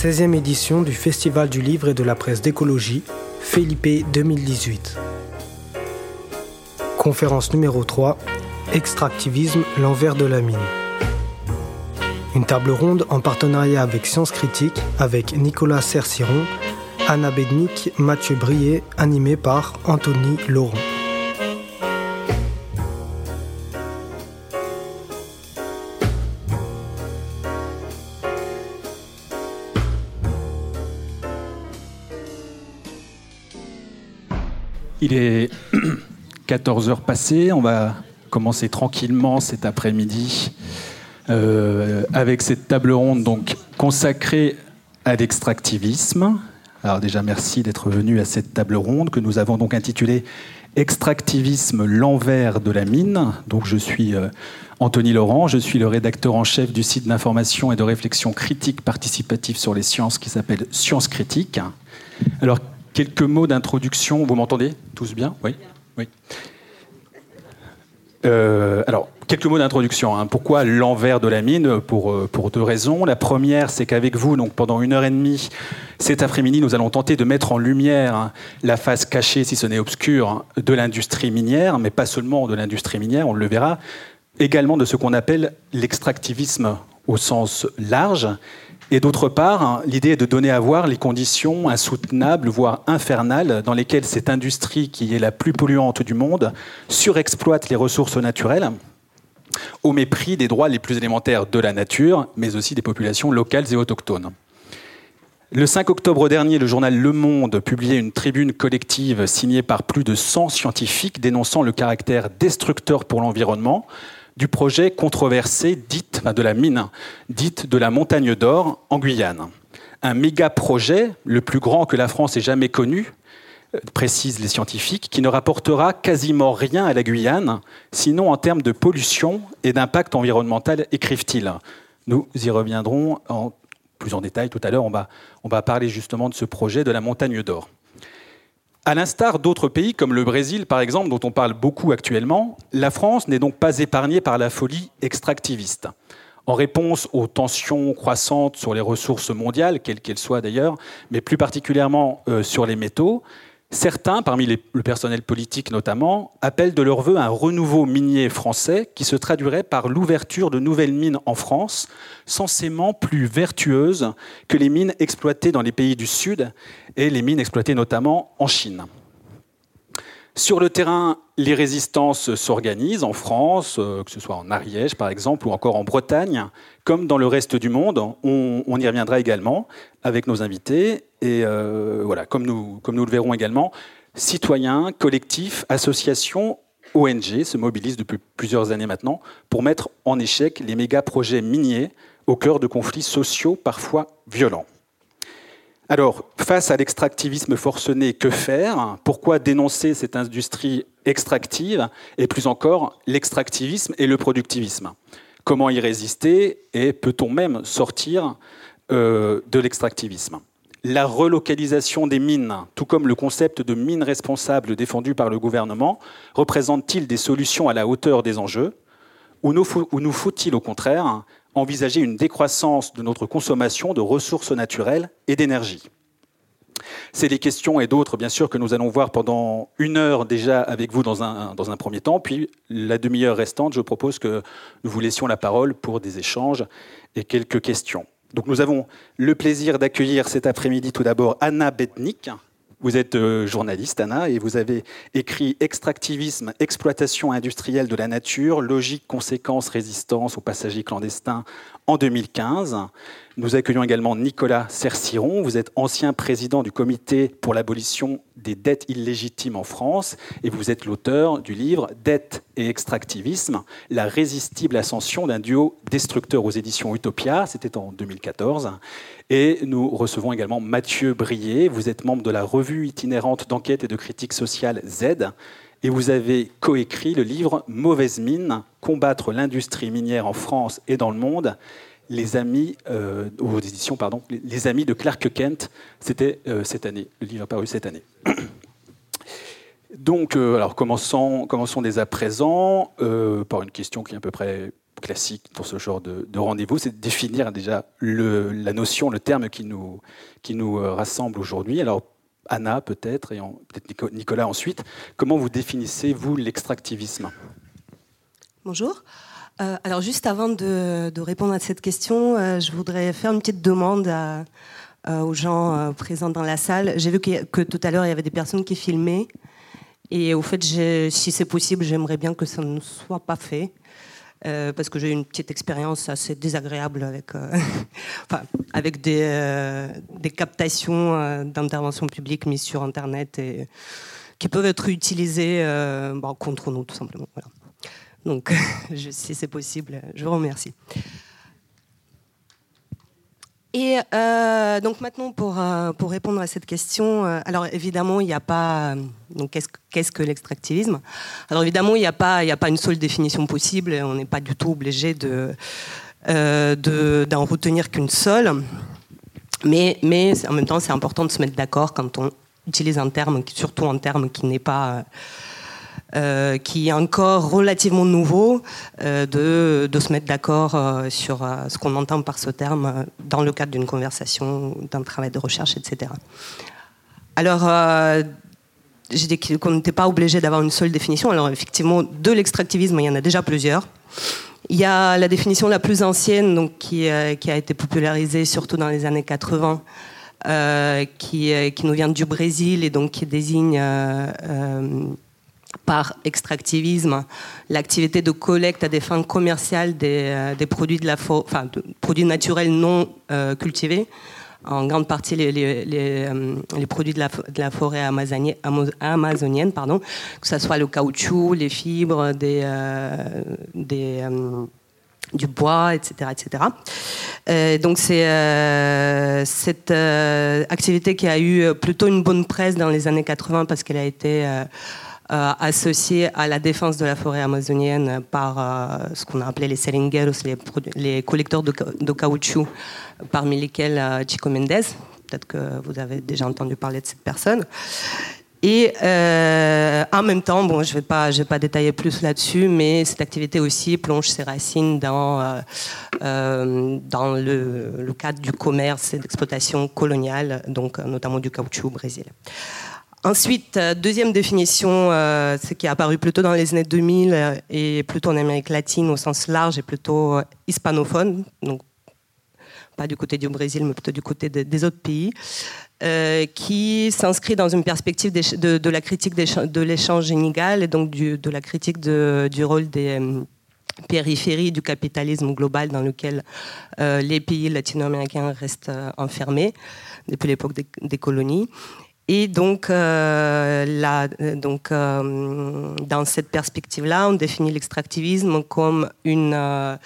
16e édition du Festival du livre et de la presse d'écologie, Felipe 2018. Conférence numéro 3, Extractivisme, l'envers de la mine. Une table ronde en partenariat avec Sciences Critiques avec Nicolas Serciron, Anna Bednik, Mathieu Brier, animé par Anthony Laurent. Il est 14 heures passées, on va commencer tranquillement cet après-midi euh, avec cette table ronde donc consacrée à l'extractivisme. Alors déjà merci d'être venu à cette table ronde que nous avons donc intitulée Extractivisme, l'envers de la mine. Donc je suis euh, Anthony Laurent, je suis le rédacteur en chef du site d'information et de réflexion critique participative sur les sciences qui s'appelle Sciences Critiques. Alors quelques mots d'introduction, vous m'entendez tous bien? Oui. Euh, alors, quelques mots d'introduction. Hein. Pourquoi l'envers de la mine? Pour, euh, pour deux raisons. La première, c'est qu'avec vous, donc pendant une heure et demie, cet après-midi, nous allons tenter de mettre en lumière hein, la face cachée, si ce n'est obscure, hein, de l'industrie minière, mais pas seulement de l'industrie minière, on le verra, également de ce qu'on appelle l'extractivisme au sens large, et d'autre part, hein, l'idée est de donner à voir les conditions insoutenables, voire infernales, dans lesquelles cette industrie, qui est la plus polluante du monde, surexploite les ressources naturelles au mépris des droits les plus élémentaires de la nature, mais aussi des populations locales et autochtones. Le 5 octobre dernier, le journal Le Monde publiait une tribune collective signée par plus de 100 scientifiques dénonçant le caractère destructeur pour l'environnement du projet controversé dite de la mine, dite de la montagne d'or en Guyane. Un méga projet, le plus grand que la France ait jamais connu, euh, précisent les scientifiques, qui ne rapportera quasiment rien à la Guyane, sinon en termes de pollution et d'impact environnemental, écrivent-ils. Nous y reviendrons en plus en détail tout à l'heure. On va parler justement de ce projet de la montagne d'or. À l'instar d'autres pays comme le Brésil, par exemple, dont on parle beaucoup actuellement, la France n'est donc pas épargnée par la folie extractiviste. En réponse aux tensions croissantes sur les ressources mondiales, quelles qu'elles soient d'ailleurs, mais plus particulièrement euh, sur les métaux, Certains, parmi le personnel politique notamment, appellent de leur vœu un renouveau minier français qui se traduirait par l'ouverture de nouvelles mines en France, censément plus vertueuses que les mines exploitées dans les pays du Sud et les mines exploitées notamment en Chine. Sur le terrain, les résistances s'organisent en France, euh, que ce soit en Ariège par exemple, ou encore en Bretagne, comme dans le reste du monde. On, y reviendra également avec nos invités. Et euh, voilà, comme nous, comme nous le verrons également, citoyens, collectifs, associations, ONG se mobilisent depuis plusieurs années maintenant pour mettre en échec les méga projets miniers au cœur de conflits sociaux parfois violents. Alors, face à l'extractivisme forcené, que faire? Pourquoi dénoncer cette industrie extractive Et plus encore, l'extractivisme et le productivisme? Comment y résister Et peut-on même sortir euh, de l'extractivisme? La relocalisation des mines, tout comme le concept de mine responsable défendu par le gouvernement, représente-t-il des solutions à la hauteur des enjeux? Ou nous faut-il au contraire envisager une décroissance de notre consommation de ressources naturelles et d'énergie. C'est les questions et d'autres, bien sûr, que nous allons voir pendant une heure déjà avec vous dans un, dans un premier temps. Puis la demi-heure restante, je propose que nous vous laissions la parole pour des échanges et quelques questions. Donc nous avons le plaisir d'accueillir cet après-midi tout d'abord Anna Bednik, vous êtes euh, journaliste, Anna, et vous avez écrit Extractivisme, exploitation industrielle de la nature, logique, conséquences, résistance aux passagers clandestins en 2015. Nous accueillons également Nicolas Cerciron. Vous êtes ancien président du comité pour l'abolition des dettes illégitimes en France et vous êtes l'auteur du livre Dette et extractivisme, la résistible ascension d'un duo destructeur aux éditions Utopia. C'était en 2014. Et nous recevons également Mathieu Brier. Vous êtes membre de la revue itinérante d'enquête et de critique sociale Z et vous avez coécrit le livre Mauvaise mine, combattre l'industrie minière en France et dans le monde. Les amis, euh, aux éditions, pardon, les amis de Clark Kent, c'était euh, cette année. Le livre a paru cette année. Donc, euh, alors commençons, commençons dès à présent par une question qui est à peu près classique pour ce genre de, rendez-vous, c'est de définir déjà la notion, le terme qui nous, qui nous rassemble aujourd'hui. Alors, Anna peut-être, et peut-être Nicolas ensuite, comment vous définissez, vous, l'extractivisme? Bonjour. Euh, alors juste avant de, répondre à cette question, euh, je voudrais faire une petite demande aux gens présents dans la salle. J'ai vu que, tout à l'heure, il y avait des personnes qui filmaient. Et au fait, si c'est possible, j'aimerais bien que ça ne soit pas fait. Euh, parce que j'ai eu une petite expérience assez désagréable avec, euh, des, euh, captations d'intervention publique mises sur Internet et qui peuvent être utilisées contre nous, tout simplement. Voilà. Donc, si c'est possible, je vous remercie. Et euh, donc maintenant, pour, euh, pour répondre à cette question, euh, alors évidemment, il n'y a pas... Donc qu'est-ce, que l'extractivisme? Alors évidemment, il n'y a, pas, a pas une seule définition possible, on n'est pas du tout obligé de, de, d'en retenir qu'une seule. Mais, mais en même temps, c'est important de se mettre d'accord quand on utilise un terme, surtout un terme qui n'est pas... Euh, qui est encore relativement nouveau, euh, de, se mettre d'accord euh, sur ce qu'on entend par ce terme dans le cadre d'une conversation, d'un travail de recherche, etc. Alors, j'ai dit qu'on n'était pas obligé d'avoir une seule définition. Alors, effectivement, de l'extractivisme, il y en a déjà plusieurs. Il y a la définition la plus ancienne, donc, qui, qui a été popularisée surtout dans les années 80, qui, qui, nous vient du Brésil et donc qui désigne par extractivisme l'activité de collecte à des fins commerciales des, euh, produits, de la produits naturels non euh, cultivés, en grande partie les, euh, produits de la, forêt amazonienne, pardon, que ce soit le caoutchouc, les fibres, du bois, etc. etc. donc c'est cette activité qui a eu plutôt une bonne presse dans les années 80 parce qu'elle a été euh, associé à la défense de la forêt amazonienne par euh, ce qu'on a appelé les seringueros, les, les collecteurs de, caoutchouc, parmi lesquels euh, Chico Mendes. Peut-être que vous avez déjà entendu parler de cette personne. Et en même temps, bon, je ne vais, pas, détailler plus là-dessus, mais cette activité aussi plonge ses racines dans, dans le, le, cadre du commerce et d'exploitation coloniale, donc notamment du caoutchouc au Brésil. Ensuite, euh, deuxième définition, euh, ce qui est apparu plutôt dans les années 2000 euh, et plutôt en Amérique latine au sens large et plutôt hispanophone, donc pas du côté du Brésil, mais plutôt du côté des autres pays, qui s'inscrit dans une perspective de, la critique de l'échange inégal et donc de la critique du rôle des périphéries du capitalisme global dans lequel les pays latino-américains restent enfermés depuis l'époque des, colonies et donc, euh, euh, dans cette perspective-là, on définit l'extractivisme comme une euh,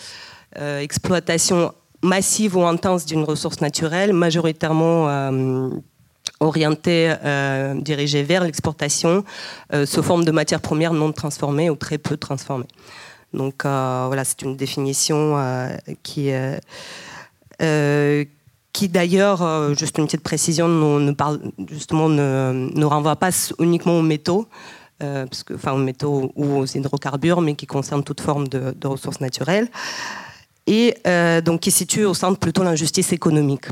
exploitation massive ou intense d'une ressource naturelle, majoritairement orientée, dirigée vers l'exportation, sous forme de matières premières non transformées ou très peu transformées. Donc voilà, c'est une définition qui qui d'ailleurs, euh, juste une petite précision, ne, parle, justement ne, renvoie pas uniquement aux métaux, euh, parce que, enfin aux métaux ou aux hydrocarbures, mais qui concerne toute forme de, ressources naturelles, et euh, donc qui situe au centre plutôt l'injustice économique.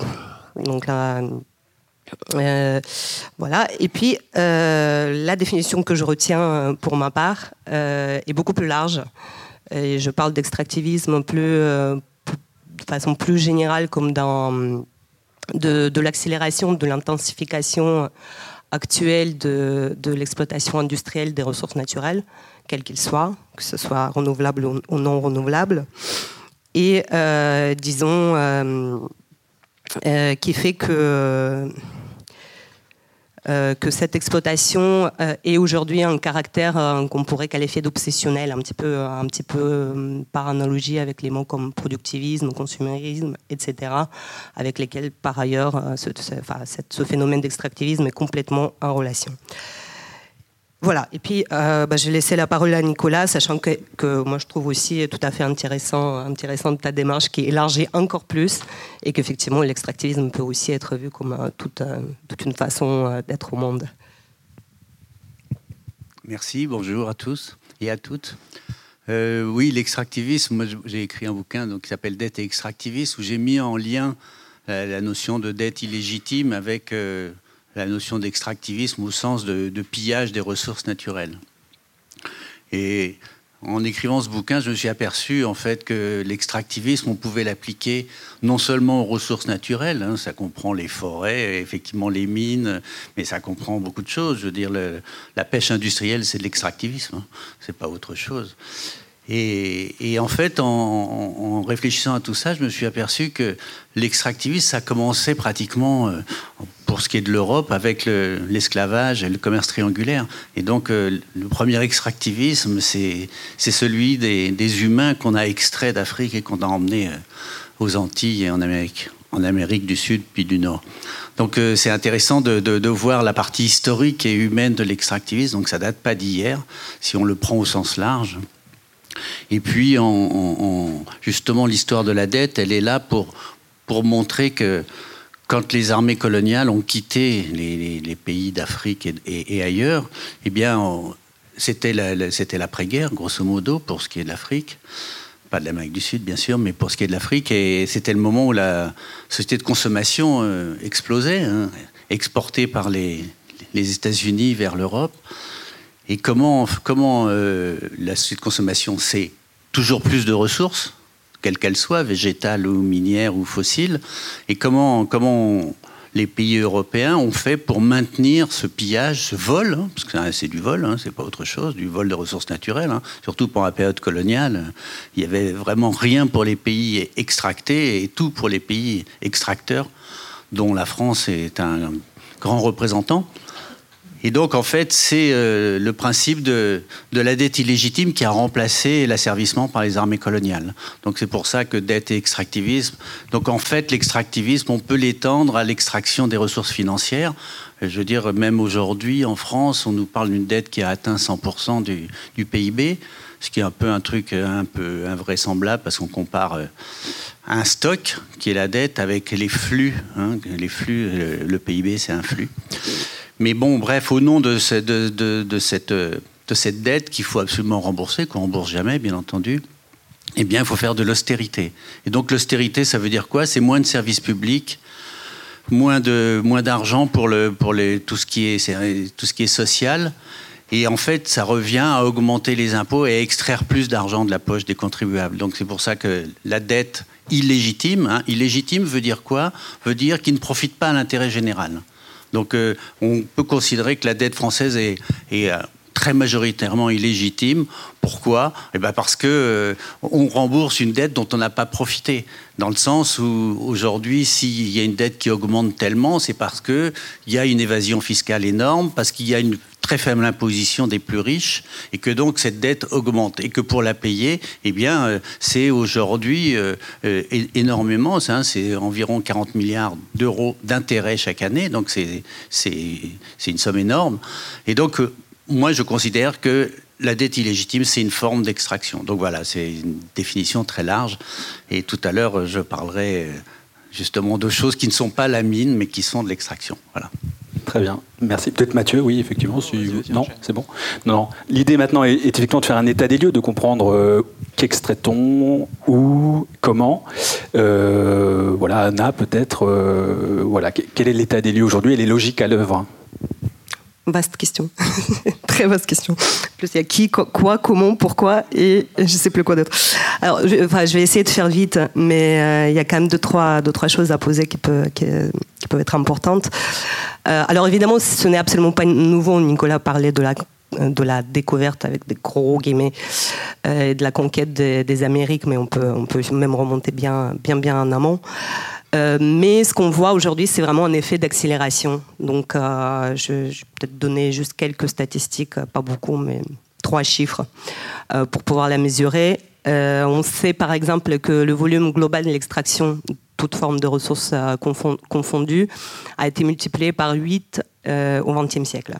Donc là, voilà. Et puis la définition que je retiens pour ma part est beaucoup plus large. Et je parle d'extractivisme plus, de façon plus générale, comme dans de, l'accélération, de l'intensification actuelle de, l'exploitation industrielle des ressources naturelles, quelles qu'ils soient, que ce soit renouvelable ou, non renouvelable, et euh, disons euh, euh, qui fait que euh, que cette exploitation euh, est aujourd'hui un caractère euh, qu'on pourrait qualifier d'obsessionnel, un petit peu, un petit peu par analogie avec les mots comme productivisme, consumérisme, etc., avec lesquels par ailleurs ce, ce phénomène d'extractivisme est complètement en relation. Voilà, et puis euh, bah, je vais laisser la parole à Nicolas, sachant que, moi je trouve aussi tout à fait intéressant, intéressant ta démarche qui élargit encore plus et qu'effectivement l'extractivisme peut aussi être vu comme euh, toute, euh, toute, une façon d'être au monde. Merci, bonjour à tous et à toutes. Oui, l'extractivisme, j'ai écrit un bouquin donc, qui s'appelle Dette et extractivisme, où j'ai mis en lien la, notion de dette illégitime avec la notion d'extractivisme au sens de, pillage des ressources naturelles. Et en écrivant ce bouquin, je me suis aperçu en fait que l'extractivisme, on pouvait l'appliquer non seulement aux ressources naturelles, hein, ça comprend les forêts, effectivement les mines, mais ça comprend beaucoup de choses. Je veux dire, la pêche industrielle, c'est de l'extractivisme, hein, c'est pas autre chose. Et, en fait, en, réfléchissant à tout ça, je me suis aperçu que l'extractivisme, ça commençait pratiquement, euh, pour ce qui est de l'Europe, avec l'esclavage et le commerce triangulaire. Et donc, euh, le premier extractivisme, c'est celui des, humains qu'on a extraits d'Afrique et qu'on a emmenés euh, aux Antilles et en Amérique, en Amérique du Sud puis du Nord. Donc c'est intéressant de, de, voir la partie historique et humaine de l'extractivisme. Donc ça date pas d'hier, si on le prend au sens large. Et puis, justement, l'histoire de la dette, elle est là pour, pour montrer que quand les armées coloniales ont quitté les, pays d'Afrique et, ailleurs, eh bien, c'était l'après-guerre, grosso modo, pour ce qui est de l'Afrique. Pas de l'Amérique du Sud, bien sûr, mais pour ce qui est de l'Afrique. Et c'était le moment où la société de consommation euh, explosait, hein, exportée par les, les États-Unis vers l'Europe. Et comment, comment euh, la société de consommation, c'est toujours plus de ressources, quelles qu'elles soient, végétales ou minières ou fossiles, et comment, comment les pays européens ont fait pour maintenir ce pillage, ce vol, hein, parce que c'est du vol, hein, c'est pas autre chose, du vol de ressources naturelles, hein, surtout pendant la période coloniale. Il y avait vraiment rien pour les pays extractés et tout pour les pays extracteurs, dont la France est un grand représentant. Et donc, en fait, c'est euh, le principe de, la dette illégitime qui a remplacé l'asservissement par les armées coloniales. Donc, c'est pour ça que dette et extractivisme. Donc, en fait, l'extractivisme, on peut l'étendre à l'extraction des ressources financières. Je veux dire, même aujourd'hui, en France, on nous parle d'une dette qui a atteint 100% du, PIB, ce qui est un peu un truc un peu invraisemblable parce qu'on compare euh, un stock, qui est la dette, avec les flux. Hein, les flux, le PIB, c'est un flux. Mais bon, bref, au nom de, cette, dette qu'il faut absolument rembourser, qu'on rembourse jamais, bien entendu, eh bien, il faut faire de l'austérité. Et donc, l'austérité, ça veut dire quoi? C'est moins de services publics, moins d'argent pour, tout, ce qui est, tout ce qui est social. Et en fait, ça revient à augmenter les impôts et à extraire plus d'argent de la poche des contribuables. Donc c'est pour ça que la dette illégitime, hein, illégitime veut dire quoi? Veut dire qu'il ne profite pas à l'intérêt général. Donc euh, on peut considérer que la dette française est, euh, très majoritairement illégitime. Pourquoi? Eh ben Parce qu'on euh, rembourse une dette dont on n'a pas profité. Dans le sens où aujourd'hui, s'il y a une dette qui augmente tellement, c'est parce qu'il y a une évasion fiscale énorme, parce qu'il y a une très faible imposition des plus riches et que donc cette dette augmente et que pour la payer, eh bien, euh, c'est aujourd'hui euh, euh, énormément, c'est environ 40 milliards d'euros d'intérêts chaque année, donc c'est une somme énorme. Et donc, moi, je considère que la dette illégitime, c'est une forme d'extraction. Donc voilà, c'est une définition très large. Et tout à l'heure, je parlerai justement de choses qui ne sont pas la mine, mais qui sont de l'extraction. Voilà. Très bien. Merci. Peut-être Mathieu, oui, effectivement. Non, c'est bon. Non, L'idée maintenant est, effectivement de faire un état des lieux, de comprendre euh, qu'extrait-on, où, comment. Euh, voilà, Anna, peut-être. Euh, voilà, quel est l'état des lieux aujourd'hui? Et les logiques à l'œuvre Vaste question. Très vaste question. Plus il y a qui, quoi, comment, pourquoi et je ne sais plus quoi d'autre. Alors, je, enfin, je vais essayer de faire vite, mais euh, il y a quand même deux trois, deux, trois choses à poser qui, peut, qui, peuvent être importantes. Euh, alors, évidemment, ce n'est absolument pas nouveau. Nicolas parlait de la de la découverte avec des gros guillemets euh, de la conquête des, Amériques, mais on peut, on peut même remonter bien, bien, bien en amont. Euh, mais ce qu'on voit aujourd'hui, c'est vraiment un effet d'accélération. Donc, euh, je, vais peut-être donner juste quelques statistiques, euh, pas beaucoup, mais trois chiffres pour pouvoir la mesurer. on sait par exemple que le volume global de l'extraction, toute forme de ressources confondues, a été multiplié par 8 au XXe siècle.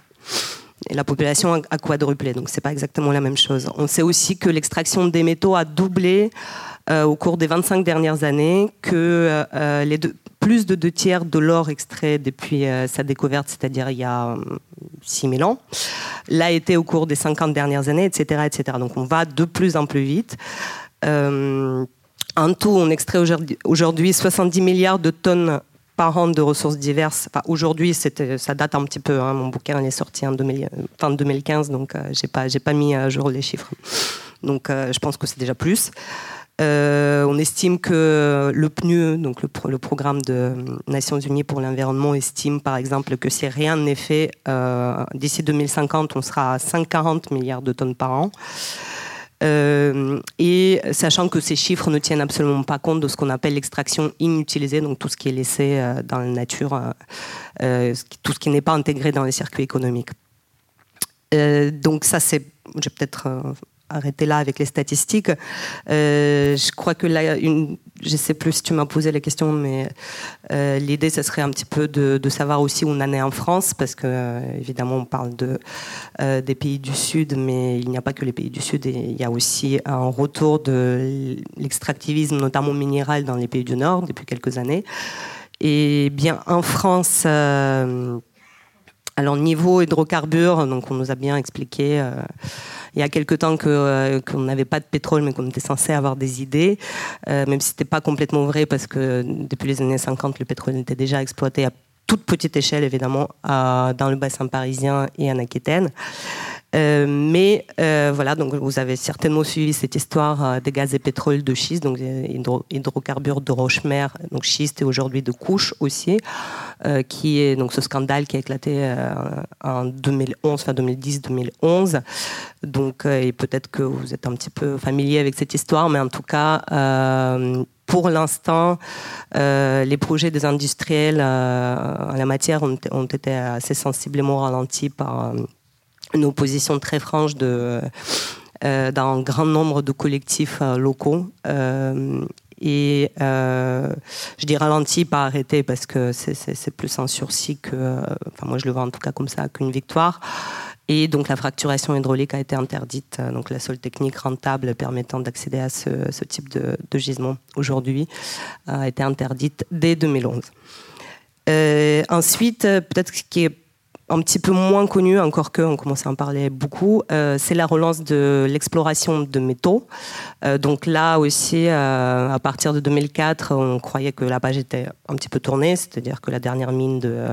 Et la population a quadruplé, donc c'est pas exactement la même chose. On sait aussi que l'extraction des métaux a doublé euh, au cours des 25 dernières années, que euh, plus de deux tiers de l'or extrait depuis sa découverte, c'est-à-dire il y a 6000 ans, l'a été au cours des 50 dernières années, etc., etc. Donc on va de plus en plus vite. en tout, on extrait aujourd'hui 70 milliards de tonnes de ressources diverses. Enfin, aujourd'hui, ça date un petit peu. Hein. mon bouquin est sorti en 2015, donc je j'ai pas, pas mis à jour les chiffres. Donc je pense que c'est déjà plus. Euh, on estime que le PNUE, donc le, programme des Nations Unies pour l'environnement, estime par exemple que si rien n'est fait, euh, d'ici 2050, on sera à 140 milliards de tonnes par an. Euh, et sachant que ces chiffres ne tiennent absolument pas compte de ce qu'on appelle l'extraction inutilisée, donc tout ce qui est laissé dans la nature, tout ce qui n'est pas intégré dans les circuits économiques. donc ça, c'est, j'ai peut-être arrêter là avec les statistiques. Euh, je crois que là, une, je ne sais plus si tu m'as posé la question, mais euh, l'idée, ce serait un petit peu de, savoir aussi où on en est en France, parce que euh, évidemment, on parle de, des pays du Sud, mais il n'y a pas que les pays du Sud, il y a aussi un retour de l'extractivisme, notamment minéral, dans les pays du Nord depuis quelques années. Et bien, en France, alors niveau hydrocarbures, donc on nous a bien expliqué il y a quelque temps euh, qu'on n'avait pas de pétrole, mais qu'on était censé avoir des idées, euh, même si ce n'était pas complètement vrai, parce que depuis les années 50, le pétrole était déjà exploité à toute petite échelle, évidemment, dans le bassin parisien et en Aquitaine. Euh, mais euh, voilà, donc vous avez certainement suivi cette histoire euh, des gaz et pétrole de schiste, donc hydrocarbures de roche-mer, donc schiste et aujourd'hui de couche aussi, qui est donc ce scandale qui a éclaté en 2011, enfin 2010-2011. Donc, et peut-être que vous êtes un petit peu familier avec cette histoire, mais en tout cas pour l'instant, les projets des industriels en la matière ont, été assez sensiblement ralentis par une opposition très franche de, euh, d'un grand nombre de collectifs euh, locaux. Euh, et je dis ralenti, pas arrêté, parce que c'est, plus un sursis que, enfin moi je le vois en tout cas comme ça, qu'une victoire. Et donc la fracturation hydraulique a été interdite, donc la seule technique rentable permettant d'accéder à ce, ce type de, de, gisement aujourd'hui a été interdite dès 2011. ensuite, peut-être ce qui est un petit peu moins connu, encore que on commence à en parler beaucoup, euh, c'est la relance de l'exploration de métaux. Euh, donc là aussi, euh, à partir de 2004, on croyait que la page était un petit peu tournée, c'est-à-dire que la dernière mine de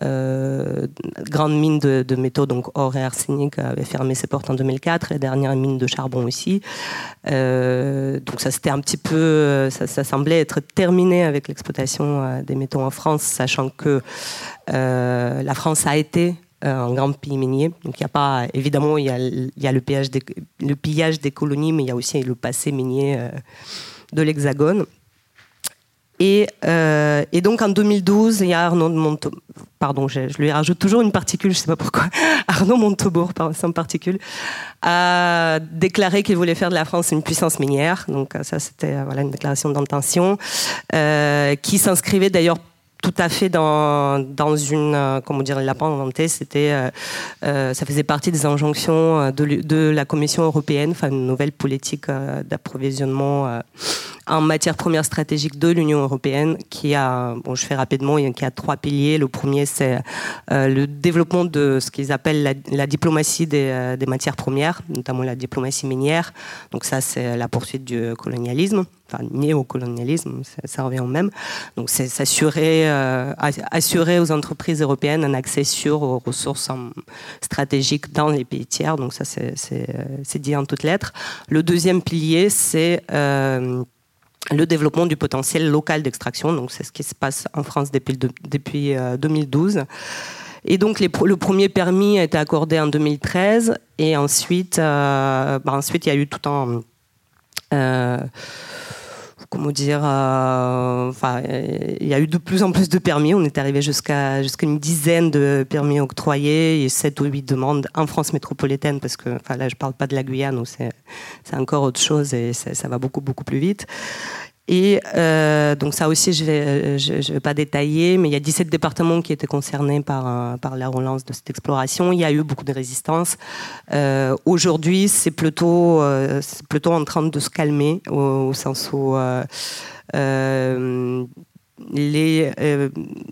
grande mine de, métaux, donc or et arsenic, avait fermé ses portes en 2004. La dernière mine de charbon aussi. donc ça, c'était un petit peu, ça, semblait être terminé avec l'exploitation des métaux en France, sachant que la France a été euh, un grand pays minier. Donc il y a pas, évidemment, il y a, le, pillage des, colonies, mais il y a aussi le passé minier euh, de l'Hexagone. Et, euh, et, donc en 2012, il y a Arnaud de Montebourg, pardon, je, lui rajoute toujours une particule, je ne sais pas pourquoi, Arnaud Montebourg, sans particule, a déclaré qu'il voulait faire de la France une puissance minière. Donc ça, c'était voilà, une déclaration d'intention qui s'inscrivait d'ailleurs tout à fait dans, dans une, euh, comment dire, il l'a pas inventé, c'était, euh, euh, ça faisait partie des injonctions de, la Commission européenne, enfin une nouvelle politique d'approvisionnement en matière première stratégique de l'Union européenne, qui a, bon, je fais rapidement, qui a trois piliers. Le premier, c'est le développement de ce qu'ils appellent la, diplomatie des, matières premières, notamment la diplomatie minière. Donc ça, c'est la poursuite du colonialisme enfin néocolonialisme, ça, ça, revient au même. Donc c'est s'assurer euh, assurer aux entreprises européennes un accès sûr aux ressources stratégiques dans les pays tiers. Donc ça c'est dit en toutes lettres. Le deuxième pilier c'est euh, le développement du potentiel local d'extraction. Donc c'est ce qui se passe en France depuis, depuis 2012. Euh, et donc le premier permis a été accordé en 2013 et ensuite, bah, ensuite il y a eu tout un comment dire, euh, enfin, il y a eu de plus en plus de permis. On est arrivé jusqu'à jusqu'à une dizaine de permis octroyés et 7 ou 8 demandes en France métropolitaine, parce que là, je ne parle pas de la Guyane où c'est encore autre chose et ça va beaucoup, beaucoup plus vite. Et euh, donc ça aussi, je ne vais, euh, vais pas détailler, mais il y a 17 départements qui étaient concernés par, euh, par la relance de cette exploration. Il y a eu beaucoup de résistance. Aujourd'hui, c'est plutôt, en train de se calmer, au, sens où les,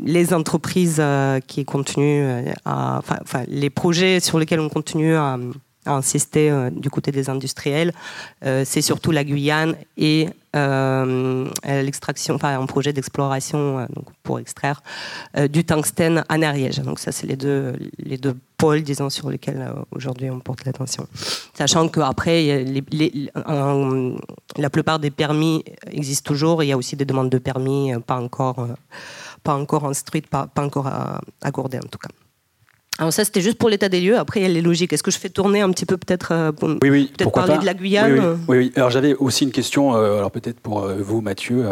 les entreprises qui continuent à, enfin, les projets sur lesquels on continue à, insister du côté des industriels, c'est surtout la Guyane et l'extraction, enfin un projet d'exploration pour extraire du tungstène en Ariège. Donc ça, c'est les deux, les deux pôles, disons, sur lesquels aujourd'hui on porte l'attention. Sachant qu'après, la plupart des permis existent toujours. Il y a aussi des demandes de permis pas encore, pas encore instruites, pas, pas encore accordées en tout cas. Alors ça, c'était juste pour l'état des lieux. Après, il y a les logiques. Est-ce que je fais tourner un petit peu peut-être euh, oui, oui, peut-être parler de la Guyane oui, oui, Alors j'avais aussi une question, euh, alors peut-être pour euh, vous, Mathieu.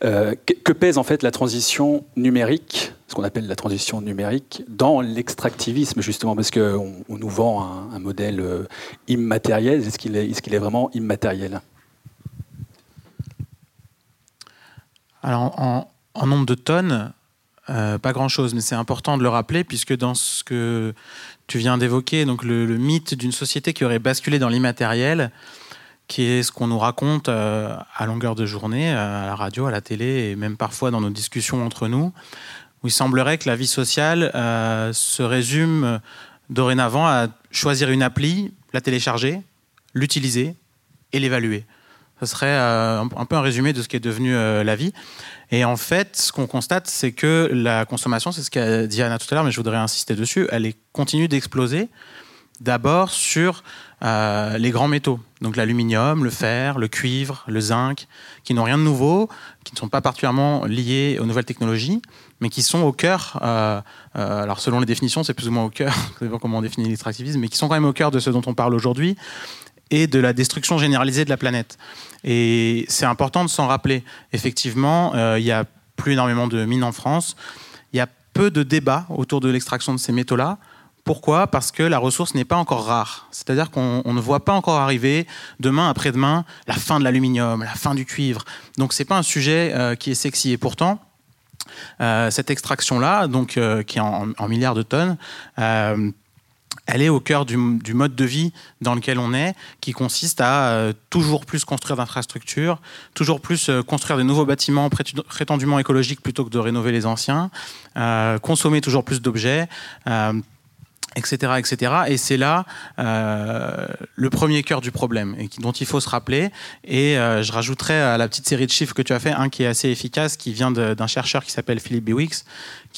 que, pèse en fait la transition numérique, ce qu'on appelle la transition numérique, dans l'extractivisme justement, parce qu'on on nous vend un, modèle immatériel. Est-ce qu'il est, est, qu'il est vraiment immatériel? Alors en, en nombre de tonnes, euh, pas grand-chose, mais c'est important de le rappeler, puisque dans ce que tu viens d'évoquer, donc le, mythe d'une société qui aurait basculé dans l'immatériel, qui est ce qu'on nous raconte euh, à longueur de journée, euh, à la radio, à la télé, et même parfois dans nos discussions entre nous, où il semblerait que la vie sociale se résume dorénavant à choisir une appli, la télécharger, l'utiliser et l'évaluer. Ce serait un peu un résumé de ce qui est devenu la vie. Et en fait, ce qu'on constate, c'est que la consommation, c'est ce qu'a dit Anna tout à l'heure, mais je voudrais insister dessus, elle continue d'exploser. D'abord sur euh, les grands métaux, donc l'aluminium, le fer, le cuivre, le zinc, qui n'ont rien de nouveau, qui ne sont pas particulièrement liés aux nouvelles technologies, mais qui sont au cœur, euh, euh, alors selon les définitions, c'est plus ou moins au cœur, sais pas comment on définit l'extractivisme, mais qui sont quand même au cœur de ce dont on parle aujourd'hui, et de la destruction généralisée de la planète. Et c'est important de s'en rappeler. Effectivement, euh, il n'y a plus énormément de mines en France. Il y a peu de débats autour de l'extraction de ces métaux-là. Pourquoi? Parce que la ressource n'est pas encore rare. C'est-à-dire qu'on ne voit pas encore arriver demain, après-demain, la fin de l'aluminium, la fin du cuivre. Donc ce n'est pas un sujet euh, qui est sexy. Et pourtant, euh, cette extraction-là, qui est en, milliards de tonnes, elle est au cœur du, mode de vie dans lequel on est, qui consiste à euh, toujours plus construire d'infrastructures, toujours plus euh, construire de nouveaux bâtiments prétendument écologiques plutôt que de rénover les anciens, euh, consommer toujours plus d'objets etc., etc. Et c'est là le premier cœur du problème dont il faut se rappeler. Et je rajouterai à la petite série de chiffres que tu as fait un qui est assez efficace, qui vient d'un chercheur qui s'appelle Philippe Biwix,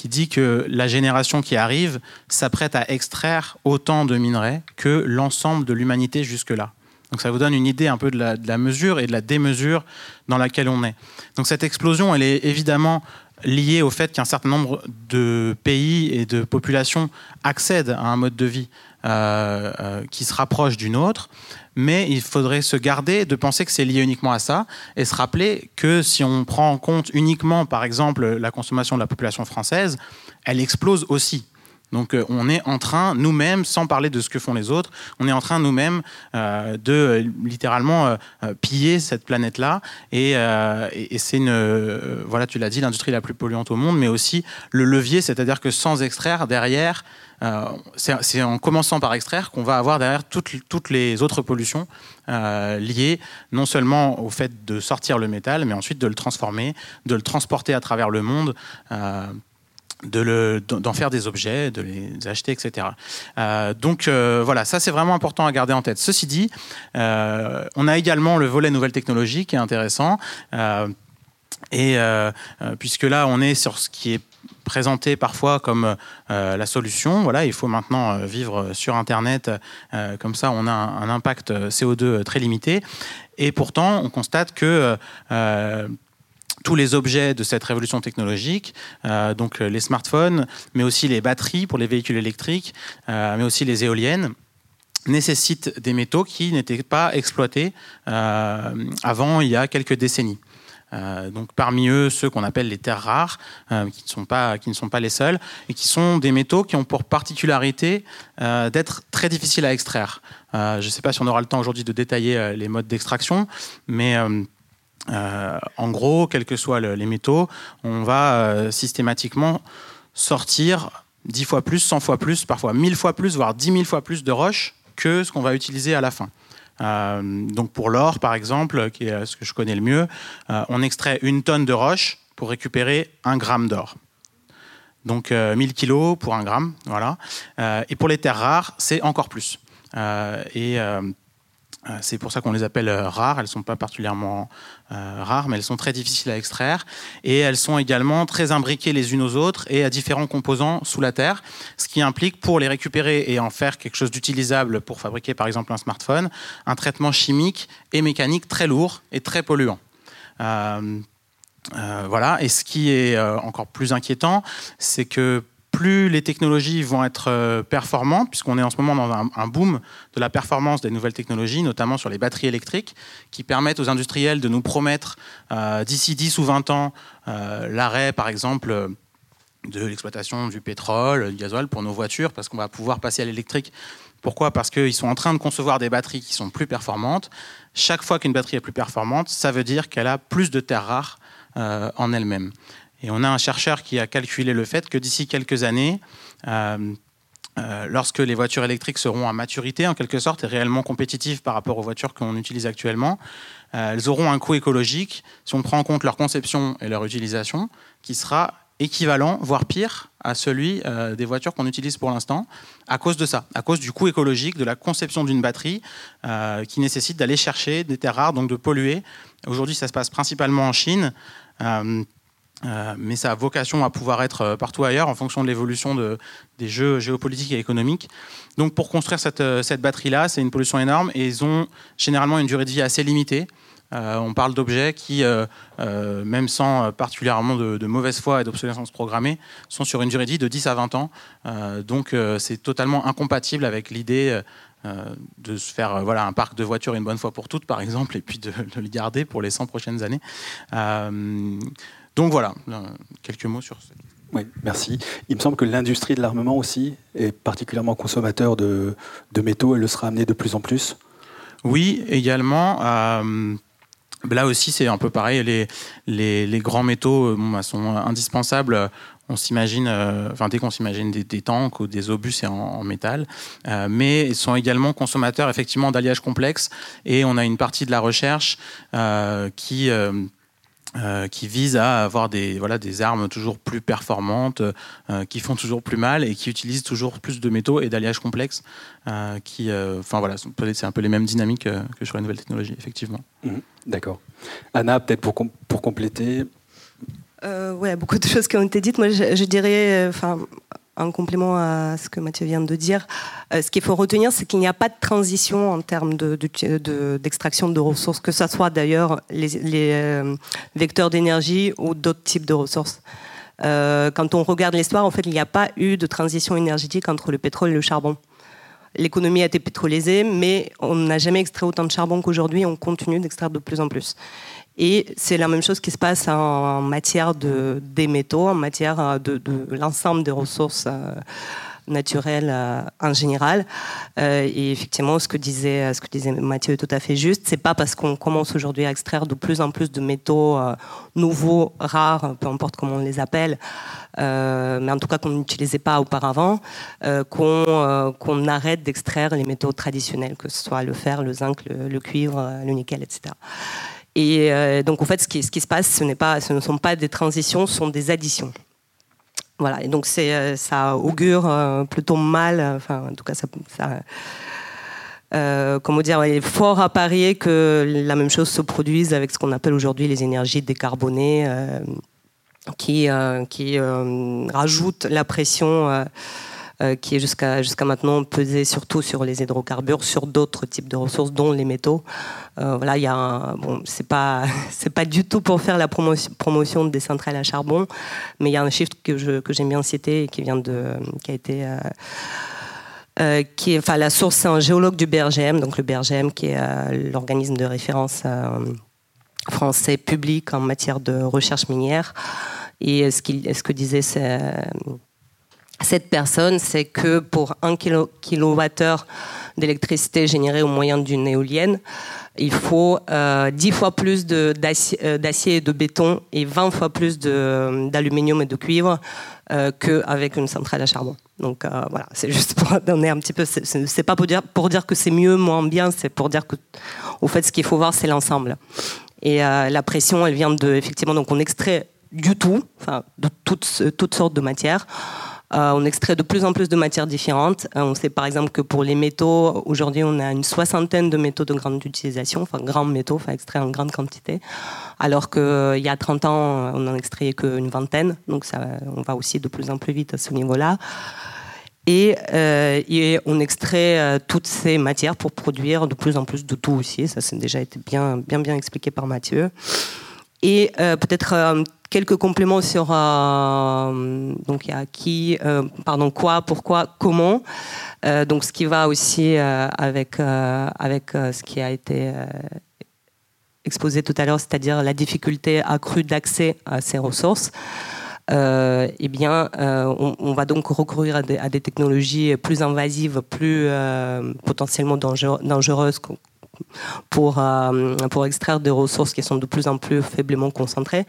qui dit que la génération qui arrive s'apprête à extraire autant de minerais que l'ensemble de l'humanité jusque-là. Donc ça vous donne une idée un peu de la, mesure et de la démesure dans laquelle on est. Donc cette explosion, elle est évidemment lié au fait qu'un certain nombre de pays et de populations accèdent à un mode de vie euh, euh, qui se rapproche d'une autre, mais il faudrait se garder de penser que c'est lié uniquement à ça et se rappeler que si on prend en compte uniquement, par exemple, la consommation de la population française, elle explose aussi. Donc euh, on est en train, nous-mêmes, sans parler de ce que font les autres, on est en train nous-mêmes euh, de euh, littéralement piller cette planète-là. Et, c'est une, voilà, tu l'as dit, l'industrie la plus polluante au monde, mais aussi le levier, c'est-à-dire que sans extraire, derrière, c'est en commençant par extraire qu'on va avoir derrière toutes, toutes les autres pollutions liées non seulement au fait de sortir le métal, mais ensuite de le transformer, de le transporter à travers le monde d'en faire des objets, de les acheter, etc. Euh, donc euh, voilà, ça c'est vraiment important à garder en tête. Ceci dit, euh, on a également le volet nouvelles technologies qui est intéressant. et puisque là, on est sur ce qui est présenté parfois comme la solution. Voilà, il faut maintenant vivre sur Internet. comme ça, on a un, un, impact CO2 très limité. Et pourtant, on constate que tous les objets de cette révolution technologique, euh, donc les smartphones, mais aussi les batteries pour les véhicules électriques, euh, mais aussi les éoliennes, nécessitent des métaux qui n'étaient pas exploités euh, avant il y a quelques décennies. donc parmi eux ceux qu'on appelle les terres rares, qui, ne sont pas, qui ne sont pas les seuls, et qui sont des métaux qui ont pour particularité d'être très difficiles à extraire. je ne sais pas si on aura le temps aujourd'hui de détailler les modes d'extraction, mais euh, en gros, quels que soient les métaux, on va euh, systématiquement sortir 10 fois plus, 100 fois plus, parfois 1000 fois plus, voire 10 000 fois plus de roches que ce qu'on va utiliser à la fin. Euh, donc pour l'or, par exemple, qui est ce que je connais le mieux, on extrait une tonne de roche pour récupérer un gramme d'or. Donc 1000 kilos pour un gramme, voilà. et pour les terres rares, c'est encore plus. et c'est pour ça qu'on les appelle euh, rares. Elles ne sont pas particulièrement euh, rares, mais elles sont très difficiles à extraire. Et elles sont également très imbriquées les unes aux autres et à différents composants sous la terre, ce qui implique pour les récupérer et en faire quelque chose d'utilisable pour fabriquer par exemple un smartphone, un traitement chimique et mécanique très lourd et très polluant. voilà. Et ce qui est encore plus inquiétant, c'est que plus les technologies vont être euh, performantes, puisqu'on est en ce moment dans un, boom de la performance des nouvelles technologies, notamment sur les batteries électriques, qui permettent aux industriels de nous promettre euh, d'ici 10 ou 20 ans euh, l'arrêt, par exemple, de l'exploitation du pétrole, du gasoil pour nos voitures, parce qu'on va pouvoir passer à l'électrique. Pourquoi? Parce qu'ils sont en train de concevoir des batteries qui sont plus performantes. Chaque fois qu'une batterie est plus performante, ça veut dire qu'elle a plus de terres rares en elle-même. Et on a un chercheur qui a calculé le fait que d'ici quelques années, euh, euh, lorsque les voitures électriques seront à maturité, en quelque sorte, et réellement compétitives par rapport aux voitures qu'on utilise actuellement, euh, elles auront un coût écologique, si on prend en compte leur conception et leur utilisation, qui sera équivalent, voire pire, à celui des voitures qu'on utilise pour l'instant, à cause de ça, à cause du coût écologique, de la conception d'une batterie qui nécessite d'aller chercher des terres rares, donc de polluer. Aujourd'hui, ça se passe principalement en Chine. Mais ça a vocation à pouvoir être euh, partout ailleurs en fonction de l'évolution de, des jeux géopolitiques et économiques. Donc pour construire cette, euh, cette batterie-là, c'est une pollution énorme et ils ont généralement une durée de vie assez limitée. on parle d'objets qui, même sans particulièrement de, de mauvaise foi et d'obsolescence programmée, sont sur une durée de vie de 10 à 20 ans. donc c'est totalement incompatible avec l'idée de se faire voilà, un parc de voitures une bonne fois pour toutes, par exemple, et puis de, de le garder pour les 100 prochaines années. Donc voilà, quelques mots sur ça. Oui, merci. Il me semble que l'industrie de l'armement aussi est particulièrement consommateur de, métaux. Elle le sera amenée de plus en plus. Oui, également. Euh, là aussi, c'est un peu pareil. Les, les, grands métaux euh, bah, sont indispensables. On s'imagine, euh, enfin dès qu'on s'imagine des, tanks ou des obus, c'est en, métal, mais ils sont également consommateurs effectivement d'alliages complexes. Et on a une partie de la recherche qui euh, qui vise à avoir des, voilà, des armes toujours plus performantes, euh, qui font toujours plus mal et qui utilisent toujours plus de métaux et d'alliages complexes. Euh, qui, enfin voilà, c'est un peu les mêmes dynamiques que sur les nouvelles technologies, effectivement. Mmh. D'accord. Anna, peut-être pour, pour compléter? oui, beaucoup de choses qui ont été dites. Moi, je, je dirais, enfin, en complément à ce que Mathieu vient de dire, euh, ce qu'il faut retenir, c'est qu'il n'y a pas de transition en termes d'extraction de, ressources, que ce soit d'ailleurs les, euh, vecteurs d'énergie ou d'autres types de ressources. Euh, quand on regarde l'histoire, en fait, il n'y a pas eu de transition énergétique entre le pétrole et le charbon. L'économie a été pétrolésée, mais on n'a jamais extrait autant de charbon qu'aujourd'hui. On continue d'extraire de plus en plus. Et c'est la même chose qui se passe en matière de, des métaux, en matière de, l'ensemble des ressources euh, naturelles euh, en général. Euh, et effectivement, ce que disait, ce que disait Mathieu est tout à fait juste. C'est pas parce qu'on commence aujourd'hui à extraire de plus en plus de métaux nouveaux, rares, peu importe comment on les appelle, mais en tout cas qu'on n'utilisait pas auparavant, qu'on arrête d'extraire les métaux traditionnels, que ce soit le fer, le zinc, le, le cuivre, le nickel, etc. Et euh, donc, en fait, ce qui, se passe, ce, ne sont pas des transitions, ce sont des additions. Voilà, et donc euh, ça augure euh, plutôt mal, enfin, en tout cas, ça. comment dire, il est fort à parier que la même chose se produise avec ce qu'on appelle aujourd'hui les énergies décarbonées, qui rajoutent la pression euh, qui est jusqu'à jusqu'à maintenant pesé surtout sur les hydrocarbures, sur d'autres types de ressources, dont les métaux. Euh, voilà, il y a bon, c'est pas c'est pas du tout pour faire la promotion, promotion des centrales à charbon, mais il y a un chiffre que je que j'aime bien citer et qui vient de qui a été euh, qui est, enfin, la source, c'est un géologue du BRGM, donc le BRGM qui est l'organisme de référence français public en matière de recherche minière. Et ce, qu'il, ce que disait cette personne, c'est que pour un kilowattheure d'électricité générée au moyen d'une éolienne, il faut euh, 10 fois plus euh, d'acier et de béton et 20 fois plus d'aluminium et de cuivre euh, qu'avec une centrale à charbon. Donc euh, voilà, c'est juste pour donner un petit peu. C'est pas pour dire, que c'est mieux, moins bien, c'est pour dire que, au fait, ce qu'il faut voir, c'est l'ensemble. Et la pression, elle vient de, effectivement, donc on extrait du tout, enfin, de toutes sortes de matières. Euh, on extrait de plus en plus de matières différentes. Euh, on sait par exemple que pour les métaux, aujourd'hui, on a une soixantaine de métaux de grande utilisation, enfin grands métaux, enfin extraits en grande quantité, alors qu'il euh, y a 30 ans, on n'en extrayait qu'une vingtaine. Donc ça, on va aussi de plus en plus vite à ce niveau-là. Et, on extrait toutes ces matières pour produire de plus en plus de tout aussi. Ça, c'est déjà été bien, bien, bien expliqué par Mathieu. Et peut-être quelques compléments sur euh, donc qui, euh, pardon quoi, pourquoi, comment. Euh, donc ce qui va aussi avec avec ce qui a été exposé tout à l'heure, c'est-à-dire la difficulté accrue d'accès à ces ressources. eh bien, on, va donc recourir à des, technologies plus invasives, plus potentiellement dangereuses pour, euh, pour extraire des ressources qui sont de plus en plus faiblement concentrées.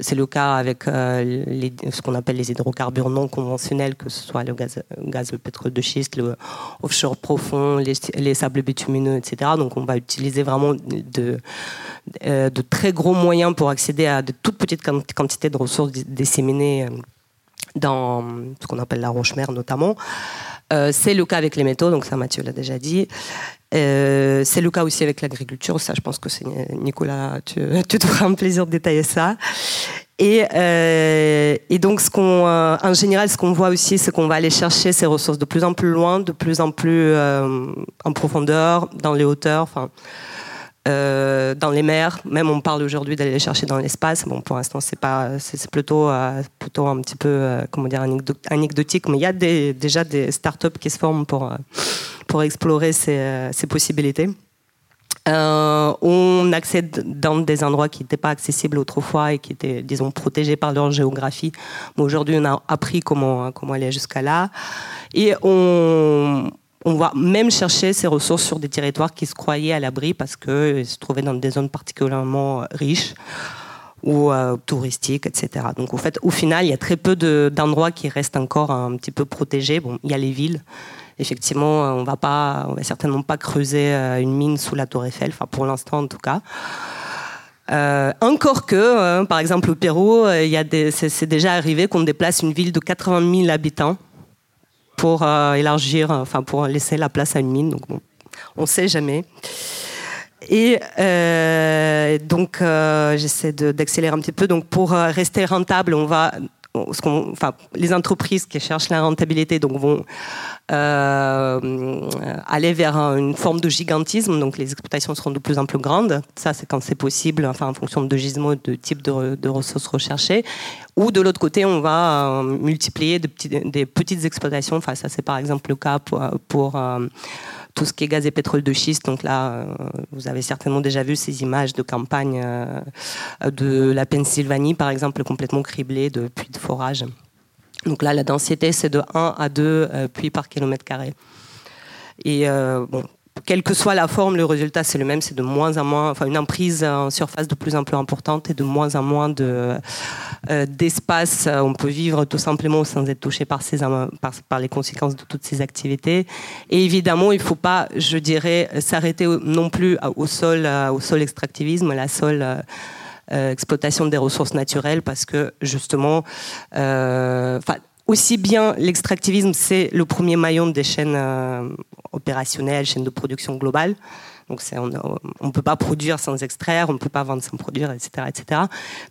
C'est le cas avec euh, ce qu'on appelle les hydrocarbures non conventionnels, que ce soit le gaz, le pétrole de schiste, le offshore profond, les, les sables bitumineux, etc. Donc on va utiliser vraiment de, euh, de très gros moyens pour accéder à de toutes petites quantités de ressources disséminées dans ce qu'on appelle la roche-mer notamment. C'est le cas avec les métaux, donc ça Mathieu l'a déjà dit. Euh, c'est le cas aussi avec l'agriculture. Ça, je pense que c'est Nicolas, tu, te feras un plaisir de détailler ça. Et, euh, donc, euh, en général, ce qu'on voit aussi, c'est qu'on va aller chercher ces ressources de plus en plus loin, de plus en plus en profondeur, dans les hauteurs. Euh, dans les mers. Même on parle aujourd'hui d'aller les chercher dans l'espace. Bon, pour l'instant, c'est pas, c'est plutôt, euh, plutôt un petit peu, euh, comment dire, anecdotique. Mais il y a déjà des startups qui se forment pour pour explorer ces, ces possibilités. on accède dans des endroits qui n'étaient pas accessibles autrefois et qui étaient, disons, protégés par leur géographie. Mais aujourd'hui, on a appris comment, comment aller jusqu'à là. Et on, on va même chercher ces ressources sur des territoires qui se croyaient à l'abri parce qu'ils se trouvaient dans des zones particulièrement riches ou euh, touristiques, etc. Donc au fait, au final, il y a très peu d'endroits qui restent encore un petit peu protégés. Bon, il y a les villes. Effectivement, on va pas, on va certainement pas creuser euh, une mine sous la Tour Eiffel. Enfin, pour l'instant, en tout cas. Euh, encore que, par exemple, au Pérou, c'est déjà arrivé qu'on déplace une ville de 80 000 habitants pour euh, élargir, enfin pour laisser la place à une mine. Donc bon, on ne sait jamais. Et euh, donc, euh, j'essaie d'accélérer un petit peu. Donc, pour rester rentable, on va les entreprises qui cherchent la rentabilité donc, vont euh, aller vers une forme de gigantisme. Donc les exploitations seront de plus en plus grandes. Ça, c'est quand c'est possible, en fonction de gisements, de type de, ressources recherchées. Ou de l'autre côté, on va euh, multiplier des petites exploitations. Enfin, ça, c'est par exemple le cas pour, pour euh, tout ce qui est gaz et pétrole de schiste. Donc là, euh, vous avez certainement déjà vu ces images de campagne euh, de la Pennsylvanie, par exemple, complètement criblées de puits de forage. Donc là, la densité, c'est de 1 à 2 euh, puits par kilomètre carré. Et bon, quelle que soit la forme, le résultat c'est le même, c'est de moins en moins, enfin une emprise en surface de plus en plus importante et de moins en moins de, euh, d'espace. On peut vivre tout simplement sans être touché par, ces, par, les conséquences de toutes ces activités. Et évidemment, il ne faut pas, je dirais, s'arrêter non plus au sol, au sol extractivisme, la seule euh, exploitation des ressources naturelles, parce que justement, euh, aussi bien l'extractivisme, c'est le premier maillon des chaînes euh, opérationnelles, chaînes de production globale. Donc on ne peut pas produire sans extraire, on ne peut pas vendre sans produire, etc., etc.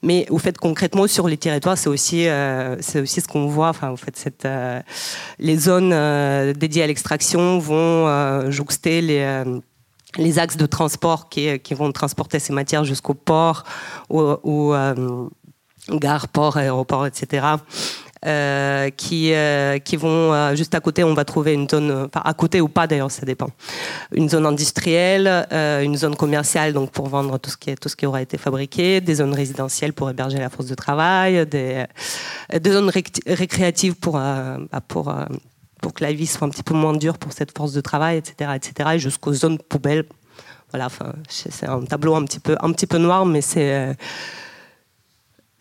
Mais au fait concrètement sur les territoires, c'est aussi euh, c'est aussi ce qu'on voit. Enfin, en fait, euh, les zones dédiées à l'extraction vont jouxter les axes de transport qui, vont transporter ces matières jusqu'au port, ou, gare, port, aéroport, etc. Euh, qui, euh, qui vont euh, juste à côté, on va trouver une zone, à côté ou pas d'ailleurs, ça dépend. Une zone industrielle, une zone commerciale donc pour vendre tout ce qui tout ce qui aura été fabriqué, des zones résidentielles pour héberger la force de travail, des, des zones récréatives pour bah, pour pour que la vie soit un petit peu moins dure pour cette force de travail, etc., etc., et jusqu'aux zones poubelles. Voilà, enfin, c'est un tableau un petit peu, un petit peu noir, mais c'est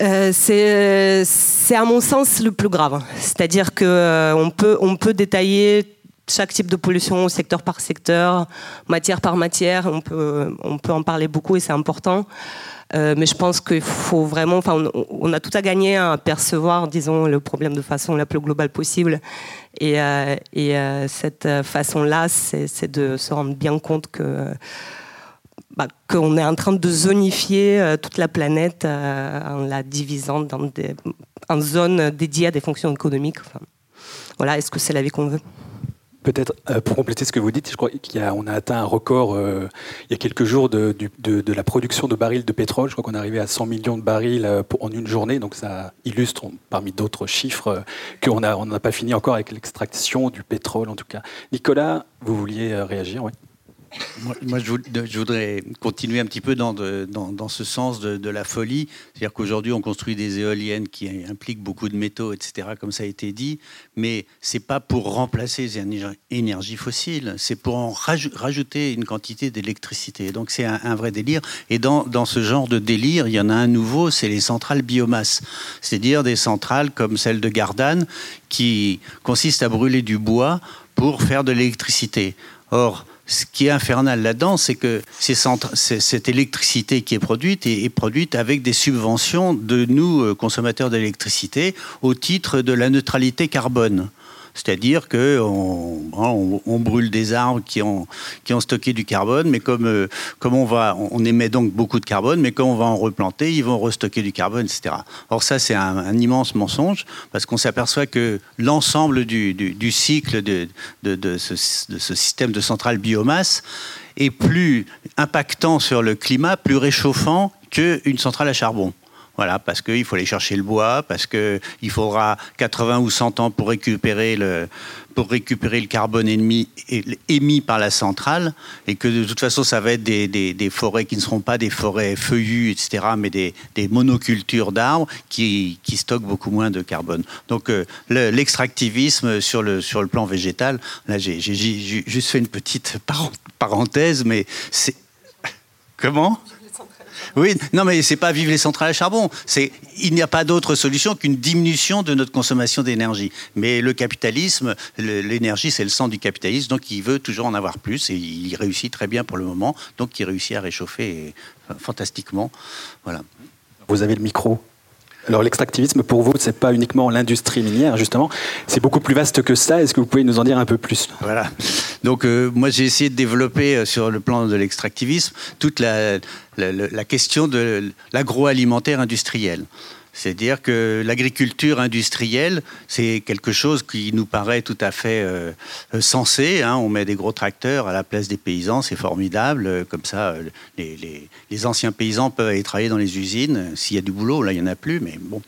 euh, c'est à mon sens le plus grave. C'est-à-dire qu'on euh, peut, on peut détailler chaque type de pollution, secteur par secteur, matière par matière. On peut, on peut en parler beaucoup et c'est important. Euh, mais je pense qu'il faut vraiment, on, a tout à gagner à percevoir, disons, le problème de façon la plus globale possible. Et, et cette façon-là, c'est de se rendre bien compte que bah, qu'on est en train de zonifier toute la planète en la divisant dans des, en zones dédiées à des fonctions économiques. Voilà, est-ce que c'est la vie qu'on veut? Peut-être euh, pour compléter ce que vous dites, je crois qu'on a, a, atteint un record euh, il y a quelques jours de, de, la production de barils de pétrole. Je crois qu'on est arrivé à 100 millions de barils euh, en une journée. Donc ça illustre, parmi d'autres chiffres, qu'on n'a on pas fini encore avec l'extraction du pétrole en tout cas. Nicolas, vous vouliez réagir oui moi, je voudrais continuer un petit peu dans, ce sens de, la folie. C'est-à-dire qu'aujourd'hui, on construit des éoliennes qui impliquent beaucoup de métaux, etc., comme ça a été dit. Mais ce n'est pas pour remplacer les énergies fossiles, c'est pour en rajouter une quantité d'électricité. Donc c'est un, vrai délire. Et dans, dans, ce genre de délire, il y en a un nouveau, c'est les centrales biomasse. C'est-à-dire des centrales comme celle de Gardanne, qui consistent à brûler du bois pour faire de l'électricité. Or, ce qui est infernal là-dedans, c'est que cette électricité qui est produite est, produite avec des subventions de nous, euh, consommateurs d'électricité, au titre de la neutralité carbone. C'est-à-dire qu'on hein, on, brûle des arbres qui ont, qui stocké du carbone, mais comme, euh, comme on, va, on émet donc beaucoup de carbone, mais quand on va en replanter, ils vont restocker du carbone, etc. Or ça, c'est un, immense mensonge, parce qu'on s'aperçoit que l'ensemble du, du, cycle de, de, ce, système de centrale biomasse est plus impactant sur le climat, plus réchauffant qu'une centrale à charbon. Voilà, parce qu'il faut aller chercher le bois, parce qu'il faudra 80 ou 100 ans pour récupérer le, pour récupérer le carbone émis, émis par la centrale, et que de toute façon, ça va être des, des, forêts qui ne seront pas des forêts feuillues, etc., mais des, des monocultures d'arbres qui, qui, stockent beaucoup moins de carbone. Donc euh, l'extractivisme sur le, sur le plan végétal, là j'ai juste fait une petite parenthèse, mais c'est... Comment? Oui, non, mais c'est pas vivre les centrales à charbon. Il n'y a pas d'autre solution qu'une diminution de notre consommation d'énergie. Mais le capitalisme, l'énergie, c'est le sang du capitalisme, donc il veut toujours en avoir plus et il réussit très bien pour le moment. Donc il réussit à réchauffer fantastiquement. Voilà. Vous avez le micro. Alors l'extractivisme, pour vous, c'est pas uniquement l'industrie minière, justement, c'est beaucoup plus vaste que ça. Est-ce que vous pouvez nous en dire un peu plus? Voilà. Donc euh, moi, j'ai essayé de développer euh, sur le plan de l'extractivisme toute la, la question de l'agroalimentaire industriel. C'est-à-dire que l'agriculture industrielle, c'est quelque chose qui nous paraît tout à fait euh, sensé. Hein. On met des gros tracteurs à la place des paysans, c'est formidable. Comme ça, euh, les, anciens paysans peuvent aller travailler dans les usines. S'il y a du boulot, là, il n'y en a plus, mais bon.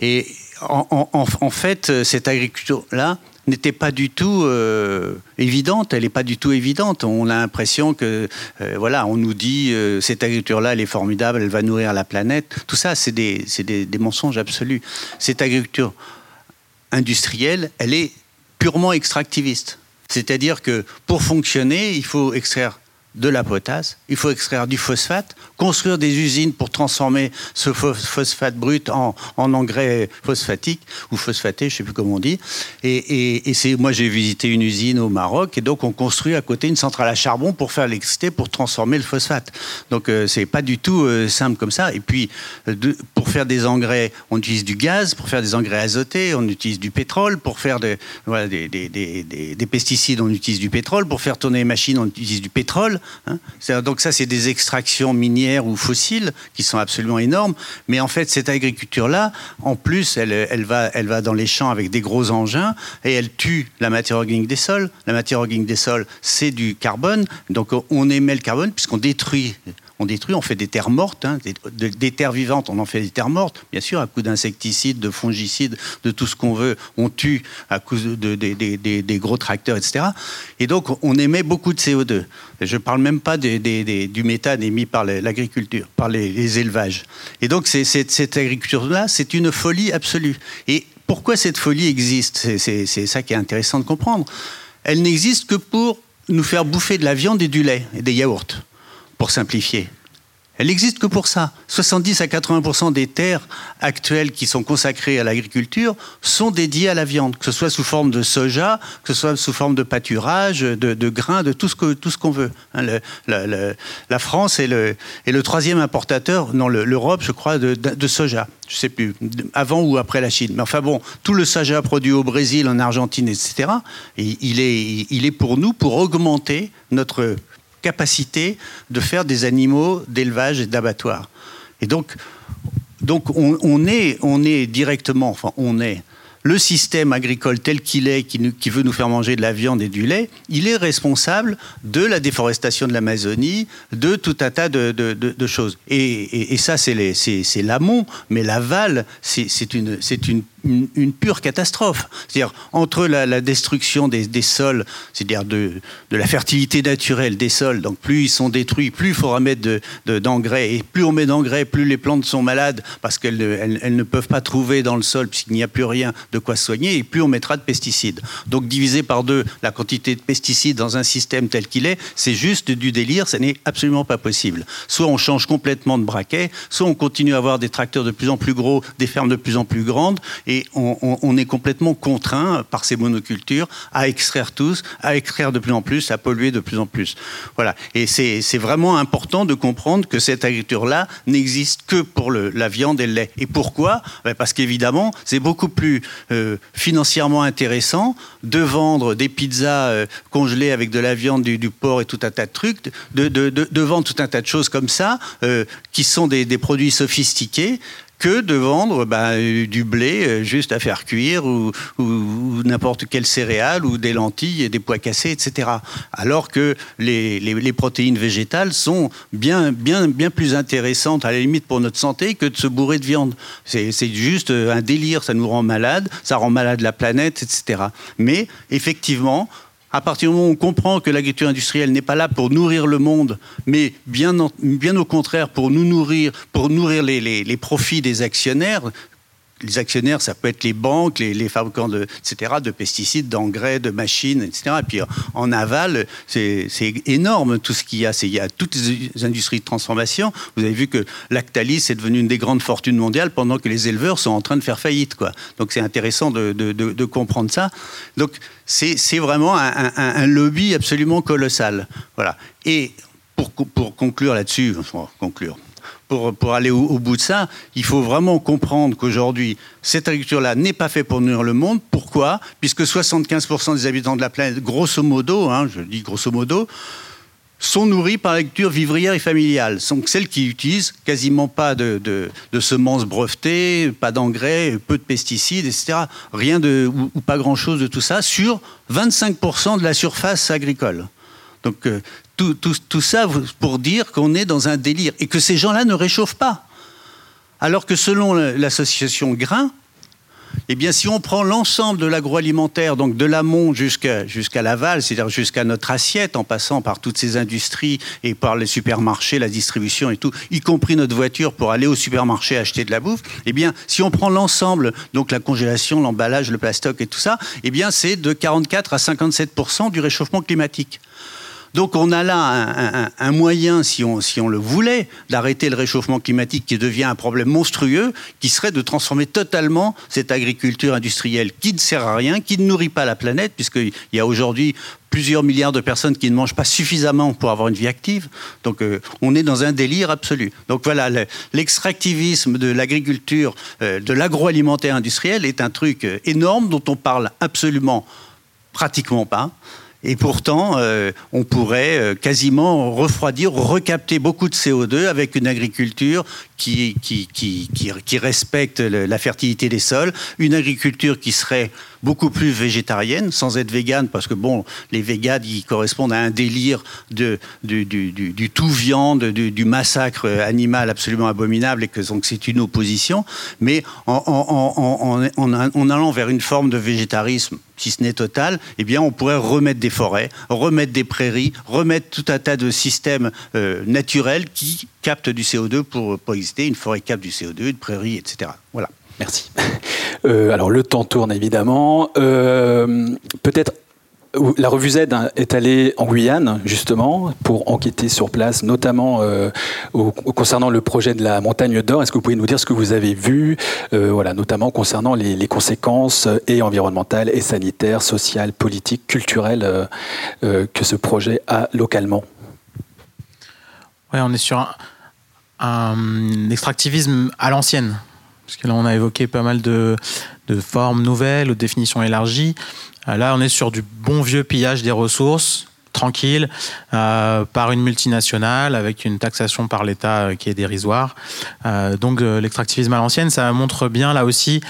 Et en fait, cette agriculture-là, n'était pas du tout euh, évidente. Elle n'est pas du tout évidente. On a l'impression que, euh, voilà, on nous dit euh, cette agriculture-là, elle est formidable, elle va nourrir la planète. Tout ça, c'est des, des, des, mensonges absolus. Cette agriculture industrielle, elle est purement extractiviste. C'est-à-dire que pour fonctionner, il faut extraire de la potasse, il faut extraire du phosphate, construire des usines pour transformer ce phosphate brut en, engrais phosphatique ou phosphaté, je ne sais plus comment on dit. Et, c'est, moi, j'ai visité une usine au Maroc et donc on construit à côté une centrale à charbon pour faire l'électricité, pour transformer le phosphate. Donc euh, c'est pas du tout euh, simple comme ça. Et puis euh, pour faire des engrais, on utilise du gaz. Pour faire des engrais azotés, on utilise du pétrole. Pour faire des, des pesticides, on utilise du pétrole. Pour faire tourner les machines, on utilise du pétrole. Hein. donc ça, c'est des extractions minières ou fossiles qui sont absolument énormes. Mais en fait, cette agriculture-là, en plus, elle, va, elle va dans les champs avec des gros engins et elle tue la matière organique des sols. La matière organique des sols, c'est du carbone. Donc on émet le carbone puisqu'on détruit on détruit, on fait des terres mortes, hein, des, terres vivantes, on en fait des terres mortes, bien sûr, à coup d'insecticides, de fongicides, de tout ce qu'on veut, on tue à cause de, des gros tracteurs, etc. Et donc, on émet beaucoup de CO2. je ne parle même pas du méthane émis par l'agriculture, par les, élevages. Et donc, cette agriculture-là, c'est une folie absolue. Et pourquoi cette folie existe? C'est ça qui est intéressant de comprendre. Elle n'existe que pour nous faire bouffer de la viande et du lait et des yaourts pour simplifier. Elle n'existe que pour ça. 70 à 80% des terres actuelles qui sont consacrées à l'agriculture sont dédiées à la viande, que ce soit sous forme de soja, que ce soit sous forme de pâturage, de, grains, de tout ce que tout qu'on veut. Hein, la France est le, troisième importateur, non l'Europe, je crois, de, soja. Je ne sais plus, avant ou après la Chine. Mais enfin bon, tout le soja produit au Brésil, en Argentine, etc. Il est pour nous pour augmenter notre capacité de faire des animaux d'élevage et d'abattoir. Et donc, donc on, est, on est directement, enfin on est, le système agricole tel qu'il est, qui, veut nous faire manger de la viande et du lait, il est responsable de la déforestation de l'Amazonie, de tout un tas de, choses. Et, ça, c'est l'amont, mais l'aval, c'est une, une une, pure catastrophe. C'est-à-dire entre la, destruction des, sols, c'est-à-dire de, la fertilité naturelle des sols, donc plus ils sont détruits, plus il faudra mettre d'engrais, de, et plus on met d'engrais, plus les plantes sont malades parce qu'elles elles, ne peuvent pas trouver dans le sol puisqu'il n'y a plus rien de quoi soigner, et plus on mettra de pesticides. Donc diviser par deux la quantité de pesticides dans un système tel qu'il est, c'est juste du délire, ce n'est absolument pas possible. Soit on change complètement de braquet, soit on continue à avoir des tracteurs de plus en plus gros, des fermes de plus en plus grandes, et on, est complètement contraint par ces monocultures à extraire tous, à extraire de plus en plus, à polluer de plus en plus. Voilà. Et c'est vraiment important de comprendre que cette agriculture-là n'existe que pour la viande et le lait. Et pourquoi? Ben, Parce qu'évidemment, c'est beaucoup plus euh, financièrement intéressant de vendre des pizzas euh, congelées avec de la viande, du, porc et tout un tas de trucs, de, vendre tout un tas de choses comme ça, euh, qui sont des produits sophistiqués que de vendre bah, du blé euh, juste à faire cuire ou, n'importe quelle céréale ou des lentilles et des pois cassés, etc. Alors que les, protéines végétales sont bien, bien, bien plus intéressantes à la limite pour notre santé que de se bourrer de viande. C'est juste un délire, ça nous rend malade, ça rend malade la planète, etc. Mais effectivement, à partir du moment où on comprend que l'agriculture industrielle n'est pas là pour nourrir le monde, mais bien, au contraire pour nous nourrir, pour nourrir les profits des actionnaires, les actionnaires, ça peut être les banques, les, fabricants, de, etc., de pesticides, d'engrais, de machines, etc. Et puis en aval, c'est énorme tout ce qu'il y a. Il y a toutes les industries de transformation. Vous avez vu que Lactalis est devenu une des grandes fortunes mondiales pendant que les éleveurs sont en train de faire faillite. Quoi. Donc c'est intéressant de, comprendre ça. Donc c'est vraiment un, lobby absolument colossal. Voilà. Et pour, pour conclure là-dessus, conclure pour, aller au, bout de ça, il faut vraiment comprendre qu'aujourd'hui, cette agriculture-là n'est pas faite pour nourrir le monde. Pourquoi? Puisque 75% des habitants de la planète, grosso modo, hein, je dis grosso modo, sont nourris par l'agriculture vivrière et familiale. Donc celles qui utilisent quasiment pas de, semences brevetées, pas d'engrais, peu de pesticides, etc. Rien de, ou, pas grand-chose de tout ça sur 25% de la surface agricole. Donc euh, tout, ça pour dire qu'on est dans un délire et que ces gens-là ne réchauffent pas. Alors que selon l'association Grain, eh bien, si on prend l'ensemble de l'agroalimentaire, donc de l'amont jusqu'à l'aval, c'est-à-dire jusqu'à notre assiette, en passant par toutes ces industries et par les supermarchés, la distribution et tout, y compris notre voiture pour aller au supermarché acheter de la bouffe, eh bien, si on prend l'ensemble, donc la congélation, l'emballage, le plastoc et tout ça, eh bien, c'est de 44 à 57 du réchauffement climatique. Donc on a là un, moyen, si on, le voulait, d'arrêter le réchauffement climatique qui devient un problème monstrueux, qui serait de transformer totalement cette agriculture industrielle qui ne sert à rien, qui ne nourrit pas la planète, puisqu'il y a aujourd'hui plusieurs milliards de personnes qui ne mangent pas suffisamment pour avoir une vie active. Donc euh, on est dans un délire absolu. Donc voilà, l'extractivisme de l'agriculture, euh, de l'agroalimentaire industriel est un truc euh, énorme dont on parle absolument pratiquement pas. Et pourtant, euh, on pourrait euh, quasiment refroidir, recapter beaucoup de CO2 avec une agriculture qui, respecte la fertilité des sols, une agriculture qui serait beaucoup plus végétarienne, sans être végane, parce que bon, les véganes, ils correspondent à un délire de, du, du, du, tout viande, du, massacre animal absolument abominable, et que donc c'est une opposition, mais en, en, en, en, allant vers une forme de végétarisme, si ce n'est total, eh bien, on pourrait remettre des forêts, remettre des prairies, remettre tout un tas de systèmes euh, naturels qui captent du CO2 pour, pour exister. Une forêt capte du CO2, une prairie, etc. Voilà. Merci. Euh, alors le temps tourne évidemment. Euh, peut-être la revue Z est allée en Guyane, justement, pour enquêter sur place, notamment euh, concernant le projet de la montagne d'or. Est-ce que vous pouvez nous dire ce que vous avez vu, voilà, notamment concernant les, conséquences et environnementales, et sanitaires, sociales, politiques, culturelles que ce projet a localement? Ouais, on est sur un extractivisme à l'ancienne. Parce que là, on a évoqué pas mal de, formes nouvelles ou de définitions élargies. Euh, là, on est sur du bon vieux pillage des ressources, tranquille, euh, par une multinationale, avec une taxation par l'État euh, qui est dérisoire. donc l'extractivisme à l'ancienne, ça montre bien là aussi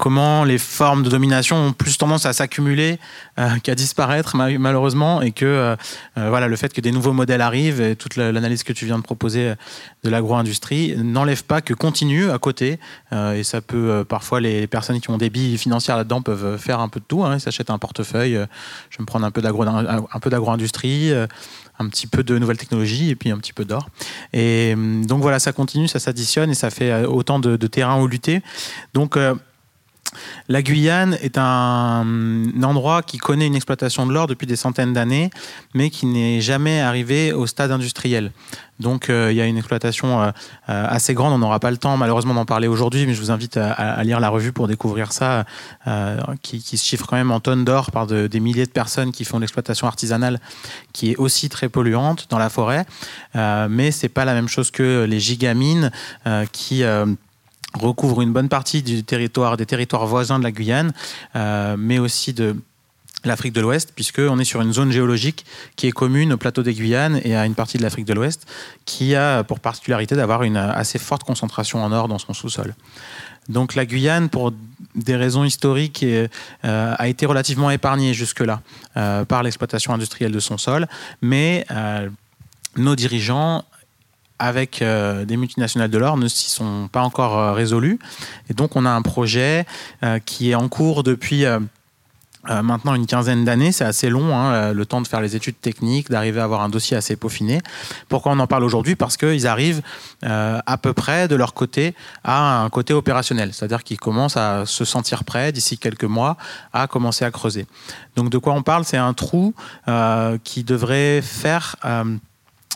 comment les formes de domination ont plus tendance à s'accumuler euh, qu'à disparaître malheureusement et que euh, euh, voilà le fait que des nouveaux modèles arrivent et toute l'analyse que tu viens de proposer de l'agro-industrie n'enlève pas que continue à côté et ça peut parfois les personnes qui ont des billes financières là-dedans peuvent faire un peu de tout hein, ils s'achètent un portefeuille je vais me prendre un peu d'agro d'agro-industrie un petit peu de nouvelles technologies et puis un petit peu d'or. Et donc voilà, ça continue, ça s'additionne et ça fait autant de, de terrain où lutter. Donc la Guyane est un, endroit qui connaît une exploitation de l'or depuis des centaines d'années, mais qui n'est jamais arrivé au stade industriel. Donc euh, il y a une exploitation euh, euh, assez grande, on n'aura pas le temps malheureusement d'en parler aujourd'hui, mais je vous invite à, lire la revue pour découvrir ça, qui, se chiffre quand même en tonnes d'or par des milliers de personnes qui font l'exploitation artisanale, qui est aussi très polluante dans la forêt, mais c'est pas la même chose que les gigamines qui recouvre une bonne partie du territoire, des territoires voisins de la Guyane, euh, mais aussi de l'Afrique de l'Ouest, puisqu'on est sur une zone géologique qui est commune au plateau des Guyanes et à une partie de l'Afrique de l'Ouest, qui a pour particularité d'avoir une assez forte concentration en or dans son sous-sol. Donc la Guyane, pour des raisons historiques, euh, a été relativement épargnée jusque-là euh, par l'exploitation industrielle de son sol, mais nos dirigeants avec euh, des multinationales de l'or ne s'y sont pas encore euh, résolus. Et donc on a un projet euh, qui est en cours depuis maintenant une quinzaine d'années. C'est assez long, hein, le temps de faire les études techniques, d'arriver à avoir un dossier assez peaufiné. Pourquoi on en parle aujourd'hui? Parce qu'ils arrivent à peu près de leur côté à un côté opérationnel. C'est-à-dire qu'ils commencent à se sentir prêts d'ici quelques mois à commencer à creuser. Donc de quoi on parle? C'est un trou qui devrait faire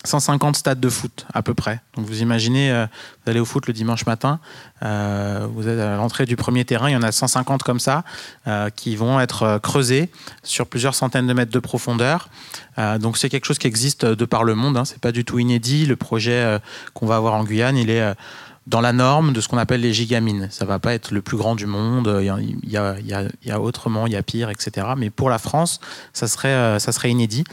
150 stades de foot à peu près. Donc vous imaginez, euh, vous allez au foot le dimanche matin, euh, vous êtes à l'entrée du premier terrain, il y en a 150 comme ça euh, qui vont être creusés sur plusieurs centaines de mètres de profondeur. donc c'est quelque chose qui existe de par le monde, hein, c'est pas du tout inédit. Le projet qu'on va avoir en Guyane, il est dans la norme de ce qu'on appelle les gigamines. Ça va pas être le plus grand du monde, il y a, autrement, il y a pire, etc. Mais pour la France, ça serait, euh, ça serait inédit.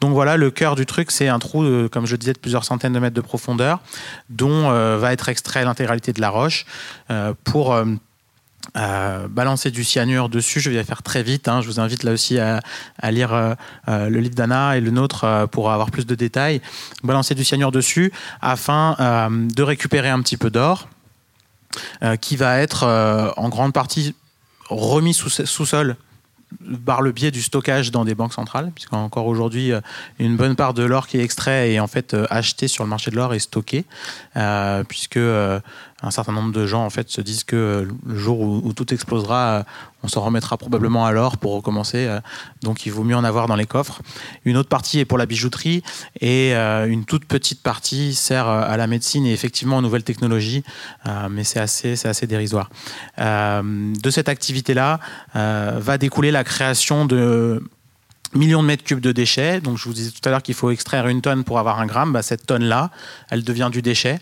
Donc voilà, le cœur du truc, c'est un trou, comme je disais, de plusieurs centaines de mètres de profondeur, dont euh, va être extrait l'intégralité de la roche euh, pour balancer du cyanure dessus. Je vais faire très vite. Hein. Je vous invite là aussi à, lire euh, euh, le livre d'Anna et le nôtre euh, pour avoir plus de détails. Balancer du cyanure dessus afin de récupérer un petit peu d'or qui va être en grande partie remis sous, sous sol par le biais du stockage dans des banques centrales, puisqu'encore aujourd'hui, une bonne part de l'or qui est extrait et en fait acheté sur le marché de l'or est stocké, puisque un certain nombre de gens en fait se disent que le jour où, tout explosera, euh, on s'en remettra probablement à l'or pour recommencer. Euh, donc il vaut mieux en avoir dans les coffres. Une autre partie est pour la bijouterie et euh, une toute petite partie sert à la médecine et effectivement aux nouvelles technologies, mais c'est assez, c'est assez dérisoire. de cette activité-là va découler la création de millions de mètres cubes de déchets. Donc, je vous disais tout à l'heure qu'il faut extraire une tonne pour avoir un gramme. Bah, cette tonne-là, elle devient du déchet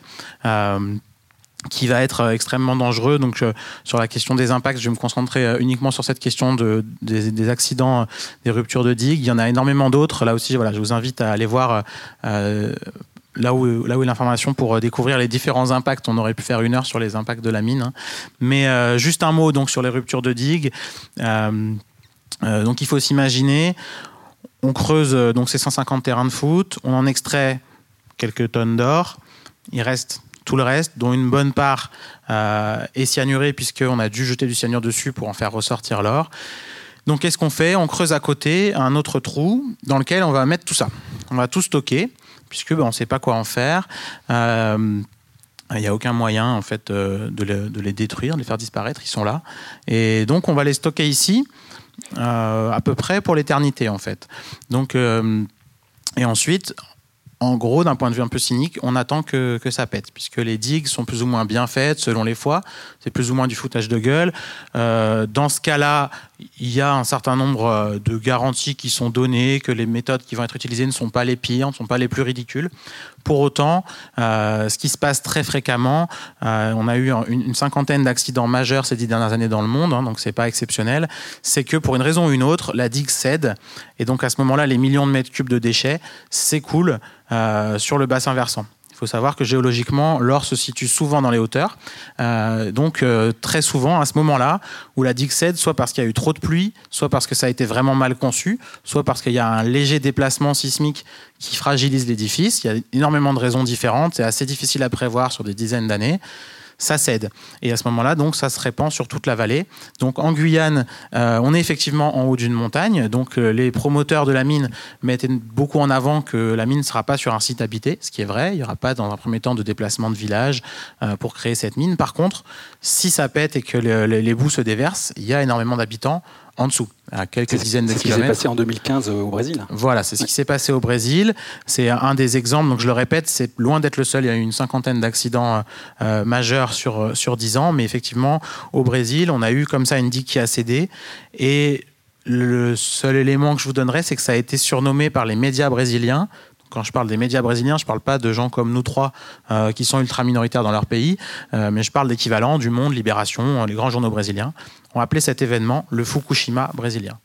qui va être euh, extrêmement dangereux. Donc, euh, sur la question des impacts, je vais me concentrer euh, uniquement sur cette question de, des, accidents, des ruptures de digues. Il y en a énormément d'autres. Là aussi, voilà, je vous invite à aller voir là où, là où est l'information pour découvrir les différents impacts. On aurait pu faire une heure sur les impacts de la mine. Hein. Mais juste un mot donc sur les ruptures de digues. donc, il faut s'imaginer, on creuse donc ces 150 terrains de foot, on en extrait quelques tonnes d'or. Il reste tout le reste, dont une bonne part euh, est cyanurée, puisqu'on a dû jeter du cyanure dessus pour en faire ressortir l'or. Donc, qu'est-ce qu'on fait? On creuse à côté un autre trou dans lequel on va mettre tout ça. On va tout stocker, puisque ben, on ne sait pas quoi en faire. Euh, il n'y a aucun moyen en fait euh, de, les, détruire, de les faire disparaître. Ils sont là. Et donc, on va les stocker ici. à peu près pour l'éternité en fait. Donc, et ensuite, en gros, d'un point de vue un peu cynique, on attend que, ça pète, puisque les digues sont plus ou moins bien faites selon les fois. C'est plus ou moins du foutage de gueule. Euh, dans ce cas-là, il y a un certain nombre euh, de garanties qui sont données, que les méthodes qui vont être utilisées ne sont pas les pires, ne sont pas les plus ridicules. Pour autant, euh, ce qui se passe très fréquemment, on a eu une, cinquantaine d'accidents majeurs ces dix dernières années dans le monde, hein, donc c'est pas exceptionnel, c'est que pour une raison ou une autre, la digue cède, et donc à ce moment-là, les millions de mètres cubes de déchets s'écoulent euh, sur le bassin versant. Il faut savoir que géologiquement, l'or se situe souvent dans les hauteurs. Euh, donc, euh, très souvent, à ce moment-là, où la digue cède, soit parce qu'il y a eu trop de pluie, soit parce que ça a été vraiment mal conçu, soit parce qu'il y a un léger déplacement sismique qui fragilise l'édifice. Il y a énormément de raisons différentes. C'est assez difficile à prévoir sur des dizaines d'années ça cède. Et à ce moment-là, donc, ça se répand sur toute la vallée. Donc, en Guyane, euh, on est effectivement en haut d'une montagne. Donc, euh, les promoteurs de la mine mettent beaucoup en avant que la mine ne sera pas sur un site habité, ce qui est vrai. Il n'y aura pas, dans un premier temps, de déplacement de village euh, pour créer cette mine. Par contre, si ça pète et que les bouts se déversent, il y a énormément d'habitants en dessous, à quelques dizaines de kilomètres. C'est ce qui s'est passé en 2015 au Brésil. Voilà, c'est ce qui s'est passé au Brésil. C'est un des exemples, donc je le répète, c'est loin d'être le seul. Il y a eu une cinquantaine d'accidents euh, majeurs sur, euh, sur 10 ans, mais effectivement, au Brésil, on a eu comme ça une digue qui a cédé. Et le seul élément que je vous donnerai, c'est que ça a été surnommé par les médias brésiliens quand je parle des médias brésiliens, je ne parle pas de gens comme nous trois euh, qui sont ultra minoritaires dans leur pays, mais je parle d'équivalents du Monde, Libération, les grands journaux brésiliens ont appelé cet événement le Fukushima brésilien.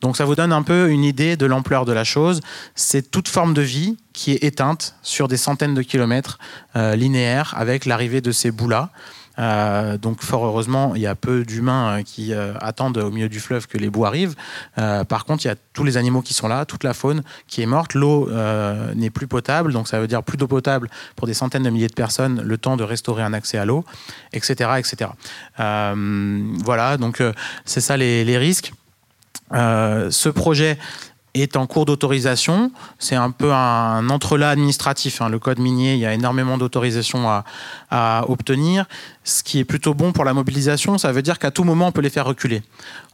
Donc ça vous donne un peu une idée de l'ampleur de la chose. C'est toute forme de vie qui est éteinte sur des centaines de kilomètres euh, linéaires avec l'arrivée de ces bouts-là. Euh, donc fort heureusement, il y a peu d'humains euh, qui euh, attendent au milieu du fleuve que les bouts arrivent. par contre, il y a tous les animaux qui sont là, toute la faune qui est morte. L'eau n'est plus potable, donc ça veut dire plus d'eau potable pour des centaines de milliers de personnes, le temps de restaurer un accès à l'eau, etc., etc. voilà, donc c'est ça les risques. ce projet est en cours d'autorisation. C'est un peu un entrelac administratif. Hein. Le code minier, il y a énormément d'autorisations à, obtenir. Ce qui est plutôt bon pour la mobilisation, ça veut dire qu'à tout moment, on peut les faire reculer.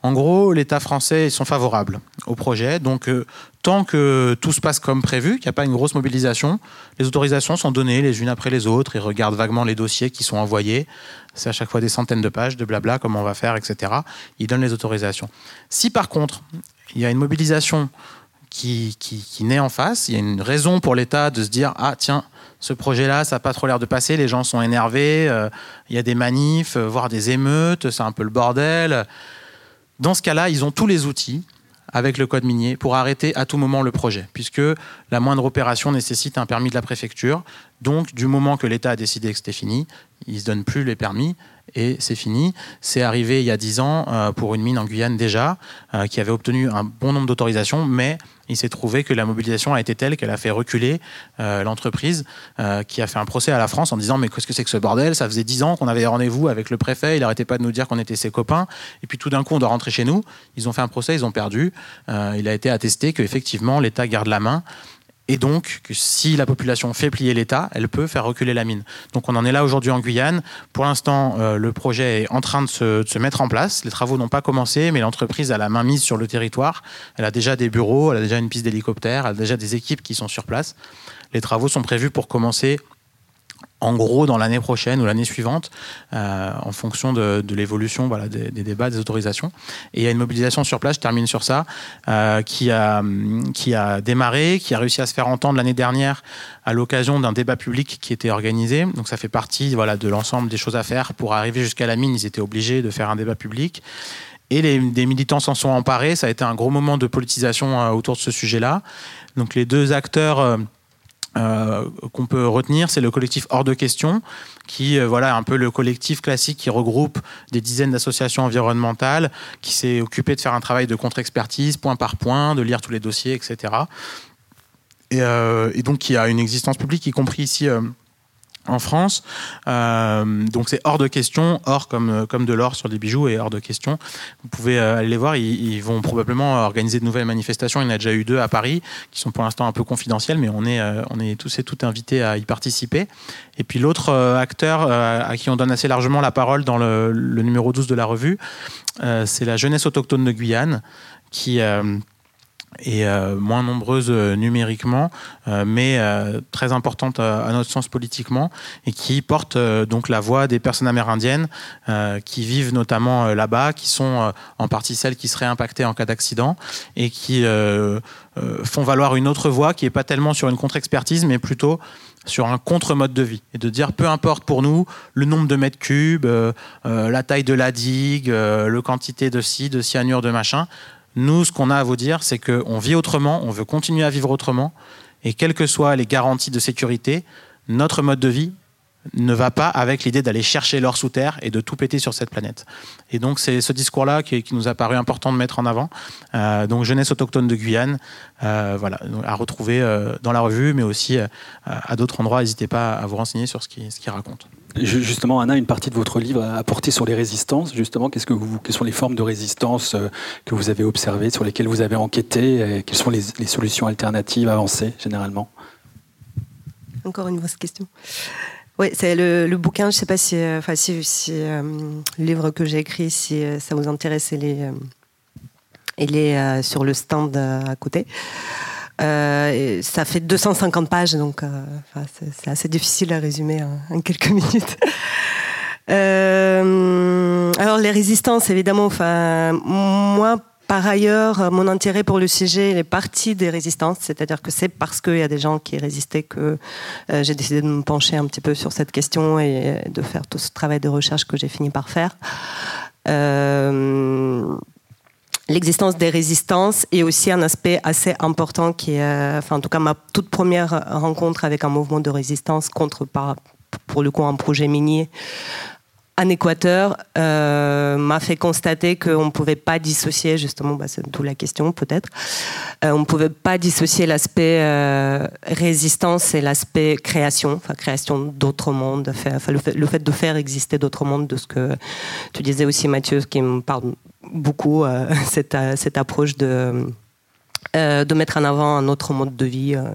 En gros, l'État français, ils sont favorables au projet. Donc, euh, tant que tout se passe comme prévu, qu'il n'y a pas une grosse mobilisation, les autorisations sont données les unes après les autres. Ils regardent vaguement les dossiers qui sont envoyés. C'est à chaque fois des centaines de pages de blabla, comment on va faire, etc. Ils donnent les autorisations. Si par contre, il y a une mobilisation qui, qui, naît en face. Il y a une raison pour l'État de se dire ah tiens ce projet-là ça n'a pas trop l'air de passer, les gens sont énervés, euh, il y a des manifs, euh, voire des émeutes, c'est un peu le bordel. Dans ce cas-là, ils ont tous les outils avec le code minier pour arrêter à tout moment le projet, puisque la moindre opération nécessite un permis de la préfecture. Donc, du moment que l'État a décidé que c'était fini, il ne se donne plus les permis et c'est fini. C'est arrivé il y a 10 ans euh, pour une mine en Guyane déjà, euh, qui avait obtenu un bon nombre d'autorisations, mais il s'est trouvé que la mobilisation a été telle qu'elle a fait reculer euh, l'entreprise, qui a fait un procès à la France en disant mais qu'est-ce que c'est que ce bordel? Ça faisait 10 ans qu'on avait rendez-vous avec le préfet, il n'arrêtait pas de nous dire qu'on était ses copains, et puis tout d'un coup on doit rentrer chez nous. Ils ont fait un procès, ils ont perdu. il a été attesté qu'effectivement l'État garde la main et donc que si la population fait plier l'État, elle peut faire reculer la mine. Donc on en est là aujourd'hui en Guyane. Pour l'instant, euh, le projet est en train de se, mettre en place. Les travaux n'ont pas commencé, mais l'entreprise a la main mise sur le territoire. Elle a déjà des bureaux, elle a déjà une piste d'hélicoptère, elle a déjà des équipes qui sont sur place. Les travaux sont prévus pour commencer en gros dans l'année prochaine ou l'année suivante, euh, en fonction de, l'évolution des, débats, des autorisations. Et il y a une mobilisation sur place, je termine sur ça, euh, qui, a, qui a démarré, qui a réussi à se faire entendre l'année dernière à l'occasion d'un débat public qui était organisé. Donc ça fait partie voilà, de l'ensemble des choses à faire. Pour arriver jusqu'à la mine, ils étaient obligés de faire un débat public. Et les, des militants s'en sont emparés. Ça a été un gros moment de politisation euh, autour de ce sujet-là. Donc les deux acteurs euh, qu'on peut retenir, c'est le collectif Hors de question, qui euh, voilà un peu le collectif classique qui regroupe des dizaines d'associations environnementales, qui s'est occupé de faire un travail de contre-expertise, point par point, de lire tous les dossiers, etc. Et, euh, et, donc qui a une existence publique, y compris ici en France. Euh, donc c'est hors de question, or comme, comme de l'or sur des bijoux et hors de question. Vous pouvez euh, aller les voir, ils, vont probablement organiser de nouvelles manifestations. Il y en a déjà eu deux à Paris, qui sont pour l'instant un peu confidentielles, mais on est, euh, on est tous et toutes invités à y participer. Et puis l'autre acteur à qui on donne assez largement la parole dans le, le numéro 12 de la revue, c'est la jeunesse autochtone de Guyane, qui et euh, moins nombreuse euh, numériquement, euh, mais très importante à, notre sens politiquement, et qui porte donc la voix des personnes amérindiennes qui vivent notamment là-bas, qui sont en partie celles qui seraient impactées en cas d'accident, et qui font valoir une autre voix qui n'est pas tellement sur une contre-expertise, mais plutôt sur un contre-mode de vie et de dire peu importe pour nous le nombre de mètres cubes, la taille de la digue, le quantité de ci, de cyanure, de machin, nous, ce qu'on a à vous dire, c'est qu'on vit autrement, on veut continuer à vivre autrement, et quelles que soient les garanties de sécurité, notre mode de vie ne va pas avec l'idée d'aller chercher l'or sous terre et de tout péter sur cette planète. Et donc c'est ce discours-là qui, nous a paru important de mettre en avant. Euh, donc jeunesse autochtone de Guyane, euh, voilà, à retrouver euh, dans la revue, mais aussi à d'autres endroits. N'hésitez pas à vous renseigner sur ce qu'il ce raconte. Justement, Anna, une partie de votre livre a porté sur les résistances. Justement, qu'est-ce que vous, quelles sont les formes de résistance que vous avez observées, sur lesquelles vous avez enquêté Quelles sont les, solutions alternatives avancées généralement? Encore une grosse question. Oui, c'est le, bouquin. Je ne sais pas si, euh, enfin, si, euh, le livre que j'ai écrit, si euh, ça vous intéresse, il est sur le stand à côté. Ça fait 250 pages, donc c'est assez difficile à résumer en, quelques minutes. alors les résistances, évidemment, moi par ailleurs, mon intérêt pour le sujet est parti des résistances, c'est-à-dire que c'est parce qu'il y a des gens qui résistaient que euh, j'ai décidé de me pencher un petit peu sur cette question et de faire tout ce travail de recherche que j'ai fini par faire. L'existence des résistances est aussi un aspect assez important qui est, euh, enfin en tout cas ma toute première rencontre avec un mouvement de résistance contre, pour le coup, un projet minier en Équateur euh, m'a fait constater qu'on ne pouvait pas dissocier, justement, bah, c'est d'où la question peut-être, euh, on ne pouvait pas dissocier l'aspect euh, résistance et l'aspect création, enfin création d'autres mondes, le, fait, le, fait, de faire exister d'autres mondes, de ce que tu disais aussi Mathieu, qui me parle beaucoup, cette, cette approche de euh, de mettre en avant un autre mode de vie, euh,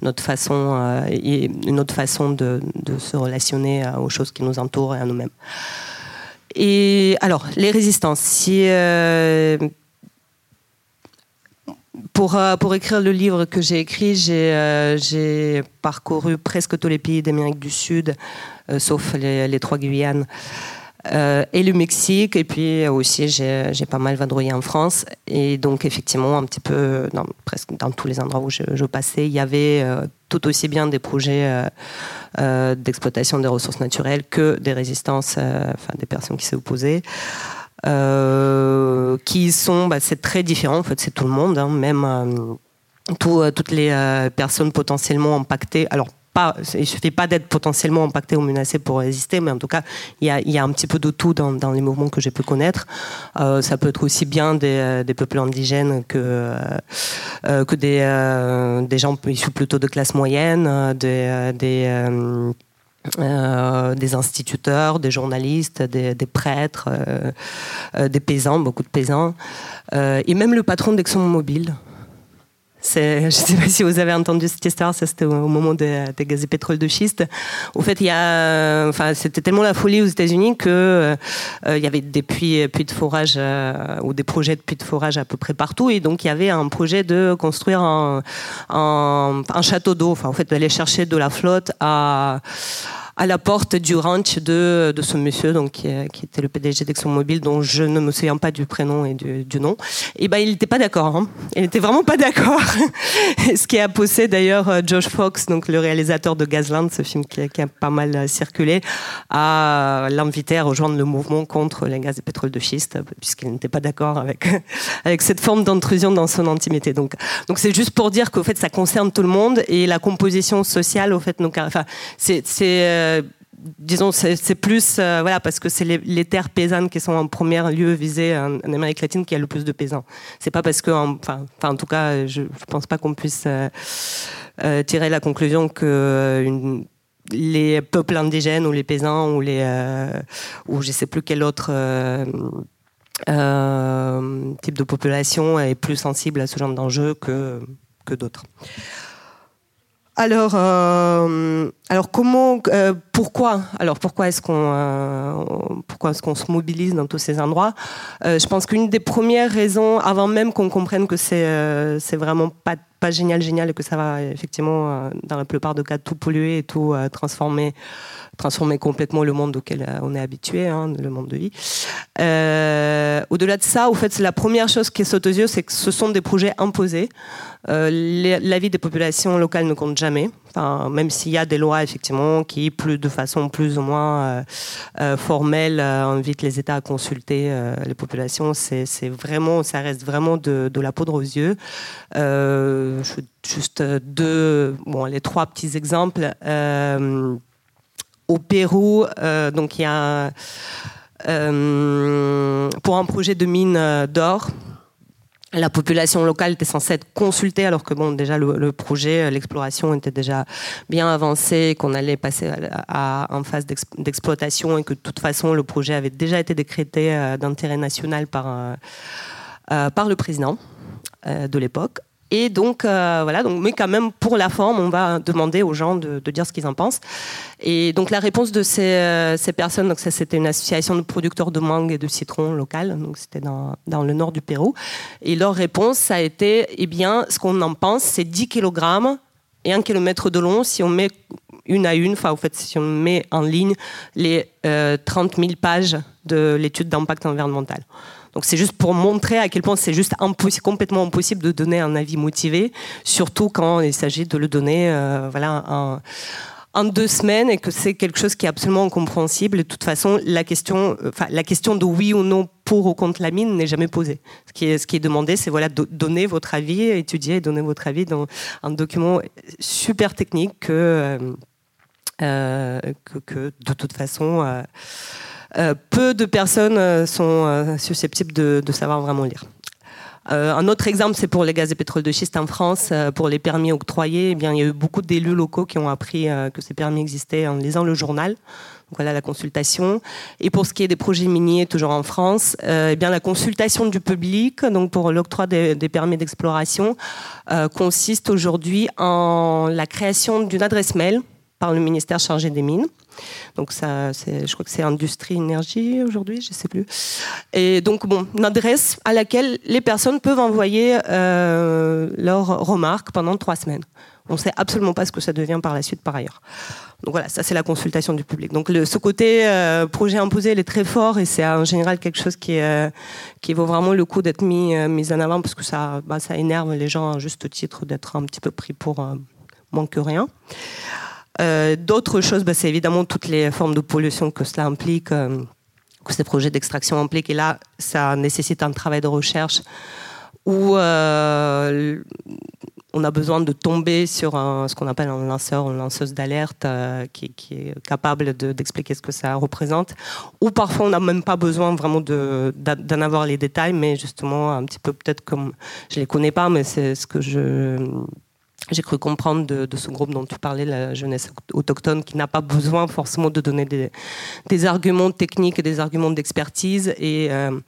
une autre façon, euh, et une autre façon de, se relationner aux choses qui nous entourent et à nous-mêmes. Et alors, les résistances. Si, pour, pour écrire le livre que j'ai écrit, j'ai parcouru presque tous les pays d'Amérique du Sud, sauf les, les, trois Guyanes. Euh, et le Mexique, et puis aussi j'ai pas mal vadrouillé en France. Et donc effectivement, un petit peu, dans, presque dans tous les endroits où je, passais, il y avait euh, tout aussi bien des projets euh, d'exploitation des ressources naturelles que des résistances, enfin des personnes qui s'y qui sont, bah, c'est très différent, en fait, c'est tout le monde, hein, même toutes les personnes potentiellement impactées. Alors, pas, il suffit pas d'être potentiellement impacté ou menacé pour résister, mais en tout cas, il y a, un petit peu de tout dans, les mouvements que j'ai pu connaître. Euh, ça peut être aussi bien des, euh, peuples indigènes que, euh, que des, gens issus plutôt de classe moyenne, des, instituteurs, des journalistes, des, prêtres, des paysans, beaucoup de paysans, et même le patron d'ExxonMobil, je ne sais pas si vous avez entendu cette histoire, ça c'était au moment des, gaz et pétrole de schiste. Au fait, il y a, enfin, c'était tellement la folie aux États-Unis que euh, il y avait des puits, de forage euh, ou des projets de puits de forage à peu près partout, et donc il y avait un projet de construire un, château d'eau, en fait, d'aller chercher de la flotte à la porte du ranch de, de ce monsieur, donc, qui, était le PDG d'ExxonMobil, dont je ne me souviens pas du prénom et du, nom. Et ben, il n'était pas d'accord. Hein. Il n'était vraiment pas d'accord. ce qui a poussé d'ailleurs euh, Josh Fox, donc le réalisateur de Gazland, ce film qui, a pas mal euh, circulé, à l'inviter à rejoindre le mouvement contre les gaz et pétrole de schiste, puisqu'il n'était pas d'accord avec, avec cette forme d'intrusion dans son intimité. Donc, donc c'est juste pour dire qu'au fait, ça concerne tout le monde et la composition sociale, au fait, c'est, euh, euh, disons, c'est plus, euh, voilà, parce que c'est les, terres paysannes qui sont en premier lieu visées en, Amérique latine qui a le plus de paysans. C'est pas parce que, enfin, en, tout cas, je, pense pas qu'on puisse euh, tirer la conclusion que les peuples indigènes ou les paysans ou les ou je sais plus quel autre type de population est plus sensible à ce genre d'enjeu que que d'autres. Alors, euh, alors comment, euh, pourquoi, alors pourquoi est-ce qu'on, euh, pourquoi est-ce qu'on se mobilise dans tous ces endroits? Je pense qu'une des premières raisons, avant même qu'on comprenne que c'est, c'est vraiment pas pas génial, génial, et que ça va effectivement, dans la plupart des cas, tout polluer et tout transformer transformer complètement le monde auquel euh, on est habitué, hein, le monde de vie. Euh, au-delà de ça, au fait, la première chose qui saute aux yeux, c'est que ce sont des projets imposés. Euh, la vie des populations locales ne compte jamais. Même s'il y a des lois effectivement qui, de façon plus ou moins formelle, invitent les États à consulter les populations, c'est vraiment, ça reste vraiment de, la poudre aux yeux. juste les trois petits exemples au Pérou, euh, donc il y a euh, pour un projet de mine euh, d'or. La population locale était censée être consultée, alors que bon, déjà le, projet, l'exploration était déjà bien avancé, qu'on allait passer à, en phase d'exploitation et que de toute façon le projet avait déjà été décrété d'intérêt national par, par le président de l'époque. Et donc, euh, voilà, donc, mais quand même, pour la forme, on va demander aux gens de, dire ce qu'ils en pensent. Et donc, la réponse de ces, euh, personnes, donc c'était une association de producteurs de mangue et de citron local, donc c'était dans, le nord du Pérou. Et leur réponse, ça a été, eh bien, ce qu'on en pense, c'est 10 kg et 1 km de long si on met une à une, enfin, en fait, si on met en ligne les 30 euh, 000 pages de l'étude d'impact environnemental. Donc c'est juste pour montrer à quel point c'est juste complètement impossible de donner un avis motivé, surtout quand il s'agit de le donner euh, voilà, en, deux semaines et que c'est quelque chose qui est absolument incompréhensible. de toute façon, la question, enfin, la question de oui ou non pour ou contre la mine n'est jamais posée. Ce qui est, demandé, c'est voilà, de donner votre avis, étudier et donner votre avis dans un document super technique que, euh, euh, que, de toute façon euh, peu de personnes euh, sont euh, susceptibles de, savoir vraiment lire. un autre exemple, c'est pour les gaz et pétrole de schiste en France. pour les permis octroyés, eh bien, il y a eu beaucoup d'élus locaux qui ont appris que ces permis existaient en lisant le journal. Donc voilà la consultation. Et pour ce qui est des projets miniers, toujours en France, eh bien la consultation du public, donc pour l'octroi des, permis d'exploration, consiste aujourd'hui en la création d'une adresse mail par le ministère chargé des mines. Donc ça, je crois que c'est industrie énergie aujourd'hui, je sais plus. Et donc bon, une adresse à laquelle les personnes peuvent envoyer euh, leurs remarques pendant trois semaines. On ne sait absolument pas ce que ça devient par la suite par ailleurs. Donc voilà, ça c'est la consultation du public. Donc ce côté euh, projet imposé, il est très fort et c'est en général quelque chose qui, euh, vaut vraiment le coup d'être mis, mis en avant parce que ça, bah, ça énerve les gens à juste titre d'être un petit peu pris pour moins que rien. Euh, d'autres choses, bah, c'est évidemment toutes les formes de pollution que cela implique, euh, que ces projets d'extraction impliquent. Et là, ça nécessite un travail de recherche où euh, on a besoin de tomber sur ce qu'on appelle un lanceur, une lanceuse d'alerte qui, est capable d'expliquer ce que ça représente. Ou parfois, on n'a même pas besoin vraiment d'en avoir les détails, mais justement, un petit peu peut-être comme je ne les connais pas, mais c'est ce que je j'ai cru comprendre de, ce groupe dont tu parlais, la jeunesse autochtone, qui n'a pas besoin forcément de donner des, arguments techniques et des arguments d'expertise et, euh,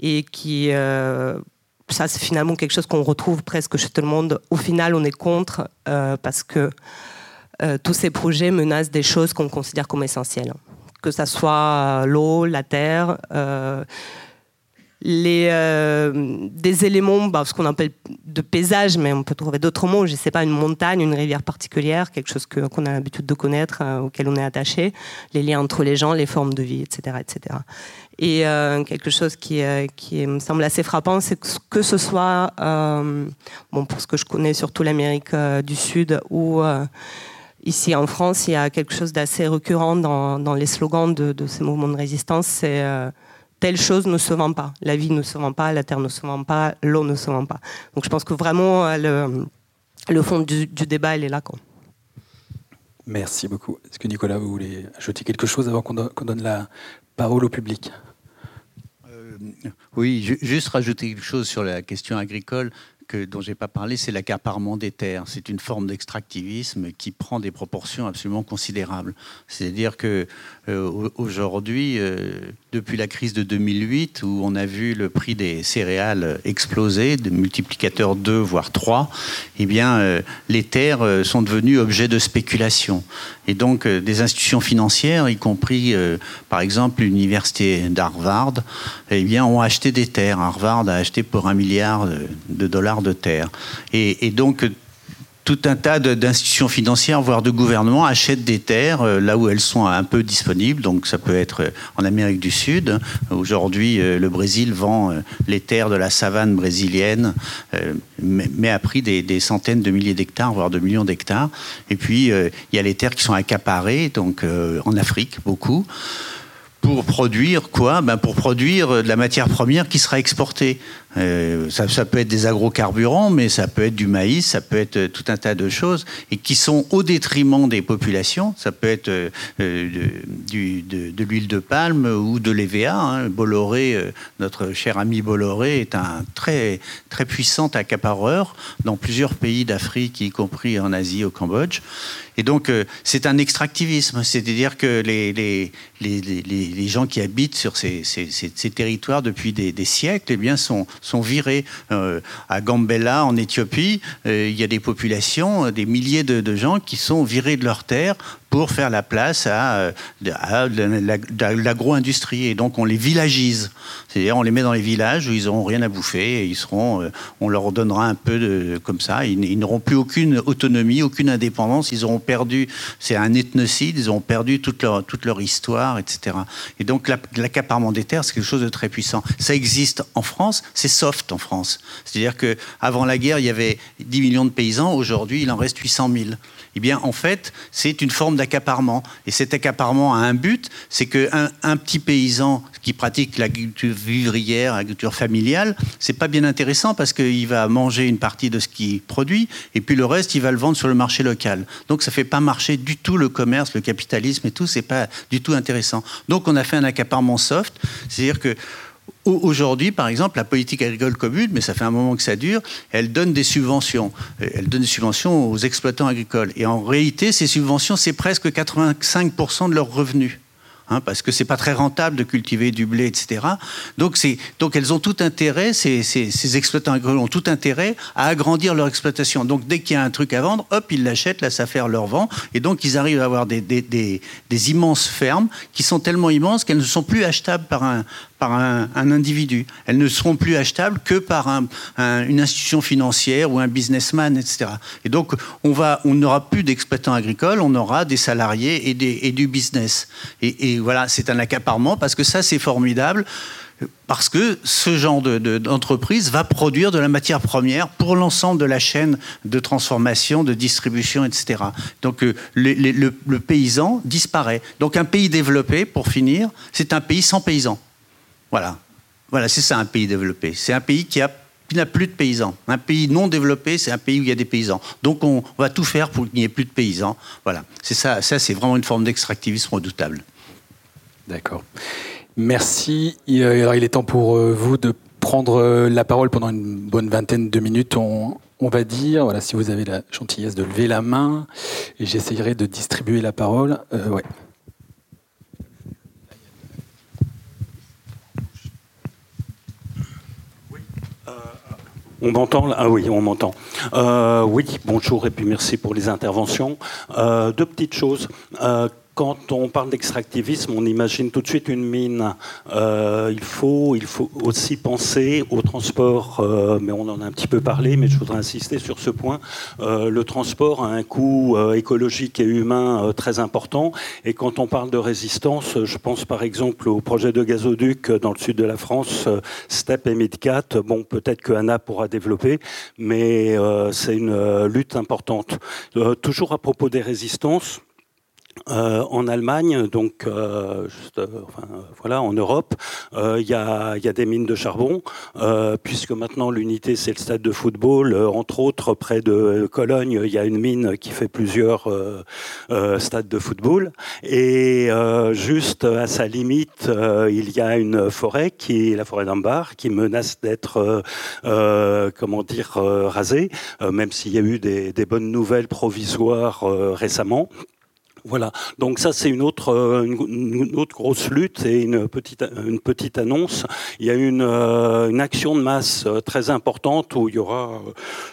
et qui. Euh, ça, c'est finalement quelque chose qu'on retrouve presque chez tout le monde. Au final, on est contre euh, parce que tous ces projets menacent des choses qu'on considère comme essentielles. Que ce soit l'eau, la terre, les, euh, des éléments, bah, ce qu'on appelle de paysage, mais on peut trouver d'autres mots, je ne sais pas, une montagne, une rivière particulière, quelque chose qu'on a l'habitude de connaître, euh, auquel on est attaché, les liens entre les gens, les formes de vie, etc. etc. Et euh, quelque chose qui, qui me semble assez frappant, c'est que, ce soit, bon, pour ce que je connais, surtout l'Amérique du Sud, ou ici en France, il y a quelque chose d'assez récurrent dans, dans, les slogans de, ces mouvements de résistance, c'est telle chose ne se vend pas. La vie ne se vend pas, la terre ne se vend pas, l'eau ne se vend pas. Donc je pense que vraiment euh, le, fond du, débat, il est là. Quoi. Merci beaucoup. Est-ce que Nicolas, vous voulez ajouter quelque chose avant qu'on donne la parole au public? Euh, Oui, juste rajouter quelque chose sur la question agricole. que, dont j'ai pas parlé, c'est l'accaparement des terres. C'est une forme d'extractivisme qui prend des proportions absolument considérables. C'est-à-dire que euh, aujourd'hui, euh, depuis la crise de 2008, où on a vu le prix des céréales exploser, de multiplicateurs 2 voire 3, eh bien, euh, les terres sont devenues objet de spéculation. Et donc, des institutions financières, y compris, par exemple, l'université d'Harvard, eh bien, ont acheté des terres. Harvard a acheté pour un milliard de dollars de terres. Et donc, tout un tas d'institutions financières, voire de gouvernements, achètent des terres euh, là où elles sont un peu disponibles. Donc ça peut être euh, en Amérique du Sud. Aujourd'hui, euh, le Brésil vend les terres de la savane brésilienne, mais à prix des, centaines de milliers d'hectares, voire de millions d'hectares. Et puis, il y a les terres qui sont accaparées, donc en Afrique, beaucoup pour produire quoi ben Pour produire de la matière première qui sera exportée. Euh, ça, peut être des agrocarburants, mais ça peut être du maïs, ça peut être tout un tas de choses, et qui sont au détriment des populations. Ça peut être euh, de, de l'huile de palme ou de l'EVA. Hein. Bolloré, euh, notre cher ami Bolloré, est un très, très puissant accapareur dans plusieurs pays d'Afrique, y compris en Asie, au Cambodge. Et donc, c'est un extractivisme, c'est-à-dire que les, les, gens qui habitent sur ces, territoires depuis des, siècles eh bien, sont, virés. Euh, à Gambella, en Éthiopie, euh, il y a des populations, euh, des milliers de, gens qui sont virés de leurs terres pour faire la place à, l'agro-industrie. Et donc on les villagise. C'est-à-dire on les met dans les villages où ils n'auront rien à bouffer ils seront, on leur donnera un peu de, comme ça. Ils, n'auront plus aucune autonomie, aucune indépendance. Ils auront perdu, c'est un ethnocide, ils auront perdu toute leur histoire, etc. Et donc l'accaparement des terres, c'est quelque chose de très puissant. Ça existe en France, c'est soft en France. C'est-à-dire qu'avant la guerre, il y avait 10 millions de paysans, aujourd'hui, il en reste 800 000. Eh bien, en fait, c'est une forme d'accaparement. Et cet accaparement a un but, c'est qu'un un petit paysan qui pratique l'agriculture vivrière, l'agriculture familiale, c'est pas bien intéressant parce qu'il va manger une partie de ce qu'il produit et puis le reste, il va le vendre sur le marché local. Donc, ça fait pas marcher du tout le commerce, le capitalisme et tout, c'est pas du tout intéressant. Donc, on a fait un accaparement soft, c'est-à-dire que Aujourd'hui, par exemple, la politique agricole commune, mais ça fait un moment que ça dure, elle donne des subventions. Elle donne des subventions aux exploitants agricoles. Et en réalité, ces subventions, c'est presque 85% de leurs revenus. Hein, parce que c'est pas très rentable de cultiver du blé, etc. Donc, elles ont tout intérêt, ces, exploitants agricoles ont tout intérêt à agrandir leur exploitation. Donc dès qu'il y a un truc à vendre, hop, ils l'achètent, ça fait leur vend, et donc ils arrivent à avoir des immenses fermes qui sont tellement immenses qu'elles ne sont plus achetables par un, par un, individu. Elles ne seront plus achetables que par une institution financière ou un businessman, etc. Et donc, on on n'aura plus d'exploitants agricoles, on aura des salariés et du business. Et, voilà, c'est un accaparement parce que ça, c'est formidable. Parce que ce genre d'entreprise va produire de la matière première pour l'ensemble de la chaîne de transformation, de distribution, etc. Donc euh, le, le paysan disparaît. Donc un pays développé, pour finir, c'est un pays sans paysans. Voilà. Voilà, c'est ça un pays développé. C'est un pays qui n'a plus de paysans. Un pays non développé, c'est un pays où il y a des paysans. Donc on, va tout faire pour qu'il n'y ait plus de paysans. Voilà. C'est ça, c'est vraiment une forme d'extractivisme redoutable. D'accord. Merci. Alors il est temps pour euh, vous de prendre euh, la parole pendant une bonne vingtaine de minutes. On, va dire, voilà, si vous avez la gentillesse de lever la main, et j'essayerai de distribuer la parole. Euh. On m'entend Ah oui, on m'entend. Euh, oui, bonjour et puis merci pour les interventions. Euh, deux petites choses. Euh, quand on parle d'extractivisme, on imagine tout de suite une mine. Euh, il, faut, il faut aussi penser au transport, euh, mais on en a un petit peu parlé, mais je voudrais insister sur ce point. Euh, le transport a un coût écologique et humain très important. Et quand on parle de résistance, je pense par exemple au projet de gazoduc dans le sud de la France, STEP et MidCat. Bon, peut-être que Anna pourra développer, mais c'est une lutte importante. toujours à propos des résistances, euh, en Allemagne, donc euh, euh, voilà, en Europe, il y, a, des mines de charbon, puisque maintenant l'unité c'est le stade de football. entre autres, près de Cologne, il y a une mine qui fait plusieurs stades de football. Et juste à sa limite, il y a une forêt qui est la forêt d'Ambar, qui menace d'être, comment dire, rasée, même s'il y a eu des bonnes nouvelles provisoires récemment. Voilà, donc ça c'est une autre, euh, une, autre grosse lutte et une petite, une petite annonce. Il y a une, euh, une action de masse euh, très importante où il y aura,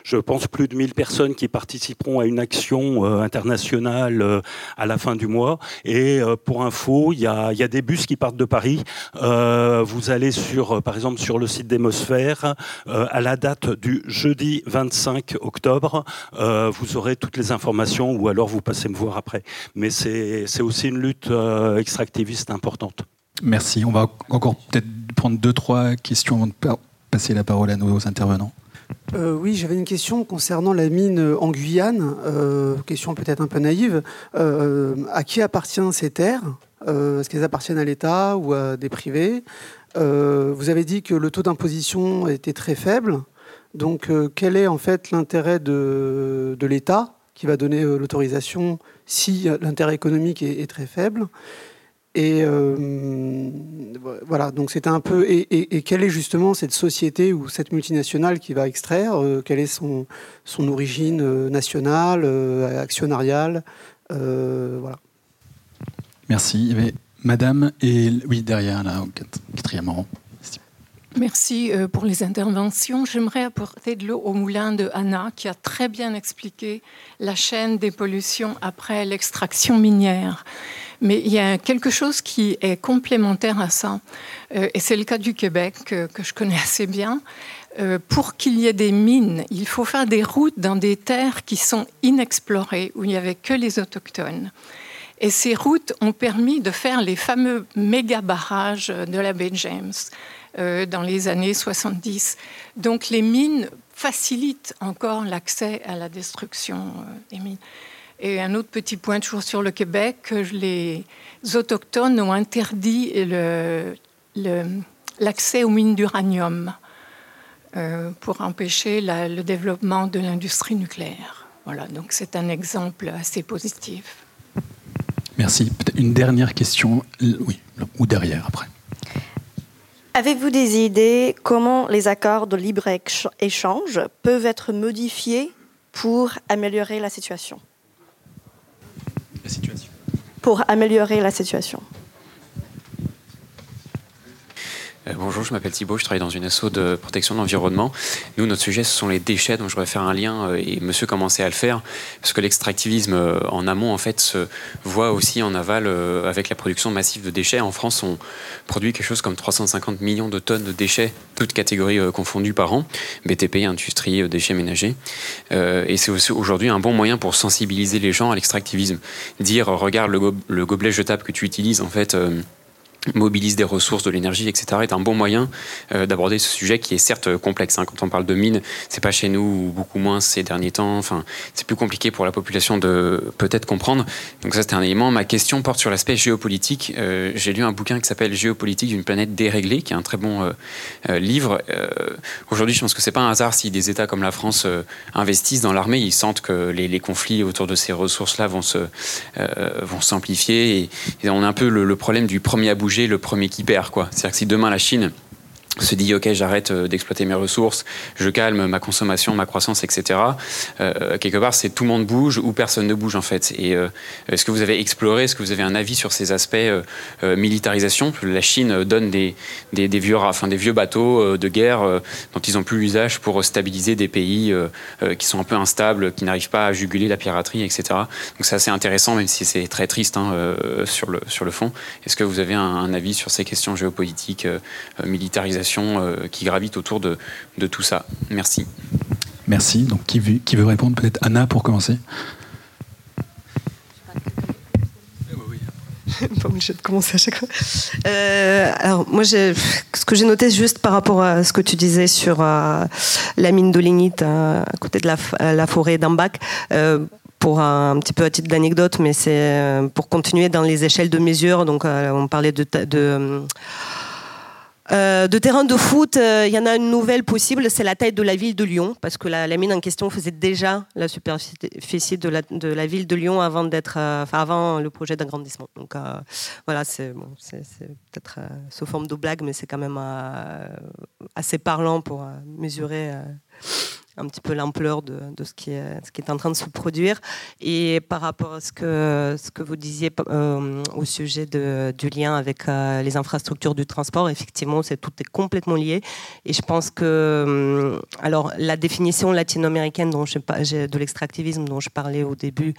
je pense, plus de 1000 personnes qui participeront à une action internationale à la fin du mois. Et pour info, il y a, il y a des bus qui partent de Paris. Vous allez sur, par exemple, sur le site d'Hémosphère, à la date du jeudi 25 octobre, vous aurez toutes les informations ou alors vous passez me voir après c'est aussi une lutte euh, extractiviste importante. Merci. On va encore peut-être prendre deux, trois questions avant de passer la parole à nos intervenants. Euh, oui, j'avais une question concernant la mine en Guyane, euh, question peut-être un peu naïve. à qui appartiennent ces terres? Est-ce qu'elles appartiennent à l'État ou à des privés? Vous avez dit que le taux d'imposition était très faible. Donc, quel est en fait l'intérêt de, de l'État? Qui va donner l'autorisation si l'intérêt économique est, très faible. Et euh, voilà, donc c'était un peu. Et, quelle est justement cette société ou cette multinationale qui va extraire euh, Quelle est son, son origine euh, nationale, actionnariale Voilà. Merci. Madame et. Oui, derrière, là, au quatrième rang. Merci euh, pour les interventions. J'aimerais apporter de l'eau au moulin de Anna, qui a très bien expliqué la chaîne des pollutions après l'extraction minière. Mais il y a quelque chose qui est complémentaire à ça, euh, et c'est le cas du Québec, que, je connais assez bien. Euh, pour qu'il y ait des mines, il faut faire des routes dans des terres qui sont inexplorées, où il n'y avait que les autochtones. Et ces routes ont permis de faire les fameux méga barrages de la baie James. Euh, dans les années 70. Donc les mines facilitent encore l'accès à la destruction euh, des mines. Et un autre petit point, toujours sur le Québec, les autochtones ont interdit l'accès aux mines d'uranium euh, pour empêcher le développement de l'industrie nucléaire. Voilà, donc c'est un exemple assez positif. Merci. Une dernière question, oui, ou derrière après. Avez-vous des idées comment les accords de libre-échange peuvent être modifiés pour améliorer la situation? La situation. Pour améliorer la situation. Euh, bonjour, je m'appelle Thibault, je travaille dans une asso de protection de l'environnement. Nous, notre sujet, ce sont les déchets, donc je voudrais faire un lien, euh, et monsieur commençait à le faire, parce que l'extractivisme euh, en amont, en fait, se voit aussi en aval avec la production massive de déchets. En France, on produit quelque chose comme 350 millions de tonnes de déchets, toutes catégories confondues par an, BTP, industrie, déchets ménagers. Et c'est aussi aujourd'hui un bon moyen pour sensibiliser les gens à l'extractivisme. Dire, regarde le, gobelet jetable que tu utilises, en fait mobilise des ressources, de l'énergie, etc., est un bon moyen euh, d'aborder ce sujet qui est certes complexe. Hein. Quand on parle de mines, c'est pas chez nous ou beaucoup moins ces derniers temps. Enfin, c'est plus compliqué pour la population de peut-être comprendre. Donc ça, c'était un élément. Ma question porte sur l'aspect géopolitique. Euh, j'ai lu un bouquin qui s'appelle Géopolitique d'une planète déréglée, qui est un très bon euh, livre. Aujourd'hui, je pense que c'est pas un hasard si des États comme la France investissent dans l'armée. Ils sentent que les, conflits autour de ces ressources-là vont se vont s'amplifier. Et, on a un peu le problème du premier à bouger le premier qui perd. C'est-à-dire que si demain la Chine se dit ok j'arrête euh, d'exploiter mes ressources, je calme ma consommation, ma croissance, etc. Euh, quelque part c'est tout le monde bouge ou personne ne bouge en fait. Et euh, est-ce que vous avez exploré, est-ce que vous avez un avis sur ces aspects militarisation? La Chine donne des, des, vieux, enfin, des vieux bateaux de guerre dont ils n'ont plus l'usage pour stabiliser des pays qui sont un peu instables, qui n'arrivent pas à juguler la piraterie, etc. Donc c'est assez intéressant même si c'est très triste hein, sur, le, sur le fond. Est-ce que vous avez un, un, avis sur ces questions géopolitiques, militarisation euh, qui gravitent autour de, de, tout ça. Merci. Merci. Donc, qui veut, qui veut répondre? Peut-être Anna pour commencer. pas obligé de commencer à chaque fois. Euh, alors moi, ce que j'ai noté juste par rapport à ce que tu disais sur euh, la mine de lignite à côté de la, la forêt d'Ambac, pour un, petit peu à titre d'anecdote, mais c'est pour continuer dans les échelles de mesure. Donc, on parlait de, de euh, de terrain de foot, euh, il y en a une nouvelle possible, c'est la taille de la ville de Lyon, parce que la, mine en question faisait déjà la superficie de la, ville de Lyon avant d'être, euh, avant le projet d'agrandissement. Donc voilà, c'est peut-être sous forme de blague, mais c'est quand même assez parlant pour mesurer un petit peu l'ampleur de, ce, qui est, en train de se produire. Et par rapport à ce que, vous disiez euh, au sujet du lien avec euh, les infrastructures du transport, effectivement, c'est, tout est complètement lié. Et je pense que euh, alors, la définition latino-américaine dont je, de l'extractivisme dont je parlais au début,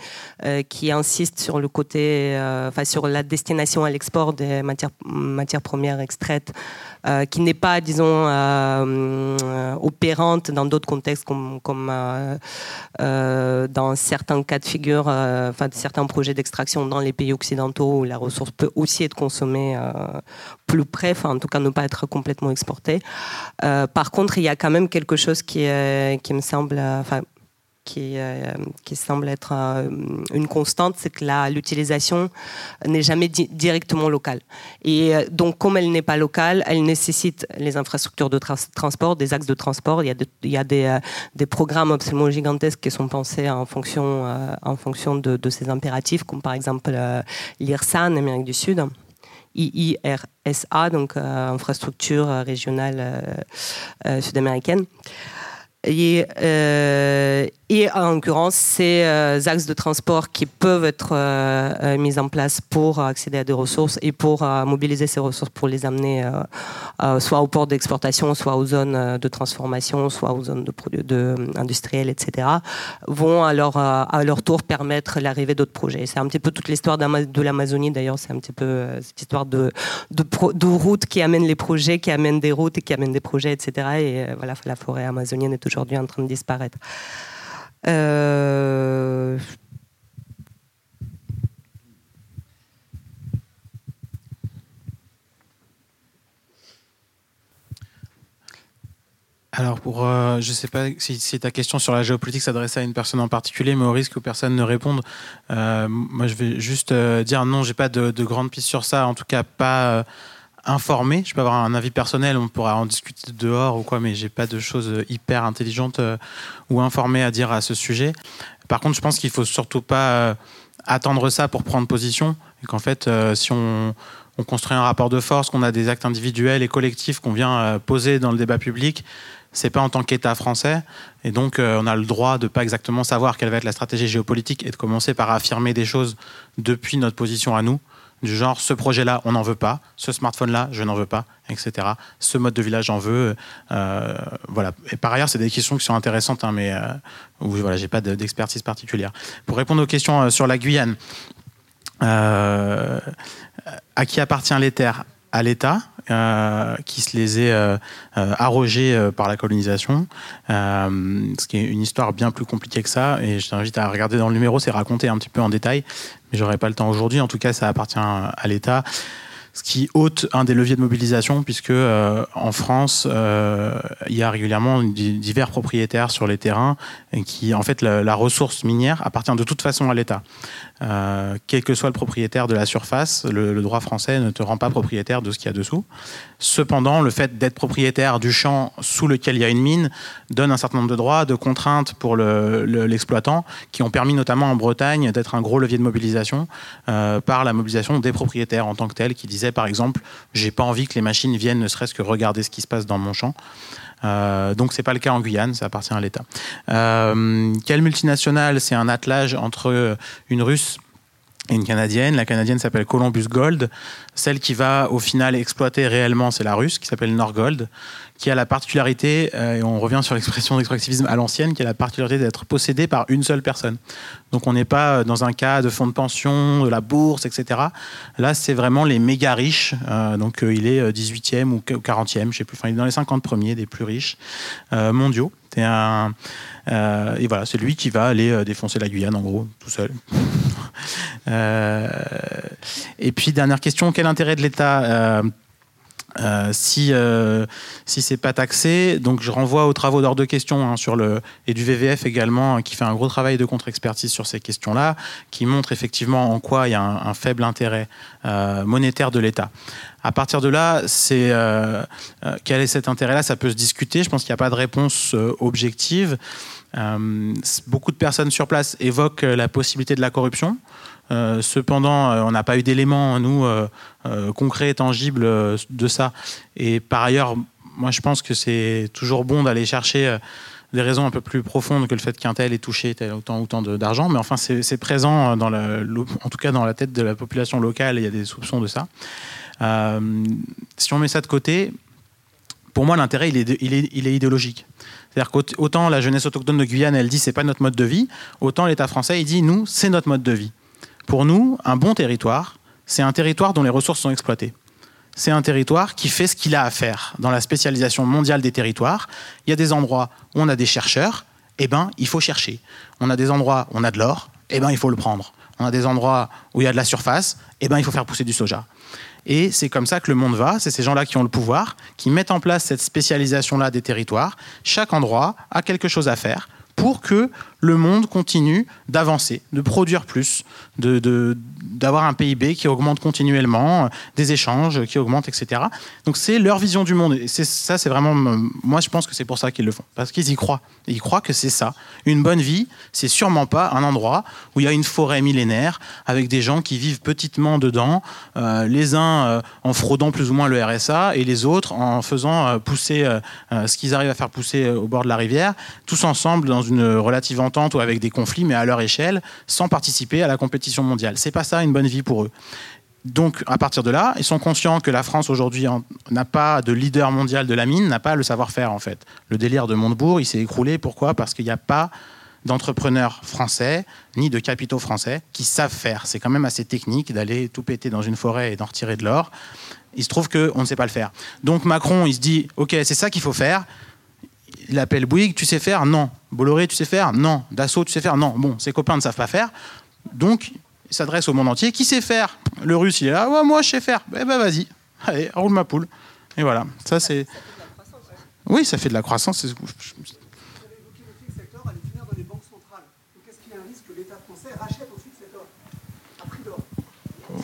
qui insiste sur le côté, enfin sur la destination à l'export des matières premières extraites, euh, qui n'est pas, disons, euh, opérante dans d'autres contextes comme, euh, dans certains cas de figure, enfin certains projets d'extraction dans les pays occidentaux où la ressource peut aussi être consommée plus près, enfin en tout cas ne pas être complètement exportée. par contre, il y a quand même quelque chose qui, me semble, qui, euh, qui semble être euh, une constante, c'est que l'utilisation n'est jamais directement locale. Et euh, donc, comme elle n'est pas locale, elle nécessite les infrastructures de transport, des axes de transport. Il y a, des, programmes absolument gigantesques qui sont pensés en fonction, en fonction de, ces impératifs, comme par exemple l'IRSA en Amérique du Sud. IIRSA, donc infrastructure régionale sud-américaine. Et, euh, et en l'occurrence, ces euh, axes de transport qui peuvent être euh, mis en place pour accéder à des ressources et pour mobiliser ces ressources pour les amener soit au port d'exportation, soit aux zones de transformation, soit aux zones industrielles, etc., vont à leur, à leur tour permettre l'arrivée d'autres projets. C'est un petit peu toute l'histoire de l'Amazonie, d'ailleurs, c'est un petit peu cette histoire de, de, routes qui amènent les projets, qui amènent des routes et qui amènent des projets, etc. Et voilà, la forêt amazonienne est en train de disparaître. Euh, Alors, pour, euh, je ne sais pas si, ta question sur la géopolitique s'adressait à une personne en particulier, mais au risque que personne ne réponde, euh, moi je vais juste dire non, j'ai pas de, de grandes pistes sur ça, en tout cas pas informé. Je peux avoir un avis personnel, on pourra en discuter dehors ou quoi, mais j'ai pas de choses hyper intelligentes euh, ou informées à dire à ce sujet. Par contre, je pense qu'il faut surtout pas euh, attendre ça pour prendre position et qu'en fait, euh, si on, construit un rapport de force, qu'on a des actes individuels et collectifs qu'on vient poser dans le débat public, c'est pas en tant qu'État français, et donc on a le droit de pas exactement savoir quelle va être la stratégie géopolitique et de commencer par affirmer des choses depuis notre position à nous du genre ce projet-là, on n'en veut pas, ce smartphone-là, je n'en veux pas, etc. Ce mode de village, j'en veux. Euh, voilà. Et par ailleurs, c'est des questions qui sont intéressantes, hein, mais euh, où voilà, j'ai pas d'expertise particulière. Pour répondre aux questions euh, sur la Guyane, à qui appartient les terres À l'État, qui se les est arrogées par la colonisation, ce qui est une histoire bien plus compliquée que ça. Et je t'invite à regarder dans le numéro, c'est raconté un petit peu en détail mais j'aurais pas le temps aujourd'hui. En tout cas, ça appartient à l'État ce qui ôte un des leviers de mobilisation, puisque euh, en France, euh, il y a régulièrement divers propriétaires sur les terrains, et qui, en fait, la, ressource minière appartient de toute façon à l'État. Euh, quel que soit le propriétaire de la surface, le, droit français ne te rend pas propriétaire de ce qu'il y a dessous. Cependant, le fait d'être propriétaire du champ sous lequel il y a une mine donne un certain nombre de droits, de contraintes pour l'exploitant, qui ont permis notamment en Bretagne d'être un gros levier de mobilisation par la mobilisation des propriétaires en tant que tels, qui disaient par exemple, j'ai pas envie que les machines viennent ne serait-ce que regarder ce qui se passe dans mon champ. Euh, donc c'est pas le cas en Guyane, ça appartient à l'État. Euh, quelle multinationale C'est un attelage entre une Russe et une Canadienne. La Canadienne s'appelle Columbus Gold. Celle qui va au final exploiter réellement, c'est la Russe, qui s'appelle Norgold qui a la particularité, euh, et on revient sur l'expression d'extractivisme à l'ancienne, qui a la particularité d'être possédé par une seule personne. Donc on n'est pas dans un cas de fonds de pension, de la bourse, etc. Là, c'est vraiment les méga riches. Euh, donc euh, il est 18e ou 40e, je sais plus, enfin il est dans les 50 premiers des plus riches mondiaux. Un, et voilà, c'est lui qui va aller défoncer la Guyane, en gros, tout seul. et puis, dernière question, quel intérêt de l'État Euh, si euh, si c'est pas taxé, donc je renvoie aux travaux d'ordre de questions hein, sur le et du VVF également qui fait un gros travail de contre-expertise sur ces questions-là, qui montre effectivement en quoi il y a un, faible intérêt euh, monétaire de l'État. À partir de là, c'est quel est cet intérêt-là? Ça peut se discuter. Je pense qu'il n'y a pas de réponse objective. beaucoup de personnes sur place évoquent la possibilité de la corruption. Euh, cependant, euh, on n'a pas eu d'éléments, nous, euh, concrets, tangibles de ça. Et par ailleurs, moi, je pense que c'est toujours bon d'aller chercher des raisons un peu plus profondes que le fait qu'un tel ait touché autant ou tant d'argent. Mais enfin, c'est présent, en tout cas dans la tête de la population locale, il y a des soupçons de ça. si on met ça de côté, pour moi, l'intérêt, il, est, il est idéologique. C'est-à-dire qu'autant la jeunesse autochtone de Guyane, elle dit c'est pas notre mode de vie, autant l'État français, il dit nous, c'est notre mode de vie. Pour nous, un bon territoire, c'est un territoire dont les ressources sont exploitées. C'est un territoire qui fait ce qu'il a à faire. Dans la spécialisation mondiale des territoires, il y a des endroits où on a des chercheurs, eh ben, il faut chercher. On a des endroits où on a de l'or, eh ben, il faut le prendre. On a des endroits où il y a de la surface, eh ben, il faut faire pousser du soja. Et c'est comme ça que le monde va. C'est ces gens-là qui ont le pouvoir, qui mettent en place cette spécialisation-là des territoires. Chaque endroit a quelque chose à faire pour que le monde continue d'avancer, de produire plus, de, d'avoir un PIB qui augmente continuellement, des échanges qui augmentent, etc. Donc c'est leur vision du monde. Ça, c'est vraiment. Moi, je pense que c'est pour ça qu'ils le font. Parce qu'ils y croient. ils croient que c'est ça. Une bonne vie, c'est sûrement pas un endroit où il y a une forêt millénaire avec des gens qui vivent petitement dedans, euh, les uns euh, en fraudant plus ou moins le RSA et les autres en faisant euh, pousser ce qu'ils arrivent à faire pousser au bord de la rivière, tous ensemble dans une relative entente ou avec des conflits, mais à leur échelle, sans participer à la compétition mondiale. C'est pas ça une bonne vie pour eux. Donc, à partir de là, ils sont conscients que la France aujourd'hui n'a pas de leader mondial de la mine, n'a pas le savoir-faire en fait. Le délire de Montebourg, il s'est écroulé. Pourquoi? Parce qu'il n'y a pas d'entrepreneurs français ni de capitaux français qui savent faire. C'est quand même assez technique d'aller tout péter dans une forêt et d'en retirer de l'or. Il se trouve qu'on ne sait pas le faire. Donc Macron, il se dit, OK, c'est ça qu'il faut faire. Il appelle Bouygues, tu sais faire Non. Bolloré, tu sais faire Non. Dassault, tu sais faire Non. Bon, ses copains ne savent pas faire. Donc, il s'adresse au monde entier. Qui sait faire? Le russe, il est là. moi, je sais faire. Eh ben, vas-y. Allez, roule ma poule. Et voilà. Ça, c'est. Oui, ça fait de la croissance.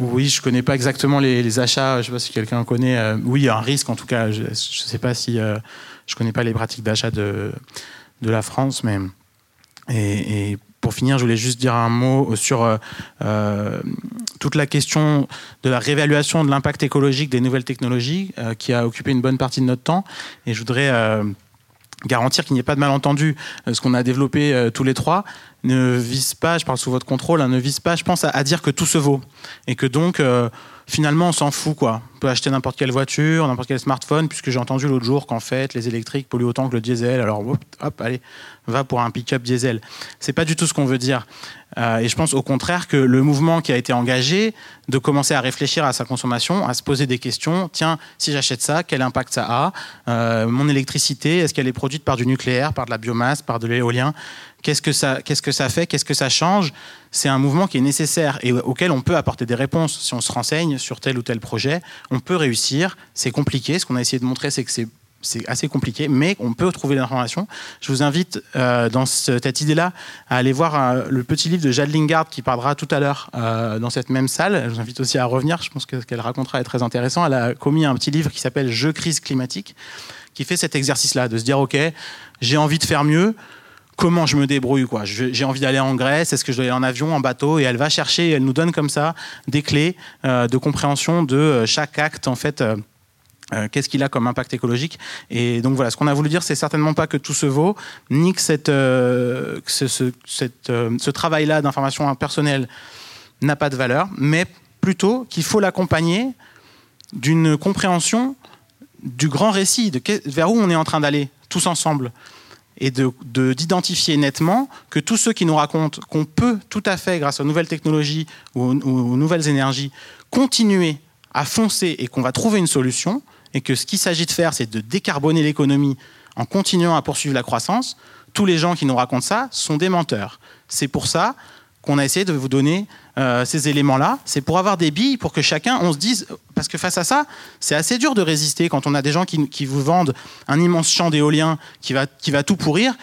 Oui, je ne connais pas exactement les, achats. Je ne sais pas si quelqu'un connaît. Euh, oui, il y a un risque en tout cas. Je ne sais pas si. Euh, je ne connais pas les pratiques d'achat de, la France, mais. et, pour finir, je voulais juste dire un mot sur euh, euh, toute la question de la réévaluation de l'impact écologique des nouvelles technologies euh, qui a occupé une bonne partie de notre temps. Et je voudrais garantir qu'il n'y ait pas de malentendu. ce qu'on a développé tous les trois ne vise pas, je parle sous votre contrôle, hein, ne vise pas, je pense, à, à, dire que tout se vaut. Et que donc finalement, on s'en fout, quoi. On peut acheter n'importe quelle voiture, n'importe quel smartphone, puisque j'ai entendu l'autre jour qu'en fait, les électriques polluent autant que le diesel. Alors, hop, allez, va pour un pick-up diesel. C'est pas du tout ce qu'on veut dire. Euh, et je pense au contraire que le mouvement qui a été engagé, de commencer à réfléchir à sa consommation, à se poser des questions. Tiens, si j'achète ça, quel impact ça a? Euh, Mon électricité, est-ce qu'elle est produite par du nucléaire, par de la biomasse, par de l'éolien? Qu'est-ce que qu'est-ce que ça fait? Qu'est-ce que ça change? C'est un mouvement qui est nécessaire et auquel on peut apporter des réponses. Si on se renseigne sur tel ou tel projet, on peut réussir. C'est compliqué. Ce qu'on a essayé de montrer, c'est que c'est assez compliqué, mais on peut trouver l'information. Je vous invite euh, dans cette idée-là à aller voir euh, le petit livre de Jade Lingard qui parlera tout à l'heure euh, dans cette même salle. Je vous invite aussi à revenir, je pense que ce qu'elle racontera est très intéressant. Elle a commis un petit livre qui s'appelle Je crise climatique, qui fait cet exercice-là, de se dire, OK, j'ai envie de faire mieux, comment je me débrouille quoi. J'ai envie d'aller en Grèce, est-ce que je dois aller en avion, en bateau? Et elle va chercher, elle nous donne comme ça des clés euh, de compréhension de euh, chaque acte en fait. Euh, qu'est-ce qu'il a comme impact écologique Et donc voilà, ce qu'on a voulu dire, c'est certainement pas que tout se vaut, ni que, ce, ce travail-là d'information personnelle n'a pas de valeur, mais plutôt qu'il faut l'accompagner d'une compréhension du grand récit, de vers où on est en train d'aller tous ensemble et d'identifier de, nettement que tous ceux qui nous racontent qu'on peut tout à fait, grâce aux nouvelles technologies ou aux, nouvelles énergies, continuer à foncer et qu'on va trouver une solution, et que ce qu'il s'agit de faire, c'est de décarboner l'économie en continuant à poursuivre la croissance, tous les gens qui nous racontent ça sont des menteurs. C'est pour ça qu'on a essayé de vous donner euh, ces éléments-là. C'est pour avoir des billes, pour que chacun, on se dise, parce que face à ça, c'est assez dur de résister quand on a des gens qui, vous vendent un immense champ d'éolien qui va, qui va tout pourrir.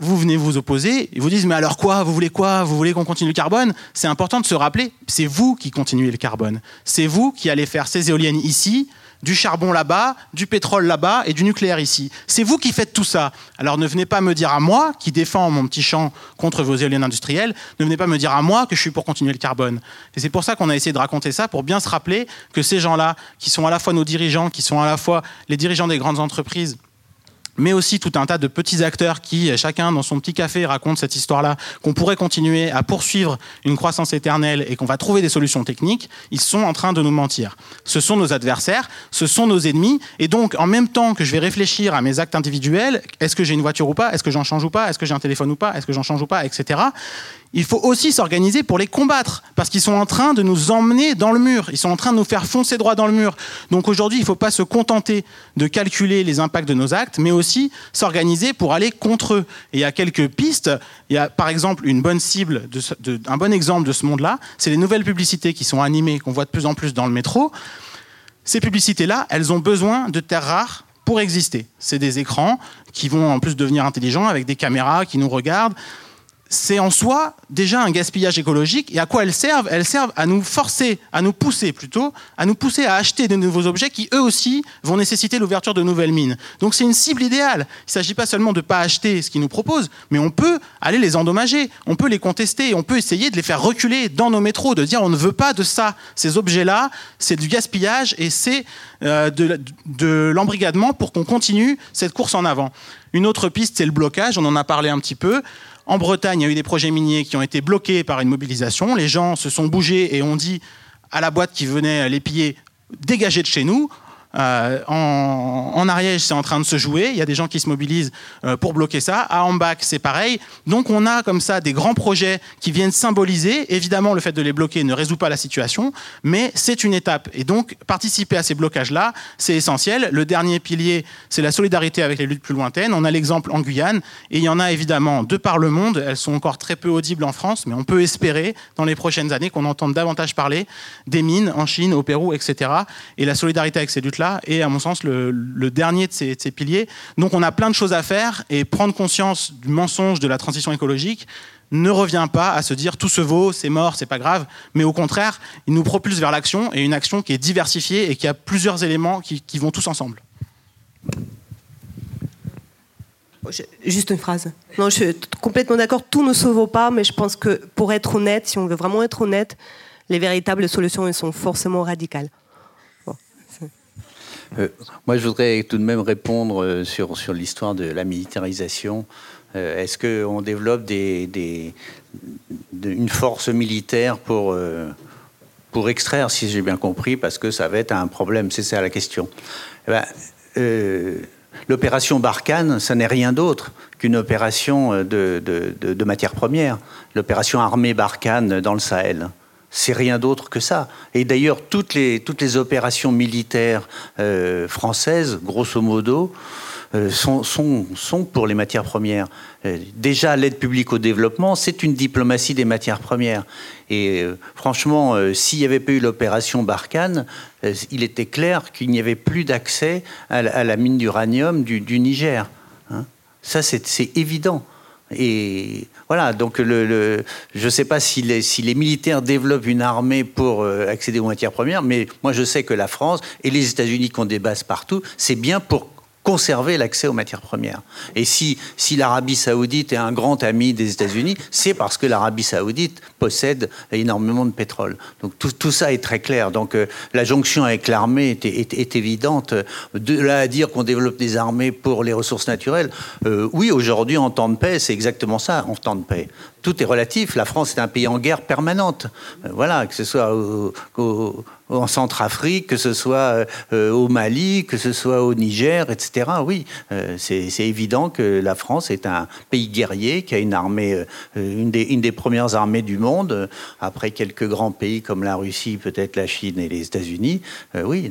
Vous venez vous opposer, ils vous disent mais alors quoi Vous voulez quoi Vous voulez qu'on continue le carbone? C'est important de se rappeler, c'est vous qui continuez le carbone. C'est vous qui allez faire ces éoliennes ici, du charbon là-bas, du pétrole là-bas et du nucléaire ici. C'est vous qui faites tout ça. Alors ne venez pas me dire à moi, qui défends mon petit champ contre vos éoliennes industrielles, ne venez pas me dire à moi que je suis pour continuer le carbone. Et c'est pour ça qu'on a essayé de raconter ça, pour bien se rappeler que ces gens-là, qui sont à la fois nos dirigeants, qui sont à la fois les dirigeants des grandes entreprises, mais aussi tout un tas de petits acteurs qui, chacun dans son petit café, racontent cette histoire-là, qu'on pourrait continuer à poursuivre une croissance éternelle et qu'on va trouver des solutions techniques, ils sont en train de nous mentir. Ce sont nos adversaires, ce sont nos ennemis, et donc en même temps que je vais réfléchir à mes actes individuels, est-ce que j'ai une voiture ou pas, est-ce que j'en change ou pas, est-ce que j'ai un téléphone ou pas, est-ce que j'en change ou pas, etc il faut aussi s'organiser pour les combattre, parce qu'ils sont en train de nous emmener dans le mur, ils sont en train de nous faire foncer droit dans le mur. Donc aujourd'hui, il ne faut pas se contenter de calculer les impacts de nos actes, mais aussi s'organiser pour aller contre eux. Et il y a quelques pistes. Il y a par exemple une bonne cible, un bon exemple de ce monde-là, c'est les nouvelles publicités qui sont animées, qu'on voit de plus en plus dans le métro. Ces publicités-là, elles ont besoin de terres rares pour exister. C'est des écrans qui vont en plus devenir intelligents avec des caméras qui nous regardent c'est en soi déjà un gaspillage écologique. Et à quoi elles servent? Elles servent à nous forcer, à nous pousser plutôt, à nous pousser à acheter de nouveaux objets qui eux aussi vont nécessiter l'ouverture de nouvelles mines. Donc c'est une cible idéale. Il ne s'agit pas seulement de ne pas acheter ce qu'ils nous proposent, mais on peut aller les endommager, on peut les contester, on peut essayer de les faire reculer dans nos métros, de dire on ne veut pas de ça. Ces objets-là, c'est du gaspillage et c'est euh, de, de l'embrigadement pour qu'on continue cette course en avant. Une autre piste, c'est le blocage, on en a parlé un petit peu. En Bretagne, il y a eu des projets miniers qui ont été bloqués par une mobilisation. Les gens se sont bougés et ont dit à la boîte qui venait les piller dégagez de chez nous. Euh, en, Ariège, c'est en train de se jouer. Il y a des gens qui se mobilisent euh, pour bloquer ça. À Ambach, c'est pareil. Donc, on a comme ça des grands projets qui viennent symboliser. Évidemment, le fait de les bloquer ne résout pas la situation, mais c'est une étape. Et donc, participer à ces blocages-là, c'est essentiel. Le dernier pilier, c'est la solidarité avec les luttes plus lointaines. On a l'exemple en Guyane, et il y en a évidemment de par le monde. Elles sont encore très peu audibles en France, mais on peut espérer dans les prochaines années qu'on entende davantage parler des mines en Chine, au Pérou, etc. Et la solidarité avec ces luttes là est, à mon sens, le, dernier de ces, piliers. Donc on a plein de choses à faire et prendre conscience du mensonge de la transition écologique ne revient pas à se dire tout se vaut, c'est mort, c'est pas grave, mais au contraire, il nous propulse vers l'action et une action qui est diversifiée et qui a plusieurs éléments qui, vont tous ensemble. Juste une phrase. Non, je suis complètement d'accord. Tout ne se vaut pas, mais je pense que pour être honnête, si on veut vraiment être honnête, les véritables solutions sont forcément radicales. Euh, moi, je voudrais tout de même répondre euh, sur, sur l'histoire de la militarisation. Euh, est-ce qu'on développe des, des, une force militaire pour, pour extraire, si j'ai bien compris, parce que ça va être un problème C'est ça la question. Eh ben, L'opération Barkhane, ça n'est rien d'autre qu'une opération de, de, de, de matières premières. L'opération armée Barkhane dans le Sahel. C'est rien d'autre que ça. Et d'ailleurs, toutes les, toutes les opérations militaires euh, françaises, grosso modo, euh, sont, sont, sont, pour les matières premières. Euh, déjà, l'aide publique au développement, c'est une diplomatie des matières premières. Et franchement, s'il n'y avait pas eu l'opération Barkhane, il était clair qu'il n'y avait plus d'accès à, la mine d'uranium du, du, Niger. Hein. Ça, c'est évident. Et voilà, donc je ne sais pas si les, si les, militaires développent une armée pour euh, accéder aux matières premières, mais moi je sais que la France et les États-Unis qui ont des bases partout, c'est bien pour conserver l'accès aux matières premières. Et si, si l'Arabie saoudite est un grand ami des États-Unis, c'est parce que l'Arabie saoudite possède énormément de pétrole. Donc tout, tout ça est très clair. Donc euh, la jonction avec l'armée est, est, évidente. De là à dire qu'on développe des armées pour les ressources naturelles, euh, oui, aujourd'hui en temps de paix, c'est exactement ça, en temps de paix tout est relatif. La France est un pays en guerre permanente. Euh, voilà, que ce soit en Centrafrique, que ce soit euh, au Mali, que ce soit au Niger, etc. oui. c'est évident que la France est un pays guerrier qui a une armée, une des, une, des, premières armées du monde, après quelques grands pays comme la Russie, peut-être la Chine et les États-Unis. oui,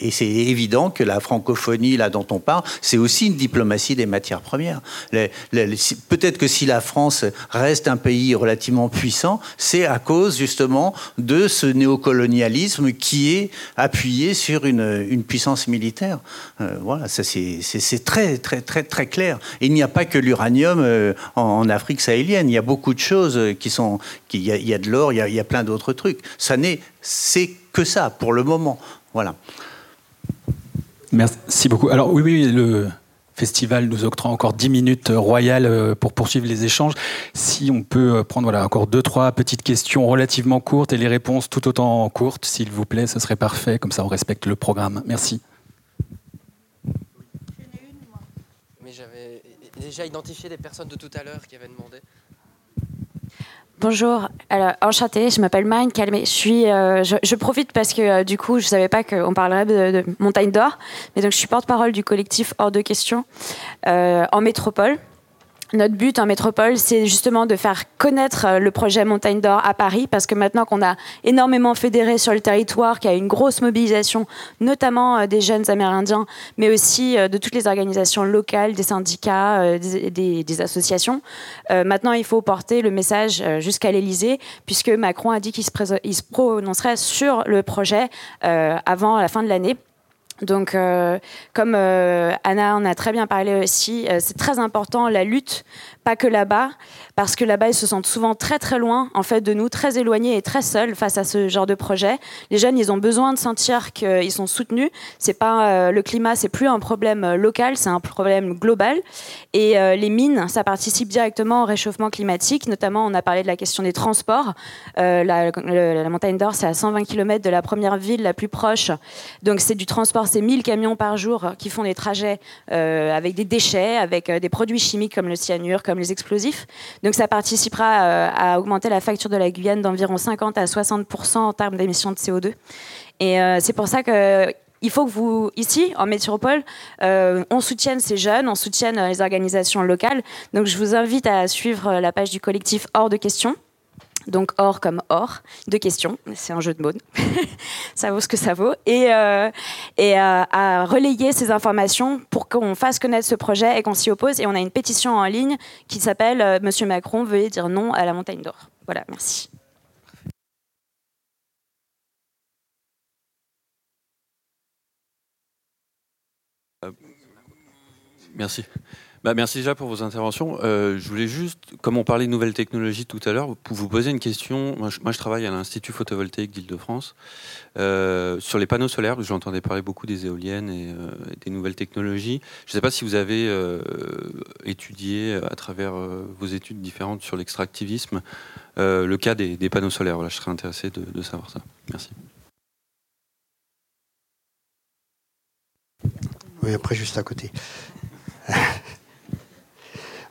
et c'est évident que la francophonie, là dont on parle, c'est aussi une diplomatie des matières premières. Peut-être que si la France reste un pays relativement puissant, c'est à cause justement de ce néocolonialisme qui est appuyé sur une, une puissance militaire. Euh, voilà, ça c'est très très très très clair. il n'y a pas que l'uranium euh, en, Afrique sahélienne. Il y a beaucoup de choses qui sont, il, y a, il y a de l'or, il, il, y a plein d'autres trucs. Ça n'est, c'est que ça pour le moment. Voilà. Merci beaucoup. Alors oui, oui, le festival nous octroie encore 10 minutes royales euh, pour poursuivre les échanges. Si on peut euh, prendre voilà, encore deux, trois petites questions relativement courtes et les réponses tout autant courtes, s'il vous plaît, ce serait parfait. Comme ça, on respecte le programme. Merci. Mais j'avais déjà identifié des personnes de tout à l'heure qui avaient demandé. Bonjour, alors enchantée, je m'appelle Marine Calmé. Je, suis, euh, je, profite parce que euh, du coup, je ne savais pas qu'on parlerait de, Montagne d'Or, mais donc je suis porte-parole du collectif Hors de question euh, en métropole. Notre but en métropole, c'est justement de faire connaître euh, le projet Montagne d'Or à Paris, parce que maintenant qu'on a énormément fédéré sur le territoire, qu'il y a une grosse mobilisation, notamment euh, des jeunes Amérindiens, mais aussi euh, de toutes les organisations locales, des syndicats, des, associations, maintenant il faut porter le message jusqu'à l'Élysée, puisque Macron a dit qu'il se, se, prononcerait sur le projet avant la fin de l'année. Donc, euh, comme euh, Anna en a très bien parlé aussi, euh, c'est très important la lutte, pas que là-bas, parce que là-bas, ils se sentent souvent très très loin en fait de nous, très éloignés et très seuls face à ce genre de projet. Les jeunes, ils ont besoin de sentir qu'ils sont soutenus. C'est pas euh, le climat, c'est plus un problème euh, local, c'est un problème global. Et euh, les mines, ça participe directement au réchauffement climatique. Notamment, on a parlé de la question des transports. La, montagne d'Or, c'est à 120 km de la première ville la plus proche. Donc c'est du transport, c'est 1000 camions par jour qui font des trajets avec des déchets, avec des produits chimiques comme le cyanure, comme les explosifs. Donc ça participera euh, à augmenter la facture de la Guyane d'environ 50 à 60 en termes d'émissions de CO2. Et euh, c'est pour ça que il faut que vous, ici, en métropole, euh, on soutienne ces jeunes, on soutienne les organisations locales. Donc, je vous invite à suivre la page du collectif Hors de questions donc or comme or, de questions, c'est un jeu de mots, ça vaut ce que ça vaut, et, euh, euh, à relayer ces informations pour qu'on fasse connaître ce projet et qu'on s'y oppose. Et on a une pétition en ligne qui s'appelle euh, Monsieur Macron veuillez dire non à la montagne d'or. Voilà, merci. Merci. Bah, merci déjà pour vos interventions. Euh, je voulais juste, comme on parlait de nouvelles technologies tout à l'heure, vous poser une question. Moi, je, travaille à l'Institut photovoltaïque d'Île-de-France euh, sur les panneaux solaires. J'entendais parler beaucoup des éoliennes et, euh, des nouvelles technologies. Je ne sais pas si vous avez étudié à travers vos études différentes sur l'extractivisme le cas des, panneaux solaires. Je serais intéressé de, de savoir ça. Merci. Oui, après, juste à côté.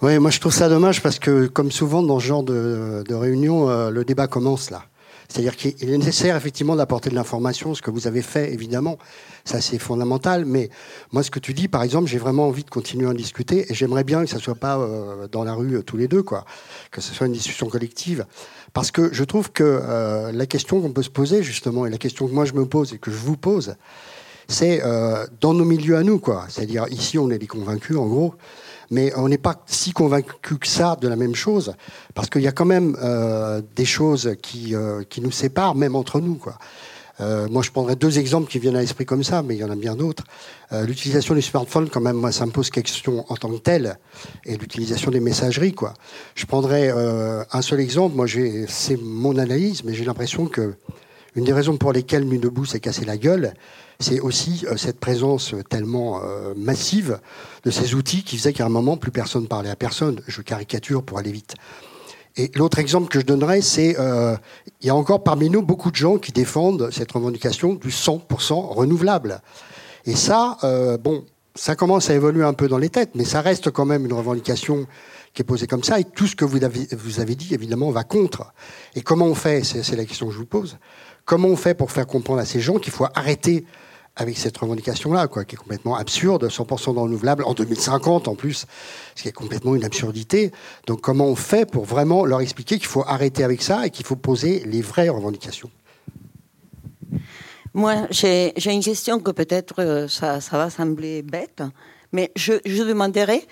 Oui, moi je trouve ça dommage parce que, comme souvent dans ce genre de, réunion, euh, le débat commence là. C'est-à-dire qu'il est nécessaire effectivement d'apporter de l'information, ce que vous avez fait évidemment, ça c'est fondamental. Mais moi, ce que tu dis, par exemple, j'ai vraiment envie de continuer à en discuter et j'aimerais bien que ça soit pas euh, dans la rue euh, tous les deux, quoi, que ce soit une discussion collective, parce que je trouve que la question qu'on peut se poser justement et la question que moi je me pose et que je vous pose, c'est dans nos milieux à nous, quoi. C'est-à-dire ici, on est des convaincus, en gros mais on n'est pas si convaincu que ça de la même chose, parce qu'il y a quand même euh, des choses qui, euh, qui nous séparent, même entre nous. Euh, moi, je prendrais deux exemples qui viennent à l'esprit comme ça, mais il y en a bien d'autres. l'utilisation des smartphones, quand même, moi, ça me pose question en tant que telle, et l'utilisation des messageries, quoi. Je prendrais un seul exemple. Moi, c'est mon analyse, mais j'ai l'impression que une des raisons pour lesquelles Nuit debout s'est cassé la gueule, c'est aussi euh, cette présence tellement euh, massive de ces outils qui faisait qu'à un moment, plus personne parlait à personne. Je caricature pour aller vite. Et l'autre exemple que je donnerais, c'est euh, il y a encore parmi nous beaucoup de gens qui défendent cette revendication du 100% renouvelable. Et ça, bon, ça commence à évoluer un peu dans les têtes, mais ça reste quand même une revendication qui est posée comme ça. Et tout ce que vous avez, vous avez dit, évidemment, va contre. Et comment on fait C'est la question que je vous pose. Comment on fait pour faire comprendre à ces gens qu'il faut arrêter avec cette revendication-là, quoi, qui est complètement absurde, 100% de renouvelable en 2050 en plus, ce qui est complètement une absurdité. Donc comment on fait pour vraiment leur expliquer qu'il faut arrêter avec ça et qu'il faut poser les vraies revendications? Moi, j'ai une question que peut-être euh, ça, ça, va sembler bête, mais je, je demanderais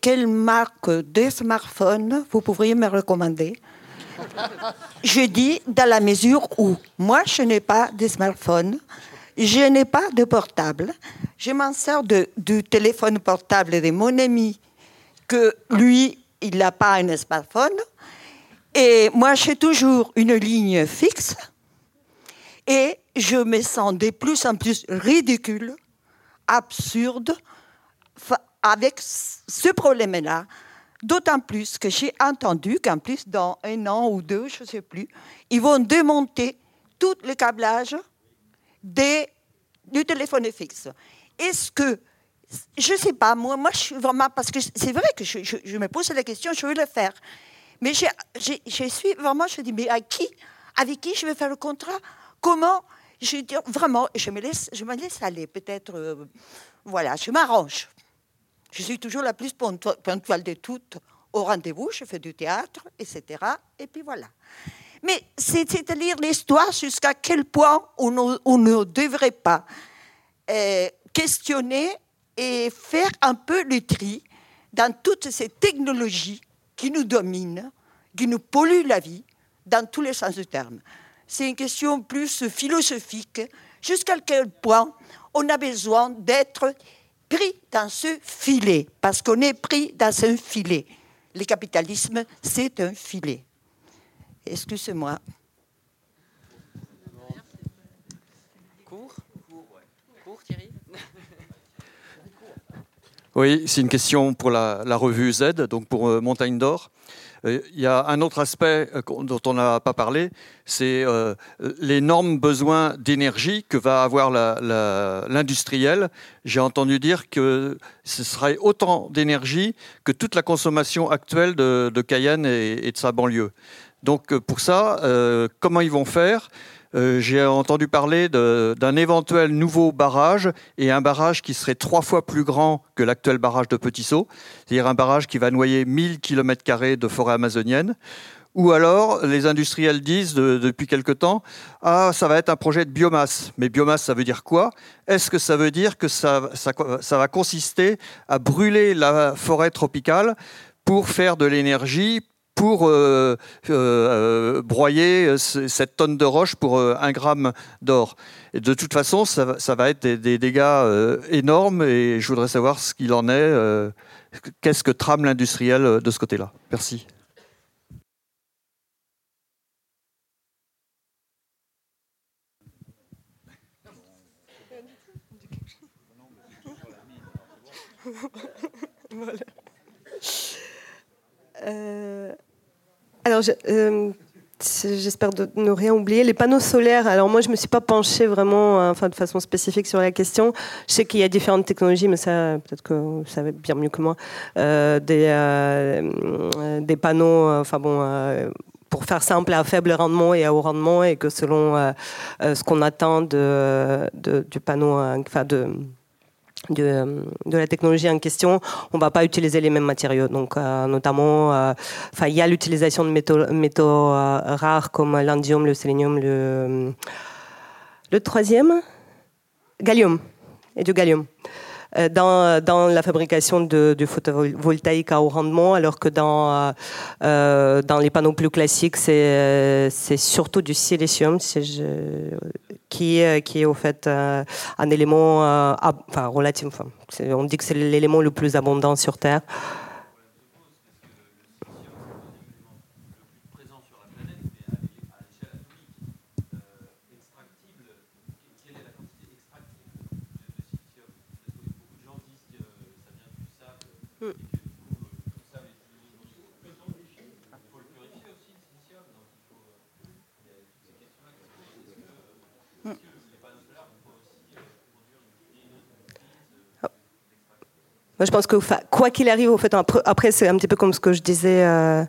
quelle, marque de smartphone vous pourriez me recommander? Je dis dans la mesure où moi, je n'ai pas de smartphone, je n'ai pas de portable. Je m'en sers du téléphone portable de mon ami, que lui, il n'a pas un smartphone. Et moi, j'ai toujours une ligne fixe. Et je me sens de plus en plus ridicule, absurde, avec ce problème-là. D'autant plus que j'ai entendu qu'en plus, dans un an ou deux, je ne sais plus, ils vont démonter tout le câblage du téléphone fixe. Est-ce que, je ne sais pas, moi, moi, je suis vraiment, parce que c'est vrai que je, me pose la question, je veux le faire. Mais je, je suis vraiment, je dis, mais à qui, avec qui je vais faire le contrat? Comment? Je dis, vraiment, je me laisse, je me laisse aller, peut-être, euh, voilà, je m'arrange. Je suis toujours la plus ponctuelle de toutes au rendez-vous, je fais du théâtre, etc. Et puis voilà. Mais c'est-à-dire l'histoire jusqu'à quel point on ne, devrait pas euh, questionner et faire un peu le tri dans toutes ces technologies qui nous dominent, qui nous polluent la vie, dans tous les sens du terme. C'est une question plus philosophique, jusqu'à quel point on a besoin d'être pris dans ce filet, parce qu'on est pris dans un filet. Le capitalisme, c'est un filet. Excusez-moi. Court Court, Thierry Oui, c'est une question pour la, revue Z, donc pour euh, Montagne d'Or. Euh, il y a un autre aspect euh, dont on n'a pas parlé, c'est l'énorme besoin d'énergie que va avoir l'industriel. J'ai entendu dire que ce serait autant d'énergie que toute la consommation actuelle de, Cayenne et, de sa banlieue. Donc pour ça, comment ils vont faire? Euh, j'ai entendu parler d'un éventuel nouveau barrage et un barrage qui serait trois fois plus grand que l'actuel barrage de Petit Saut, c'est-à-dire un barrage qui va noyer 1000 km de forêt amazonienne. Ou alors, les industriels disent depuis quelque temps, ah, ça va être un projet de biomasse. Mais biomasse, ça veut dire quoi? Est-ce que ça veut dire que ça, ça va consister à brûler la forêt tropicale pour faire de l'énergie, pour euh, euh, broyer cette tonne de roche pour euh, un gramme d'or. De toute façon, ça, va être des, dégâts énormes et je voudrais savoir ce qu'il en est. Qu'est-ce que trame l'industriel de ce côté-là Merci. Euh, j'espère de ne rien oublier. Les panneaux solaires, alors moi, je ne me suis pas penchée vraiment euh, enfin, de façon spécifique sur la question. Je sais qu'il y a différentes technologies, mais ça, peut-être que vous savez bien mieux que moi. Euh, des, panneaux, enfin bon pour faire simple, à faible rendement et à haut rendement, et que selon ce qu'on attend de, du panneau, de, de, la technologie en question, on ne va pas utiliser les mêmes matériaux. Donc, euh, notamment, euh, il y a l'utilisation de métaux, euh, rares comme l'indium, le sélénium, le, le troisième, gallium, et du gallium. Dans, dans, la fabrication du photovoltaïque à haut rendement, alors que dans, dans les panneaux plus classiques, c'est surtout du silicium, qui, qui est au fait euh, un élément euh, enfin, relatif. on dit que c'est l'élément le plus abondant sur Terre. Je pense que quoi qu'il arrive, fait, après, c'est un petit peu comme ce que je disais euh,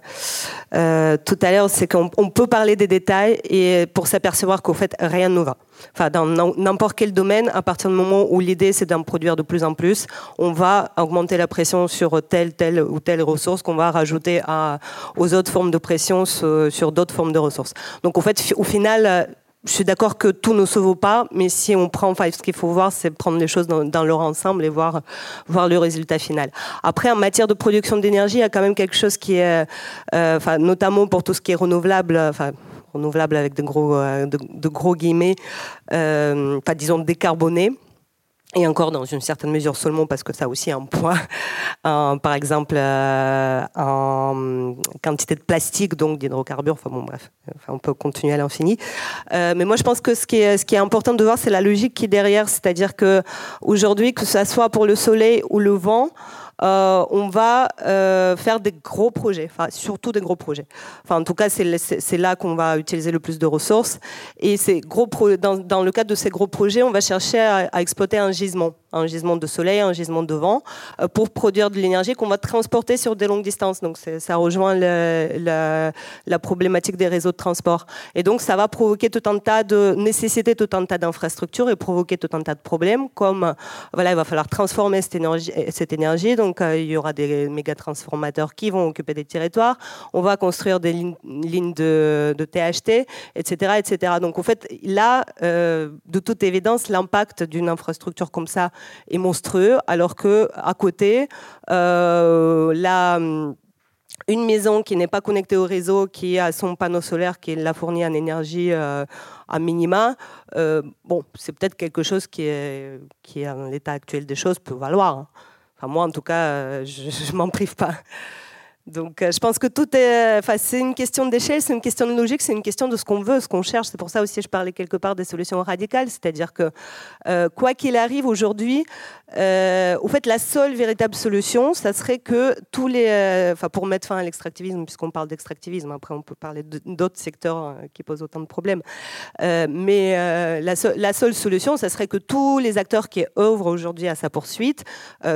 euh, tout à l'heure, c'est qu'on peut parler des détails et pour s'apercevoir qu'au fait, rien ne va. Enfin, dans n'importe quel domaine, à partir du moment où l'idée c'est d'en produire de plus en plus, on va augmenter la pression sur telle, telle ou telle ressource qu'on va rajouter aux autres formes de pression sur, sur d'autres formes de ressources. Donc, au fait, au final, je suis d'accord que tout ne se vaut pas, mais si on prend, enfin, ce qu'il faut voir, c'est prendre les choses dans, leur ensemble et voir, voir le résultat final. Après, en matière de production d'énergie, il y a quand même quelque chose qui est, euh, enfin, notamment pour tout ce qui est renouvelable, enfin, renouvelable avec de gros, euh, de, gros guillemets, euh, enfin, disons décarboné et encore dans une certaine mesure seulement parce que ça a aussi un poids, par exemple euh, en quantité de plastique, donc d'hydrocarbures, enfin bon bref, on peut continuer à l'infini. Euh, mais moi je pense que ce qui est, ce qui est important de voir, c'est la logique qui est derrière, c'est-à-dire que aujourd'hui, que ce soit pour le soleil ou le vent, euh, on va euh, faire des gros projets, enfin surtout des gros projets. Enfin, en tout cas, c'est là qu'on va utiliser le plus de ressources. Et gros dans, le cadre de ces gros projets, on va chercher à exploiter un gisement un gisement de soleil, un gisement de vent, euh, pour produire de l'énergie qu'on va transporter sur des longues distances. Donc ça rejoint la, problématique des réseaux de transport. Et donc ça va provoquer tout un tas de nécessiter tout un tas d'infrastructures et provoquer tout un tas de problèmes, comme voilà, il va falloir transformer cette énergie. Euh, il y aura des méga transformateurs qui vont occuper des territoires. On va construire des lignes, de, THT, etc., etc. Donc en fait là, euh, de toute évidence, l'impact d'une infrastructure comme ça est monstrueux, alors que à côté, euh, une maison qui n'est pas connectée au réseau, qui a son panneau solaire, qui la fournit en énergie à minima, bon, c'est peut-être quelque chose qui, est, qui, en l'état actuel des choses, peut valoir. Enfin, moi, en tout cas, je ne m'en prive pas. Donc, euh, je pense que tout est. Enfin, c'est une question d'échelle, c'est une question de logique, c'est une question de ce qu'on veut, ce qu'on cherche. C'est pour ça aussi que je parlais quelque part des solutions radicales, c'est-à-dire que euh, quoi qu'il arrive aujourd'hui, euh, au fait, la seule véritable solution, ça serait que tous les. Enfin, pour mettre fin à l'extractivisme, puisqu'on parle d'extractivisme, après on peut parler d'autres secteurs qui posent autant de problèmes. mais la, la, seule solution, ça serait que tous les acteurs qui œuvrent aujourd'hui à sa poursuite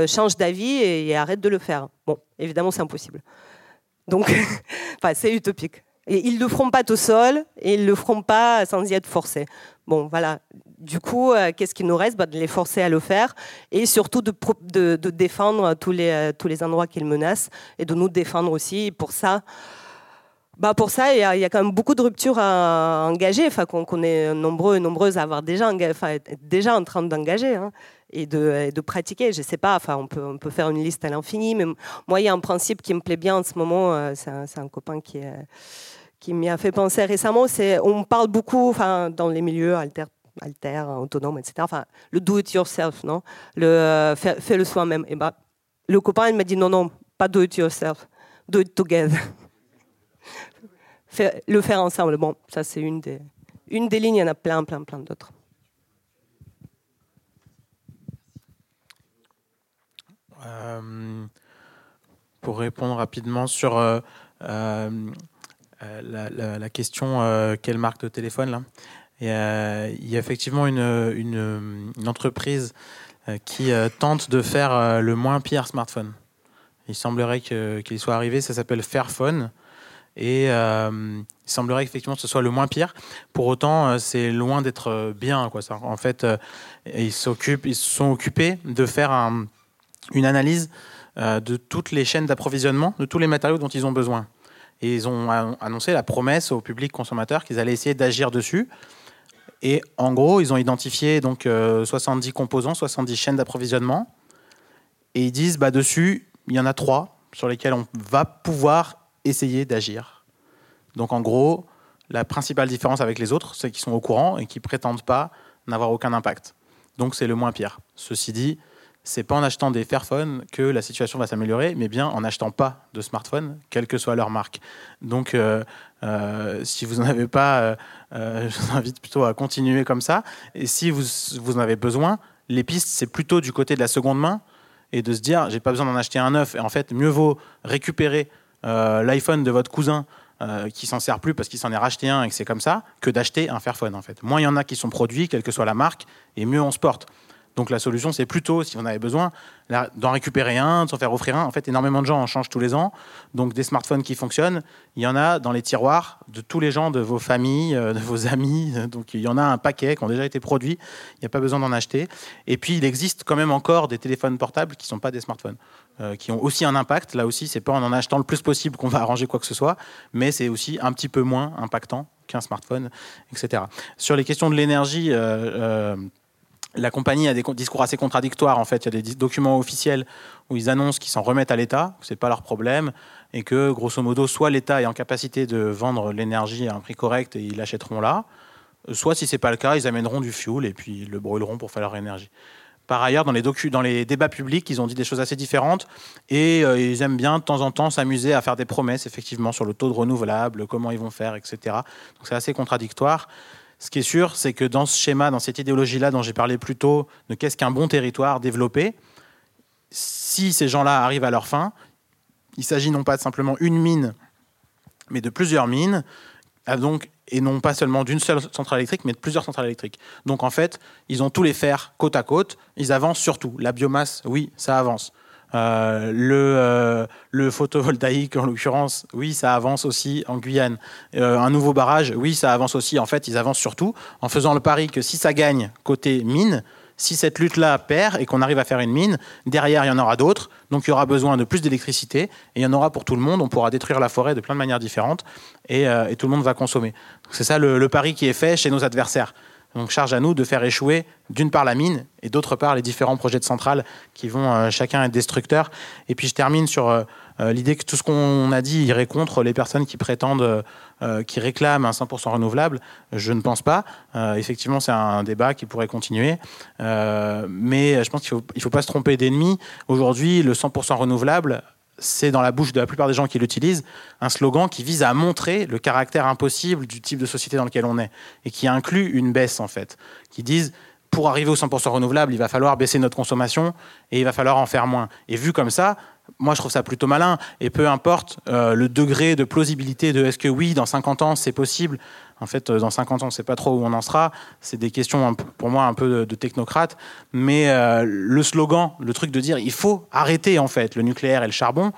changent d'avis et arrêtent de le faire. Bon, évidemment, c'est impossible. Donc, enfin, c'est utopique. Et ils ne le feront pas tout seuls et ils ne le feront pas sans y être forcés. Bon, voilà. Du coup, euh, qu'est-ce qu'il nous reste? Bah, De les forcer à le faire et surtout de, de, défendre tous les, euh, tous les endroits qu'ils menacent et de nous défendre aussi. pour ça, bah pour ça, il y, a, quand même beaucoup de ruptures à engager, enfin, qu'on est nombreux et nombreuses à avoir déjà, déjà en train d'engager. Hein et de, pratiquer. Je sais pas, enfin, on peut, on peut faire une liste à l'infini, mais moi, il y a un principe qui me plaît bien en ce moment. Euh, c'est un, copain qui, qui m'y a fait penser récemment. C'est, on parle beaucoup, enfin, dans les milieux alter, alter autonomes, etc. Enfin, le do it yourself, non? Le euh, fais, le soi-même. Bah, le copain, il m'a dit non, non, pas do it yourself, do it together. le faire ensemble. Bon, ça, c'est une des, une des lignes. Il y en a plein, plein, plein d'autres. Pour répondre rapidement sur euh, euh, la, question quelle marque de téléphone il y, a, effectivement une, entreprise qui tente de faire le moins pire smartphone. Il semblerait qu'il soit arrivé, ça s'appelle Fairphone. Et il semblerait effectivement ce soit le moins pire. Pour autant, c'est loin d'être bien. En fait, ils, ils se sont occupés de faire un, une analyse euh, de toutes les chaînes d'approvisionnement, de tous les matériaux dont ils ont besoin. Et ils ont annoncé la promesse au public consommateur qu'ils allaient essayer d'agir dessus. Et en gros, ils ont identifié donc 70 euh, composants, 70 chaînes d'approvisionnement. Et ils disent, bah, dessus, il y en a trois sur lesquels on va pouvoir essayer d'agir. Donc en gros, la principale différence avec les autres, c'est qu'ils sont au courant et qu'ils prétendent pas n'avoir aucun impact. Donc c'est le moins pire. Ceci dit, c'est pas en achetant des Fairphone que la situation va s'améliorer, mais bien en n'achetant pas de smartphone, quelle que soit leur marque. Donc, euh, euh, si vous n'en avez pas, euh, je vous invite plutôt à continuer comme ça. Et si vous, en avez besoin, les pistes, c'est plutôt du côté de la seconde main et de se dire, j'ai pas besoin d'en acheter un neuf. Et en fait, mieux vaut récupérer l'iPhone de votre cousin qui s'en sert plus parce qu'il s'en est racheté un et que c'est comme ça, que d'acheter un Fairphone en fait. Moins il y en a qui sont produits, quelle que soit la marque, et mieux on se porte. Donc la solution, c'est plutôt, si on avait besoin, d'en récupérer un, de s'en faire offrir un. En fait, énormément de gens en changent tous les ans. Donc des smartphones qui fonctionnent, il y en a dans les tiroirs de tous les gens de vos familles, euh, de vos amis. Donc il y en a un paquet qui ont déjà été produits. Il n'y a pas besoin d'en acheter. Et puis il existe quand même encore des téléphones portables qui ne sont pas des smartphones. Euh, qui ont aussi un impact. Là aussi, c'est pas en en achetant le plus possible qu'on va arranger quoi que ce soit, mais c'est aussi un petit peu moins impactant qu'un smartphone, etc. Sur les questions de l'énergie, euh, la compagnie a des discours assez contradictoires. En fait, il y a des documents officiels où ils annoncent qu'ils s'en remettent à l'État, que c'est pas leur problème, et que grosso modo, soit l'État est en capacité de vendre l'énergie à un prix correct et ils l'achèteront là, soit si c'est pas le cas, ils amèneront du fuel et puis ils le brûleront pour faire leur énergie. Par ailleurs, dans les, débats publics, ils ont dit des choses assez différentes et euh, ils aiment bien de temps en temps s'amuser à faire des promesses, effectivement, sur le taux de renouvelable, comment ils vont faire, etc. Donc c'est assez contradictoire. Ce qui est sûr, c'est que dans ce schéma, dans cette idéologie-là dont j'ai parlé plus tôt, de qu'est-ce qu'un bon territoire développé, si ces gens-là arrivent à leur fin, il s'agit non pas de simplement une mine, mais de plusieurs mines, donc, et non pas seulement d'une seule centrale électrique, mais de plusieurs centrales électriques. Donc en fait, ils ont tous les fers côte à côte, ils avancent surtout. La biomasse, oui, ça avance. Euh, le, euh, le, photovoltaïque, en l'occurrence, oui, ça avance aussi en Guyane. Euh, un nouveau barrage, oui, ça avance aussi. En fait, ils avancent surtout en faisant le pari que si ça gagne côté mine, si cette lutte-là perd et qu'on arrive à faire une mine, derrière, il y en aura d'autres. Donc, il y aura besoin de plus d'électricité et il y en aura pour tout le monde. On pourra détruire la forêt de plein de manières différentes et, tout le monde va consommer. C'est ça le, pari qui est fait chez nos adversaires. Donc charge à nous de faire échouer d'une part la mine et d'autre part les différents projets de centrales qui vont euh, chacun être destructeurs. Et puis je termine sur euh, euh, l'idée que tout ce qu'on a dit irait contre les personnes qui prétendent, qui réclament un 100% renouvelable. Je ne pense pas. effectivement, c'est un débat qui pourrait continuer. mais je pense qu'il ne faut, faut pas se tromper d'ennemi. Aujourd'hui, le 100% renouvelable c'est dans la bouche de la plupart des gens qui l'utilisent un slogan qui vise à montrer le caractère impossible du type de société dans lequel on est et qui inclut une baisse en fait, qui disent pour arriver au 100% renouvelable, il va falloir baisser notre consommation et il va falloir en faire moins. Et vu comme ça, moi je trouve ça plutôt malin et peu importe euh, le degré de plausibilité de est-ce que oui, dans 50 ans c'est possible, en fait, euh, dans 50 ans, on ne sait pas trop où on en sera. C'est des questions, pour moi, un peu de, technocrate. Mais euh, le slogan, le truc de dire il faut arrêter, en fait, le nucléaire et le charbon,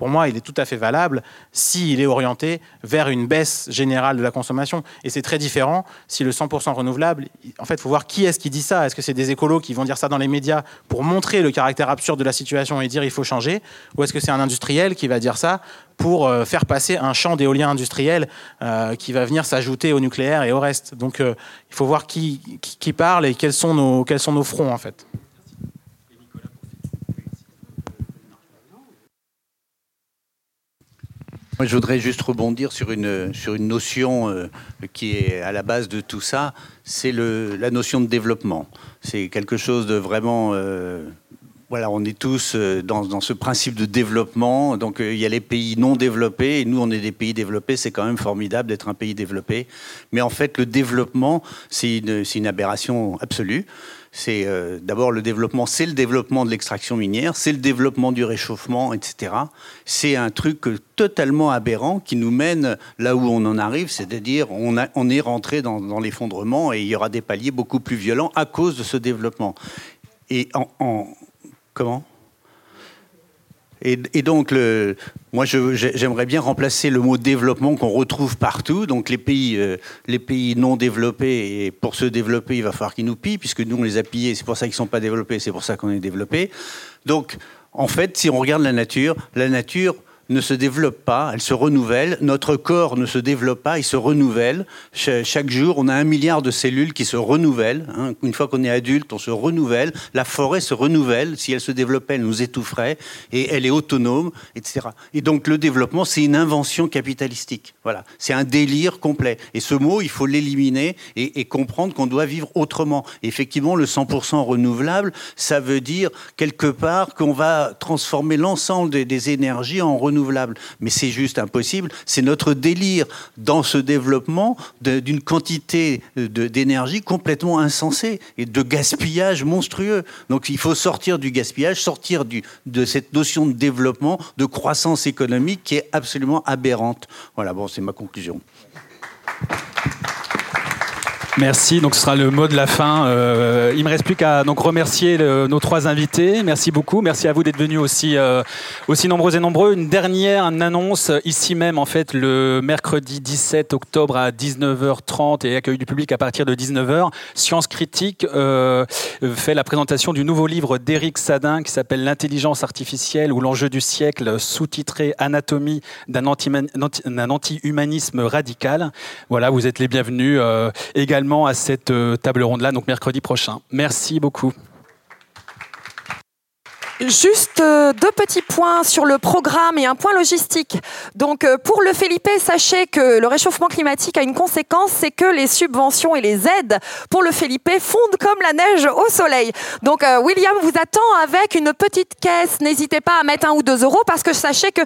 pour moi, il est tout à fait valable s'il est orienté vers une baisse générale de la consommation. Et c'est très différent si le 100% renouvelable, en fait, il faut voir qui est-ce qui dit ça. Est-ce que c'est des écolos qui vont dire ça dans les médias pour montrer le caractère absurde de la situation et dire il faut changer Ou est-ce que c'est un industriel qui va dire ça pour euh, faire passer un champ d'éolien industriel euh, qui va venir s'ajouter au nucléaire et au reste? Donc euh, il faut voir qui, qui, parle et quels sont nos, quels sont nos fronts en fait. Moi, je voudrais juste rebondir sur une, sur une notion euh, qui est à la base de tout ça, c'est la notion de développement. C'est quelque chose de vraiment... Euh, voilà, on est tous euh, dans, dans, ce principe de développement. Donc, il y a les pays non développés, et nous, on est des pays développés. C'est quand même formidable d'être un pays développé. Mais en fait, le développement, c'est une, une aberration absolue c'est euh, d'abord le développement, c'est le développement de l'extraction minière, c'est le développement du réchauffement, etc. C'est un truc totalement aberrant qui nous mène là où on en arrive, c'est-à-dire on, on est rentré dans, l'effondrement et il y aura des paliers beaucoup plus violents à cause de ce développement. Et en comment? Et, donc, le, moi, j'aimerais bien remplacer le mot développement qu'on retrouve partout. Donc, les pays, euh, les pays non développés, et pour se développer, il va falloir qu'ils nous pillent, puisque nous, on les a pillés, c'est pour ça qu'ils ne sont pas développés, c'est pour ça qu'on est développés. Donc, en fait, si on regarde la nature, la nature, ne se développe pas, elle se renouvelle. Notre corps ne se développe pas, il se renouvelle. chaque jour, on a un milliard de cellules qui se renouvellent. Hein. Une fois qu'on est adulte, on se renouvelle. La forêt se renouvelle. Si elle se développait, elle nous étoufferait. Et elle est autonome, etc. Et donc le développement, c'est une invention capitalistique. Voilà, c'est un délire complet. Et ce mot, il faut l'éliminer et, comprendre qu'on doit vivre autrement. effectivement, le 100% renouvelable, ça veut dire quelque part qu'on va transformer l'ensemble des, énergies en mais c'est juste impossible. C'est notre délire dans ce développement d'une quantité d'énergie complètement insensée et de gaspillage monstrueux. Donc il faut sortir du gaspillage, sortir de cette notion de développement, de croissance économique qui est absolument aberrante. Voilà, bon, c'est ma conclusion. Merci. Donc ce sera le mot de la fin. Euh, il me reste plus qu'à donc remercier nos trois invités. Merci beaucoup. Merci à vous d'être venus aussi euh, aussi nombreux et nombreux. Une dernière annonce ici même en fait le mercredi 17 octobre à 19h30 et accueil du public à partir de 19h. Science critique euh, fait la présentation du nouveau livre d'Éric Sadin qui s'appelle L'intelligence artificielle ou l'enjeu du siècle, sous-titré Anatomie d'un anti-humanisme radical. Voilà, vous êtes les bienvenus également à cette euh, table ronde-là, donc mercredi prochain. Merci beaucoup. Juste euh, deux petits points sur le programme et un point logistique. Donc euh, pour le Felipe, sachez que le réchauffement climatique a une conséquence, c'est que les subventions et les aides pour le Felipe fondent comme la neige au soleil. Donc William vous attend avec une petite caisse. N'hésitez pas à mettre un ou deux euros parce que sachez que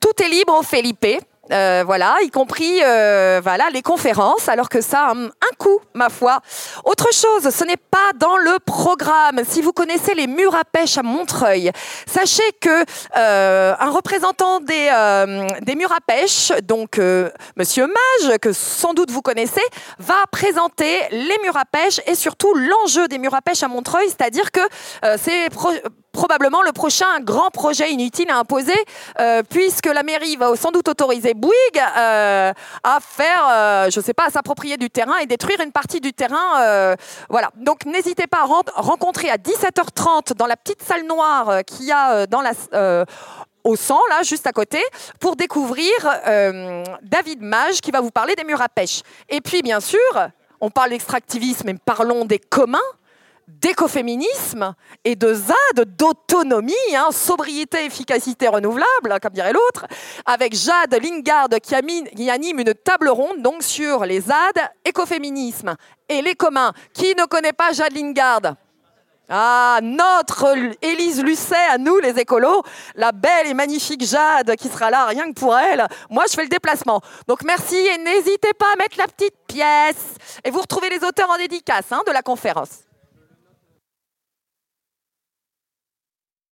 tout est libre au Felipe. Euh, voilà, y compris euh, voilà les conférences, alors que ça a un, coût, ma foi. Autre chose, ce n'est pas dans le programme. Si vous connaissez les murs à pêche à Montreuil, sachez que euh, un représentant des, des murs à pêche, donc Monsieur Mage, que sans doute vous connaissez, va présenter les murs à pêche et surtout l'enjeu des murs à pêche à Montreuil, c'est-à-dire que c'est probablement le prochain grand projet inutile à imposer, euh, puisque la mairie va sans doute autoriser Bouygues euh, à faire, euh, je ne sais pas, à s'approprier du terrain et détruire une partie du terrain. voilà. Donc n'hésitez pas à rencontrer à 17h30 dans la petite salle noire qu'il y a dans la au sang, là, juste à côté, pour découvrir David Mage qui va vous parler des murs à pêche. Et puis, bien sûr, on parle d'extractivisme, mais parlons des communs d'écoféminisme et de ZAD, d'autonomie, hein, sobriété, efficacité renouvelable, comme dirait l'autre, avec Jade Lingard qui, anime une table ronde donc sur les ZAD, écoféminisme et les communs. Qui ne connaît pas Jade Lingard? Ah, notre Élise Lucet, à nous les écolos, la belle et magnifique Jade qui sera là rien que pour elle. Moi, je fais le déplacement. Donc merci et n'hésitez pas à mettre la petite pièce. Et vous retrouvez les auteurs en dédicace hein, de la conférence.